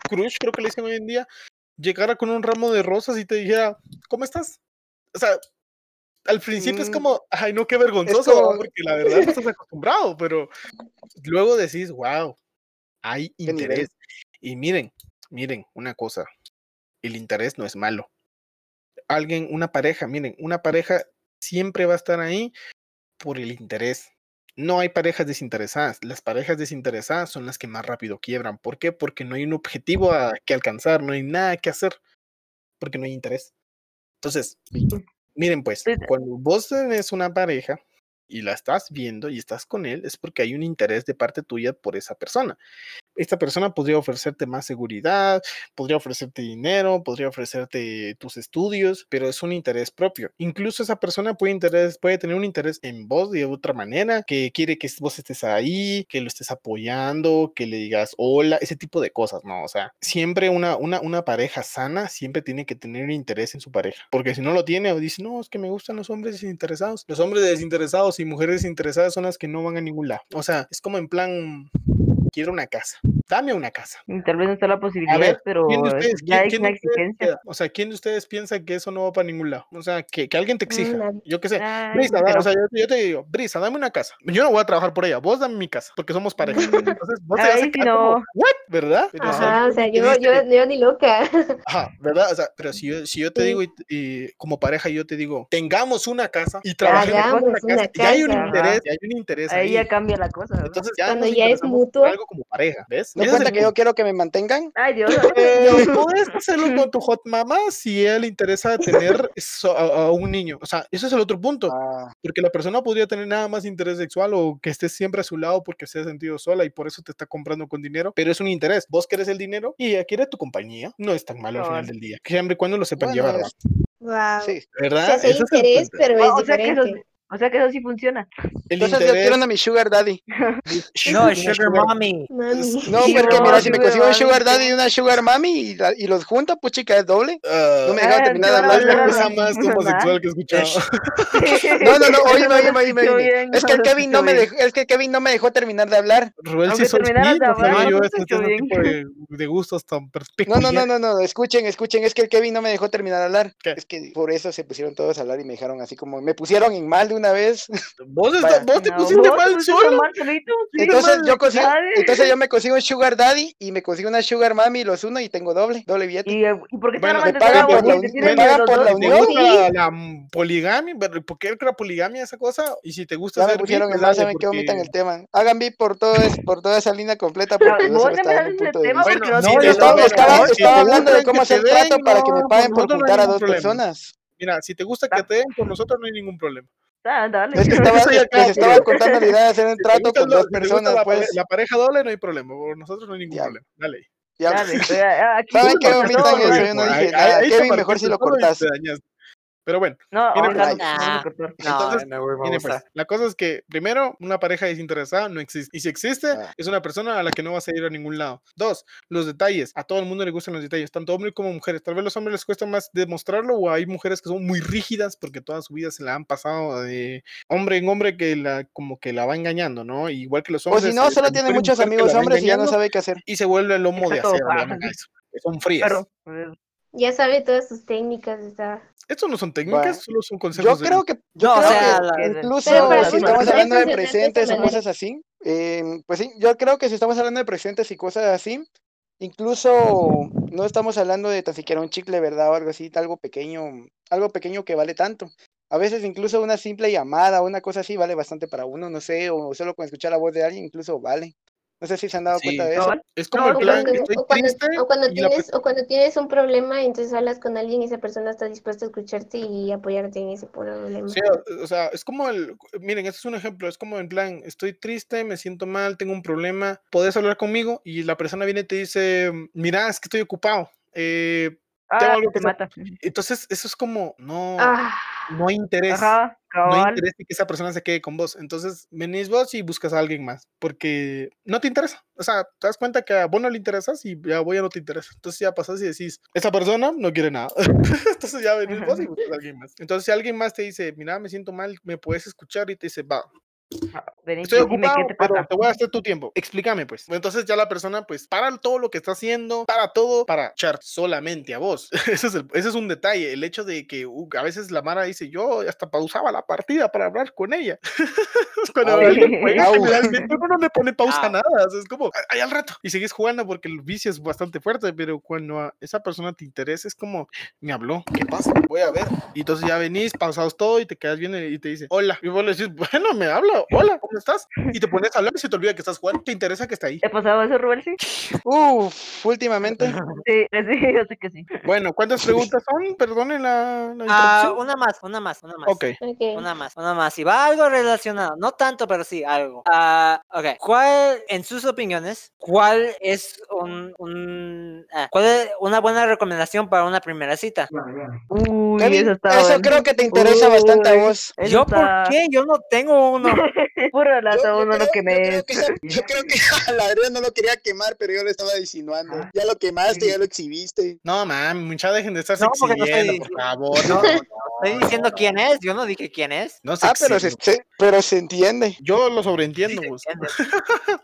B: crush, creo que le dicen hoy en día, llegara con un ramo de rosas y te dijera, ¿cómo estás? O sea, al principio es
C: Mm.
B: como, ay, no, qué vergonzoso, porque la verdad no estás acostumbrado, pero luego decís, wow, hay interés. Y miren, miren, una cosa, el interés no es malo. Alguien, una pareja, miren, una pareja siempre va a estar ahí por el interés. No hay parejas desinteresadas. Las parejas desinteresadas son las que más rápido quiebran. ¿Por qué? Porque no hay un objetivo a que alcanzar, no hay nada que hacer, porque no hay interés. Entonces, miren pues,
D: Sí.
B: cuando vos tenés una pareja y la estás viendo y estás con él, es porque hay un interés de parte tuya por esa persona. Esta persona podría ofrecerte más seguridad, podría ofrecerte dinero, podría ofrecerte tus estudios, pero es un interés propio. Incluso esa persona puede, interés, puede tener un interés en vos de otra manera, que quiere que vos estés ahí, que lo estés apoyando, que le digas hola, ese tipo de cosas, ¿no? O sea, siempre una, una, una pareja sana siempre tiene que tener un interés en su pareja, porque si no lo tiene o dice, no, es que me gustan los hombres desinteresados. Los hombres desinteresados y mujeres desinteresadas son las que no van a ningún lado. O sea, es como en plan, quiero una casa, dame una casa.
D: Tal vez no está la posibilidad,
B: ver,
D: pero
B: ¿quién de
D: es-
B: ustedes,
D: ya
B: quién-
D: hay
B: quién de ustedes? O sea, ¿quién de ustedes piensa que eso no va para ningún lado? O sea, que, que alguien te exija. Yo qué sé.
D: Ay,
B: Brisa,
D: pero-
B: o sea, yo, yo te digo, Brisa, dame una casa. Yo no voy a trabajar por ella, vos dame mi casa, porque somos pareja. Entonces, vos te vas a. ¿Verdad? Pero, o sea,
E: Ajá, o
B: yo
E: sea, yo,
B: dice-
E: yo, yo ni loca.
B: Ajá, ¿verdad? O sea, pero si yo, si yo te digo, y, y como pareja, yo te digo, tengamos una casa y trabajemos en una casa,
E: una
B: y hay un
E: casa.
B: interés,
D: Ajá.
B: y hay un interés
D: Ahí
B: ahí.
D: ya cambia la cosa, ¿verdad?
B: Entonces ya
E: Cuando ya es mutuo.
B: algo como pareja, ¿ves?
C: ¿Te
B: Ese es
C: cuenta que yo quiero que me mantengan?
D: Ay, Dios.
B: Eh, puedes hacerlo con tu hot mama si a ella le interesa tener eso- a, a un niño. O sea, ese es el otro punto.
C: Ah,
B: Porque la persona podría tener nada más interés sexual o que estés siempre a su lado porque se ha sentido sola y por eso te está comprando con dinero, pero es un interés. Vos querés el dinero y ella quiere tu compañía. No es tan malo al final del día. Siempre y cuando lo sepan
C: Bueno,
B: llevar.
E: Wow.
C: sí.
E: O
B: ¿verdad?
E: sea,
B: es el
E: interés, pero es
D: o, sea que
E: diferente.
D: O sea que eso sí funciona.
B: El
C: Entonces yo
B: interés-
C: quiero a mi sugar daddy.
A: No,
B: una
A: Sugar Mommy.
C: No, porque mira, si me consigo un sugar daddy y una sugar mami y, la- y los junto, pues chica, es doble.
B: Ah,
C: No me dejaron
D: Ah,
C: terminar de hablar.
B: es la
D: bárbaro.
B: cosa más homosexual que he escuchado.
C: No, no, no, oíme, oíme, oíme, oíme. Es que el Kevin no me dejó, es que Kevin no me dejó terminar de hablar.
B: Ruel sí
D: Aunque
B: son sí,
D: de
B: yo tipo gustos tan
C: No, no, no, no, no, escuchen, escuchen, es que el Kevin no me dejó terminar de hablar. Es que por eso se pusieron todos a hablar y me dejaron así como, me pusieron en mal de una vez.
B: Vos, está- vos te
D: No,
B: pusiste
D: vos
B: mal solo.
D: solito, sí,
C: entonces yo consigo, entonces yo me consigo un sugar daddy y me consigo una sugar mami y los uno y tengo doble, doble billete.
D: ¿Y, eh, ¿y por qué te
B: Bueno,
C: me pagan por la me pagan por la
B: ¿Te
C: unión.
B: la mm, poligamia? ¿Pero ¿Por qué la poligamia esa cosa? Y si te gusta
C: Ya me pusieron
B: beat,
C: en mal,
B: dale,
C: saben que
B: porque-
C: omitan el tema. Hagan beat por todo es, por toda esa línea completa porque
D: el
C: punto de vista.
B: Bueno,
D: no
C: No, yo estaba, estaba-
B: no, si
C: estaba hablando de cómo hacer trato para que me
B: no,
C: paguen
B: por no
C: juntar a dos personas.
B: Mira, si te gusta que te den, por nosotros no hay ningún problema.
D: Ah, dale.
C: Es que estaba, les estaba contando la idea de hacer un trato con dos personas,
B: la,
C: pues.
B: la pareja doble no hay problema, por nosotros no hay ningún
C: Ya.
B: problema. Dale.
C: ya-
D: Dale, aquí
C: ¿Saben qué? eso,
D: right.
C: yo no dije nada. Kevin, mejor si lo cortas.
B: Pero bueno,
D: No,
B: Viene pues.
D: no, no.
A: No,
B: Entonces,
A: a
B: Miren, pues, la cosa es que, primero, una pareja desinteresada no existe. Y si existe,
C: Ah.
B: es una persona a la que no vas a ir a ningún lado. Dos, los detalles. A todo el mundo le gustan los detalles, tanto hombres como mujeres. Tal vez los hombres les cuesta más demostrarlo o hay mujeres que son muy rígidas porque toda su vida se la han pasado de hombre en hombre que la, como que la va engañando, ¿no? Igual que los
C: O
B: hombres.
C: si no,
B: eh,
C: solo tiene muchos amigos hombres y ya no sabe qué hacer.
B: Y se vuelve el lomo de
D: Exacto,
B: acero,
D: ah,
B: a Son frías.
D: Pero, eh,
E: Ya sabe todas sus técnicas. Está...
B: Estos no son técnicas,
C: Bueno,
B: solo son
C: Yo
B: consejos. de-
C: creo que, yo
A: No, o
C: creo
A: sea,
C: que
A: la-
C: incluso
D: Pero
C: si estamos hablando de presentes o cosas así, em, pues sí, yo creo que si estamos hablando de presentes y cosas así, incluso no estamos hablando de tan siquiera un chicle, ¿verdad? O algo así, algo pequeño, algo pequeño que vale tanto. A veces incluso una simple llamada o una cosa así vale bastante para uno, no sé, o solo con escuchar la voz de alguien incluso vale. No sé si se han dado
B: Sí.
C: cuenta de eso.
B: Es como
D: No,
B: el
E: O
B: plan,
E: cuando,
B: estoy
E: o cuando-
B: triste
E: o cuando
B: y la
E: tienes, o cuando tienes un problema entonces hablas con alguien y esa persona está dispuesta a escucharte y apoyarte en ese problema.
B: Sí, o sea, es como el, miren, este es un ejemplo, es como en plan, estoy triste, me siento mal, tengo un problema, podés hablar conmigo y la persona viene y te dice, mira, es que estoy ocupado. eh,
D: Ah, te
B: que hacer".
D: mata.
B: entonces, eso es como, no,
E: Ah,
B: no hay interés.
D: Ajá,
B: No hay interés que esa persona se quede con vos. Entonces, venís vos y buscas a alguien más, porque no te interesa. O sea, te das cuenta que a vos no le interesas y ya vos ya no te interesa. Entonces ya pasas y decís, esa persona no quiere nada. Entonces ya venís vos y buscas a alguien más. Entonces, si alguien más te dice, mira, me siento mal, me puedes escuchar y te dice, va,
D: Ah, Vení,
B: Estoy
D: dime
B: ocupado,
D: qué te
B: pero
D: pasa.
B: te voy a hacer tu tiempo. Explícame, pues. Entonces ya la persona, pues, para todo lo que está haciendo, para todo, para echar solamente a vos. ese, es el- ese es un detalle. El hecho de que uh, a veces la Mara dice, yo hasta pausaba la partida para hablar con ella. Cuando alguien uno no le pone pausa a
A: Au.
B: nada. o sea, es como, ahí al rato. Y sigues jugando porque el vicio es bastante fuerte, pero cuando a esa persona te interesa, es como, me habló, ¿qué pasa? Voy a ver. Y entonces ya venís, pausados todo y te quedas bien y te dice, hola. Y vos le decís, bueno, me habla, hola, ¿cómo estás? Y te pones a hablar y se te olvida que estás jugando. ¿Te interesa que está ahí?
D: ¿Te ha pasado eso, Rubén? Sí,
C: Uf, últimamente.
D: sí, sí, yo sé que sí.
B: Bueno, ¿cuántas preguntas son? Perdonen la, la
A: ah, una más, una más, una más.
B: Ok.
E: ok.
A: Una más, una más. Y va algo relacionado, no tanto, pero sí algo. Ah, ok. ¿Cuál, en sus opiniones, cuál es un, un- ah, cuál es una buena recomendación para una primera cita?
D: Uy, eso está
C: eso
D: bueno.
C: creo que te interesa bastante a vos.
A: ¿Yo
D: está-
A: por qué? Yo no tengo uno.
D: Puro lazo,
C: Yo- yo
D: uno lo
C: creo-
D: que
C: yo
D: me
C: creo que Yo creo que a la Adrián no lo quería quemar, pero yo le estaba insinuando. Ya lo quemaste, ya lo exhibiste.
B: No, man, mucha dejen de estarse
A: No, porque no
B: exhibiendo,
A: estoy-
B: por favor.
A: No,
B: No,
A: Estoy diciendo quién es, yo no dije quién es.
B: no se
C: Ah, pero se, pero se entiende.
B: Yo lo sobreentiendo,
A: Sí,
B: vos.
A: se entiende.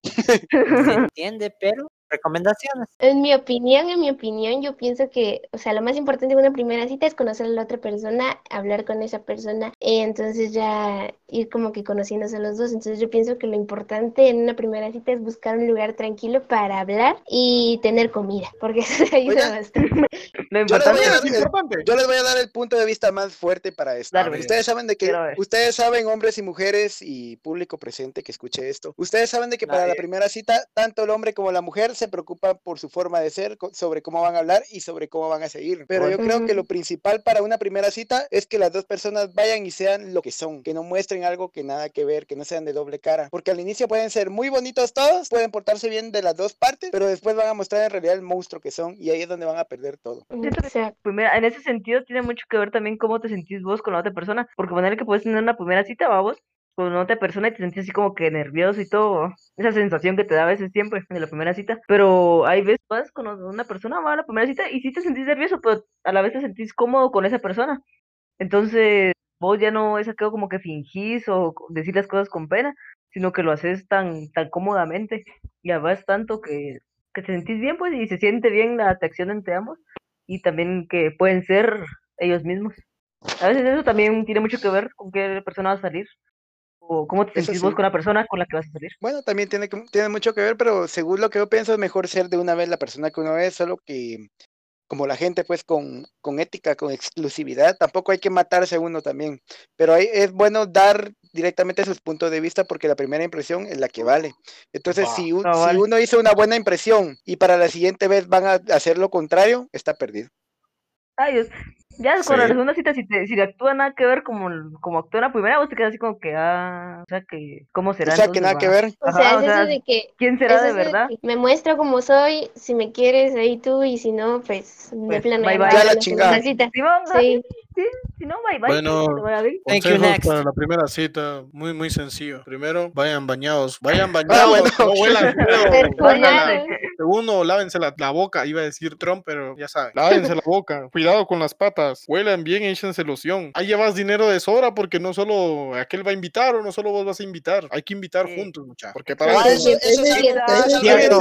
A: Se entiende, pero recomendaciones.
E: En mi opinión, en mi opinión, yo pienso que, o sea, lo más importante de una primera cita es conocer a la otra persona, hablar con esa persona, y entonces ya ir como que conociéndose a los dos. Entonces yo pienso que lo importante en una primera cita es buscar un lugar tranquilo para hablar y tener comida, porque eso ayuda
C: Oigan,
E: bastante.
D: Lo
C: Yo les voy a dar el-. Yo les voy a dar el punto de vista más fuerte para esto. Ustedes saben de que, ustedes saben, hombres y mujeres y público presente que escuche esto, ustedes saben de que para la primera cita, tanto el hombre como la mujer se preocupan por su forma de ser, sobre cómo van a hablar y sobre cómo van a seguir. Pero yo creo que lo principal para una primera cita es que las dos personas vayan y sean lo que son, que no muestren algo que nada que ver, que no sean de doble cara. Porque al inicio pueden ser muy bonitos todos, pueden portarse bien de las dos partes, pero después van a mostrar en realidad el monstruo que son y ahí es donde van a perder todo.
D: Primera, en ese sentido tiene mucho que ver también cómo te sentís vos con la otra persona, porque ponerle que puedes tener una primera cita, va vos, con otra persona y te sentís así como que nervioso y todo, esa sensación que te da a veces siempre en la primera cita, pero hay veces vas con una persona, va a la primera cita y sí te sentís nervioso, pero a la vez te sentís cómodo con esa persona, entonces vos ya no es aquello como que fingís o decir las cosas con pena, sino que lo haces tan, tan cómodamente. Y además tanto que, que te sentís bien pues y se siente bien la atracción entre ambos y también que pueden ser ellos mismos. A veces eso también tiene mucho que ver con qué persona vas a salir o cómo te sentís vos con la persona con la que vas a salir.
C: Bueno, también tiene, que- tiene mucho que ver, pero según lo que yo pienso es mejor ser de una vez la persona que uno es, solo que como la gente pues con, con ética, con exclusividad, tampoco hay que matarse a uno también, pero ahí es bueno dar directamente sus puntos de vista porque la primera impresión es la que vale. Entonces, si, un- si
D: vale.
C: uno hizo una buena impresión y para la siguiente vez van a hacer lo contrario, está perdido.
D: Ay, Dios. Ya con la
B: Sí.
D: segunda cita, si te, si actúa nada que ver como, como actúa en la primera, vos te quedas así como que, ah, o sea, que, ¿cómo
C: O
D: será
C: sea, que nada
D: va?
C: que ver.
E: O
D: Ajá,
E: sea,
D: o
E: es
D: sea,
E: eso de que
D: ¿Quién será
E: es
D: de
E: de
D: verdad?
E: me muestro como soy, si me quieres ahí tú y si no, pues de
D: Pues,
E: plano
D: bye, bye.
C: Ya la chingada.
E: cita. Sí,
D: si no, bye bye.
B: Bueno.
A: Thank you,
B: Consejos
A: next.
B: para la primera cita, muy muy sencillo. Primero, vayan bañados, vayan
C: Ah,
B: bañados,
C: bueno.
B: no huelan feo. Segundo, lávense la, la boca, iba a decir Trump, pero ya saben. Lávense la boca, cuidado con las patas, huelan bien, échense loción. Ahí llevas dinero de sobra porque no solo aquel va a invitar o no solo vos vas a invitar, hay que invitar
D: Sí.
B: juntos, muchachos. Porque para
C: Ah,
B: eso,
C: eso, eso es cierto.
E: es
A: cierto.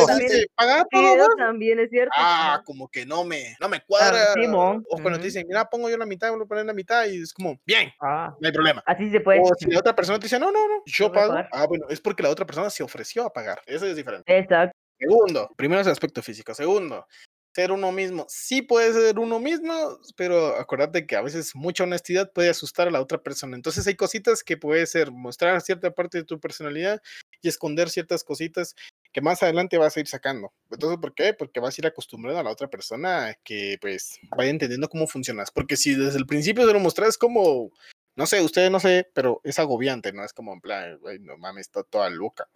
B: pagar
D: Sí,
B: todo,
D: también es cierto.
B: Ah, como que no me, no me cuadra.
D: Simón.
B: O cuando te dicen, mira, pongo yo la mitad, lo ponen la mitad y es como, bien,
D: Ah,
B: no hay problema.
D: así se puede.
B: O si la otra persona te dice, no, no, no, yo pago.
D: pagar.
B: Ah, bueno, es porque la otra persona se ofreció a pagar. Eso es diferente.
D: Exacto.
B: Segundo, primero es el aspecto físico. Segundo, ser uno mismo. Sí puede ser uno mismo, pero acuérdate que a veces mucha honestidad puede asustar a la otra persona. Entonces hay cositas que puede ser mostrar cierta parte de tu personalidad y esconder ciertas cositas que más adelante vas a ir sacando. Entonces, ¿por qué? Porque vas a ir acostumbrando a la otra persona a que pues vaya entendiendo cómo funcionas. Porque si desde el principio se lo mostras como, no sé, ustedes no sé, pero es agobiante, ¿no? Es como en plan, "Güey, no mames, está toda loca.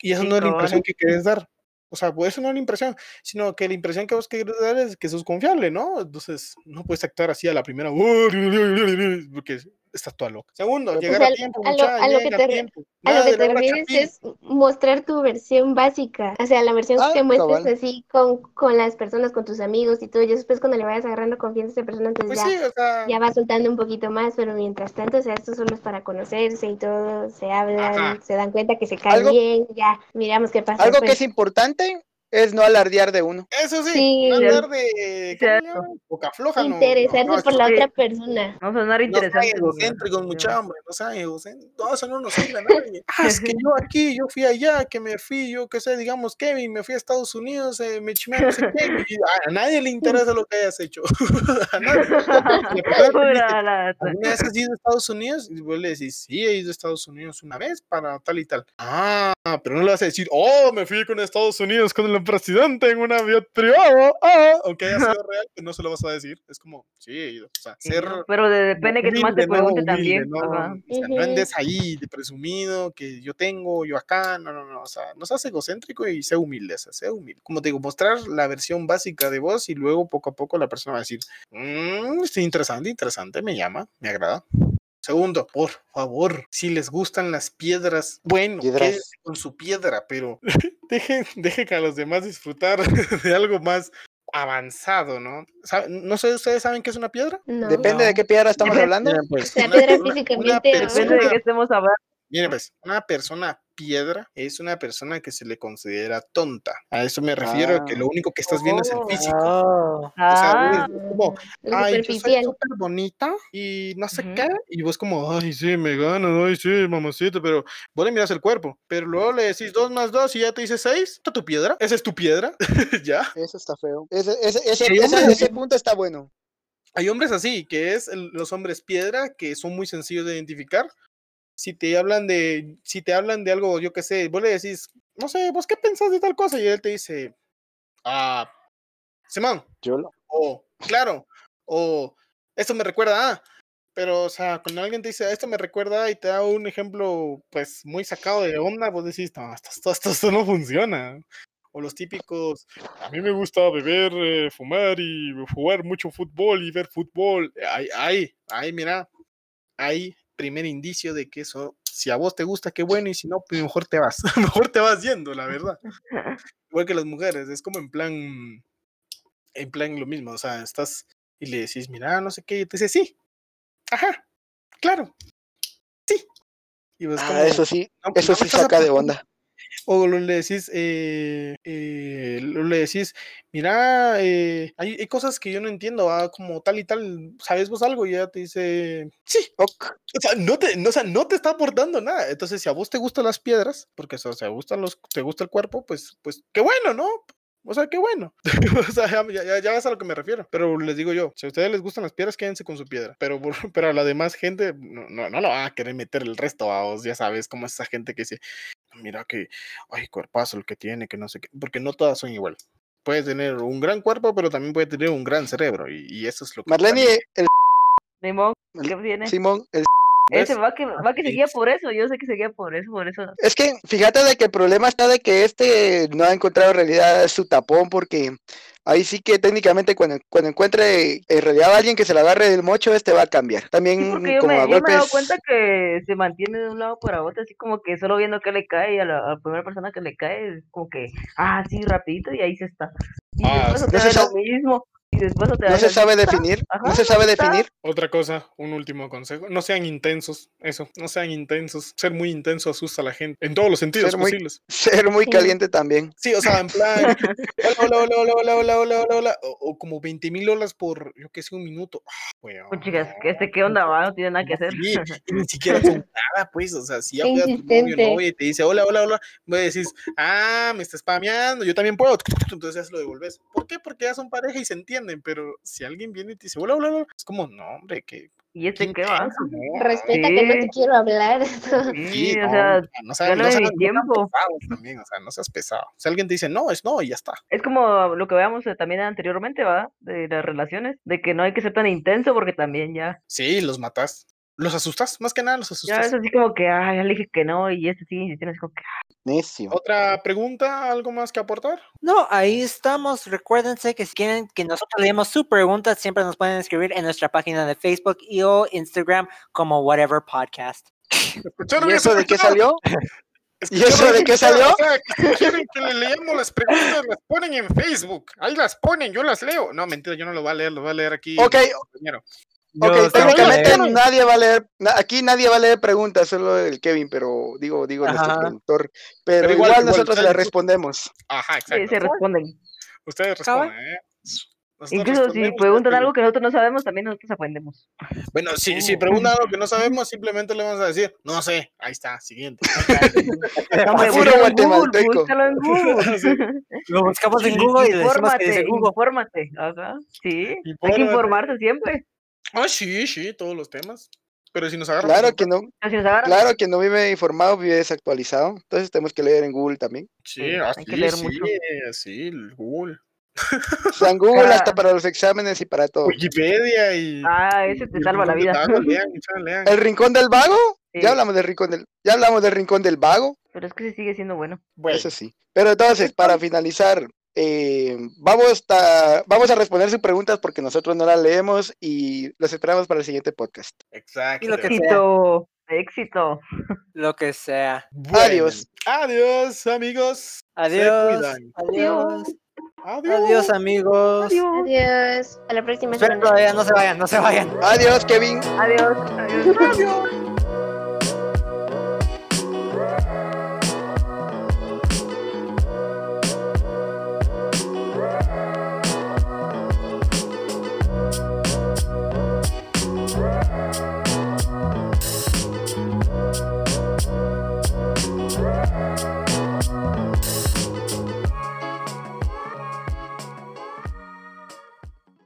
B: Y eso
D: Sí,
B: no es la impresión que quieres dar. O sea, pues eso no es la impresión, sino que la impresión que vos quieres dar es que sos confiable, ¿no? Entonces, no puedes actuar así a la primera, porque estás toda loca. Segundo,
C: O
B: llegar
E: sea,
B: a tiempo,
E: a lo- a lo que te
B: tiempo.
E: A lo que refieres es mostrar tu versión básica, o sea, la versión
C: Ah,
E: que muestres
C: cabal.
E: así con, con las personas, con tus amigos y todo, y después cuando le vayas agarrando confianza a esa persona, entonces
B: Pues
E: ya,
B: sí, o sea,
E: ya va soltando un poquito más, pero mientras tanto, o sea, esto solo es para conocerse y todo, se hablan,
B: Ajá.
E: se dan cuenta que se caen
C: Algo-
E: bien, ya, miramos qué pasa
C: Algo que es importante es no alardear de uno.
B: eso sí,
E: Sí.
B: no andar de boca floja, no.
E: Interesarse
B: no,
E: por la otra persona.
D: No sonar
B: No sean
D: interesante. nada.
B: egocéntricos, mucha hombre, no sean egocéntricos. No, eso no nos sirve a nadie. Ah, es que yo aquí, yo fui allá, que me fui, yo qué sé, digamos, Kevin, me fui a Estados Unidos, eh, me chimé a no sé qué. y a, a nadie le interesa lo que hayas hecho. a nadie. Si la persona te dice,
D: Pura lata.
B: ¿Alguna vez has ido a Estados Unidos? Y vos le decís, sí, he ido a Estados Unidos una vez para tal y tal. Ah, pero no le vas a decir, oh, me fui con Estados Unidos con el presidente en un avión privado. Ah, aunque haya sido real, pues no se lo vas a decir. Es como, sí. O sea, ser
D: ¿no? Pero de- depende que más te
B: no
D: pregunte
B: humilde,
D: también.
B: No,
D: Ajá.
B: o sea, no andes ahí de presumido que yo tengo, yo acá, no, no, no, o sea, no seas egocéntrico y sé humilde, o sea, sé humilde. Como te digo, mostrar la versión básica de vos y luego poco a poco la persona va a decir, mmm, sí, interesante, interesante, me llama, me agrada. Segundo, por favor, si les gustan las piedras, bueno,
C: Piedras.
B: quédense con su piedra, pero dejen, dejen a los demás disfrutar de algo más avanzado, ¿no? ¿Sabe- No sé, ¿ustedes saben qué es una piedra?
E: No.
C: Depende de qué piedra estamos hablando.
B: Pues, una-
E: piedra
B: una- una
E: físicamente,
D: Depende de qué estemos hablando.
B: Miren, pues, una persona piedra es una persona que se le considera tonta. A eso me refiero, a que
C: Ah.
B: lo único que estás viendo es el
D: Oh.
B: físico.
A: Oh.
B: O sea,
D: Ah,
B: es como, ay, yo soy súper bonita y no sé
D: Ujú.
B: qué. Y vos como, ay, sí, me ganan, ay, sí, mamacita, pero vos le miras el cuerpo. Pero luego le decís dos más dos y ya te dice seis. ¿Está tu piedra? ¿Esa es tu piedra? ¿Ya?
C: Eso está feo. Ese, ese, ese,
B: Sí,
C: ese- ese punto está bueno.
B: Hay hombres así, que es el- los hombres piedra, que son muy sencillos de identificar. Si te hablan de, si te hablan de algo, yo qué sé, vos le decís, no sé, vos qué pensás de tal cosa, y él te dice, Ah, Simón,
C: Yo lo-
B: o claro, o esto me recuerda a, pero o sea, cuando alguien te dice esto me recuerda a", y te da un ejemplo pues muy sacado de onda, vos decís, no, esto, esto- esto- esto no funciona. O los típicos, a mí me gusta beber, eh, fumar y jugar mucho fútbol y ver fútbol. Ahí, ahí, ahí, mira, hay primer indicio de que eso, si a vos te gusta, qué bueno, y si no, pues mejor te vas, mejor te vas yendo, la verdad. Igual que las mujeres, es como en plan, en plan lo mismo, o sea, estás y le decís, mira, no sé qué, y te dice, sí, ajá, claro, sí. Y vos como,
C: Ah, eso sí,
B: "No, pues
C: eso
B: no
C: sí saca de
B: aportando".
C: onda.
B: O le decís, eh, eh, le decís, mira, eh, hay, cosas que yo no entiendo, ah, como tal y tal, ¿sabes vos algo? Y ella te dice, sí,
C: Ok.
B: o sea, no te, no, sea, no te está aportando nada. Entonces, si a vos te gustan las piedras, porque o sea, gustan los, te gusta el cuerpo, pues, pues, qué bueno, ¿no? O sea, qué bueno. o sea, ya, ya, ya ves a lo que me refiero. Pero les digo yo, si a ustedes les gustan las piedras, quédense con su piedra. Pero, pero a la demás gente, no, no, no lo van a querer meter el resto a vos, ya sabes, como esa gente que dice, mira que, ay, cuerpazo el que tiene, que no sé qué, porque no todas son igual. Puede tener un gran cuerpo, pero también puede tener un gran cerebro, y, y eso es lo que...
C: Marlene, el
D: Simón,
C: El-. Simón, el
D: Ese va que, va que
B: Sí.
D: seguía por eso, yo sé que seguía por eso, por eso.
C: Es que fíjate de que el problema está de que este no ha encontrado en realidad su tapón porque ahí sí que técnicamente cuando, cuando encuentre en realidad a alguien que se le agarre del mocho, este va a cambiar.
D: Sí,
C: También
D: porque yo
C: como
D: me,
C: a
D: yo me he dado
C: golpes...
D: cuenta que se mantiene de un lado para otro, así como que solo viendo que le cae y a la, a la primera persona que le cae, es como que, ah, sí, rapidito y ahí se está. Y
B: Ah,
D: después
B: sí.
D: otra vez lo mismo, te
C: no se sabe definir, no se sabe definir.
B: Otra cosa, un último consejo, no sean intensos, eso, no sean intensos. Ser muy intenso asusta a la gente en todos los sentidos
C: ser. Muy, ser muy caliente también.
B: Sí, o sea, en plan, hola, hola, hola, hola, hola, hola, hola, o, o como 20 mil olas por, yo qué sé, un minuto. Oh,
D: pues chicas, este, qué onda va, no tiene nada que hacer.
B: Ni siquiera son nada, pues, o sea, si ya a tu novio, y te dice, hola, hola, hola, me decís, ah, me estás spameando, yo también puedo, entonces ya lo devolves. ¿Por qué? Porque ya son pareja y se entienden pero si alguien viene y te dice hola, hola, hola, es como, no, hombre, que
D: ¿Y este qué va?
B: no,
E: Respeta que no te quiero hablar.
B: Sí,
D: Sí, o
B: no,
D: sea,
B: no, no seas- no seas- no
D: tiempo.
B: también, o sea, no seas pesado. Si alguien te dice no, es no y ya está.
D: Es como lo que veamos eh, también anteriormente, ¿va? De las relaciones, de que no hay que ser tan intenso porque también ya,
B: Sí, los matas. Los asustas, más que nada los
D: ya
B: asustas.
D: es así como que, ah, ya le dije que no y este sigue insistiendo, así como que,
C: Necio.
B: Otra pregunta, algo más que aportar.
A: No, ahí estamos. Recuérdense que si quieren que nosotros leemos su pregunta, siempre nos pueden escribir en nuestra página de Facebook y o Instagram como Whatever Podcast.
B: ¿Escucharon
C: ¿Y eso de qué salió? ¿Y eso de qué salió?
B: O sea, que si quieren que le leamos las preguntas, las ponen en Facebook. Ahí las ponen, yo las leo. No, mentira, yo no lo voy a leer, lo voy a leer aquí.
C: Ok, Ok, técnicamente
A: leer.
C: nadie va a leer, aquí nadie va a leer preguntas, solo el Kevin, pero digo, digo nuestro
A: Ajá.
C: productor, pero,
B: Pero igual,
C: nosotros le respondemos.
B: Ajá,
D: sí,
B: exacto.
D: se responden.
B: Ustedes responden, ¿eh? Nosotros
D: Incluso si preguntan algo que nosotros no sabemos, también nosotros aprendemos.
B: Bueno, si, si
D: Oh.
B: preguntan algo que no sabemos, simplemente le vamos a decir, no sé, ahí está, siguiente.
C: Puro
D: búscalo en Google,
C: guatemalteco.
D: búscalo en Google.
B: Sí.
A: Lo buscamos en Google y le decimos que
D: Infórmate,
A: dice Google.
D: infórmate. Ajá, sí. Hay que informarse siempre.
B: Ah, sí, sí, todos los temas. Pero si nos agarran.
C: Claro que no,
D: si
C: claro que no vive informado, vive desactualizado, entonces tenemos que leer en Google también.
B: Sí,
D: Sí,
B: ah,
D: hay
B: sí,
D: que leer
B: sí,
D: mucho.
B: sí, Google.
C: O sea, en Google
D: Ah.
C: hasta para los exámenes y para todo.
B: Wikipedia y.
D: ah, ese te salva la vida.
B: Vago, lean, muchachos, lean.
C: ¿El rincón del vago?
D: Sí,
C: Ya hablamos del rincón del, ya hablamos del rincón del vago,
D: Pero es que sí sigue siendo bueno.
B: Bueno,
C: eso sí. Pero entonces, para finalizar, eh, vamos, a, vamos a responder sus preguntas porque nosotros no las leemos y los esperamos para el siguiente podcast.
B: exacto.
A: Y lo que sea.
D: Éxito, éxito.
A: Lo que sea.
B: Bueno,
C: Adiós.
B: Adiós, amigos.
A: Adiós. Adiós.
B: Adiós.
A: Adiós, amigos.
D: Adiós.
E: Adiós. A la próxima
A: Esperen
E: semana.
A: todavía, no se vayan, no se vayan.
C: Adiós, Kevin.
D: Adiós. Adiós.
B: Adiós.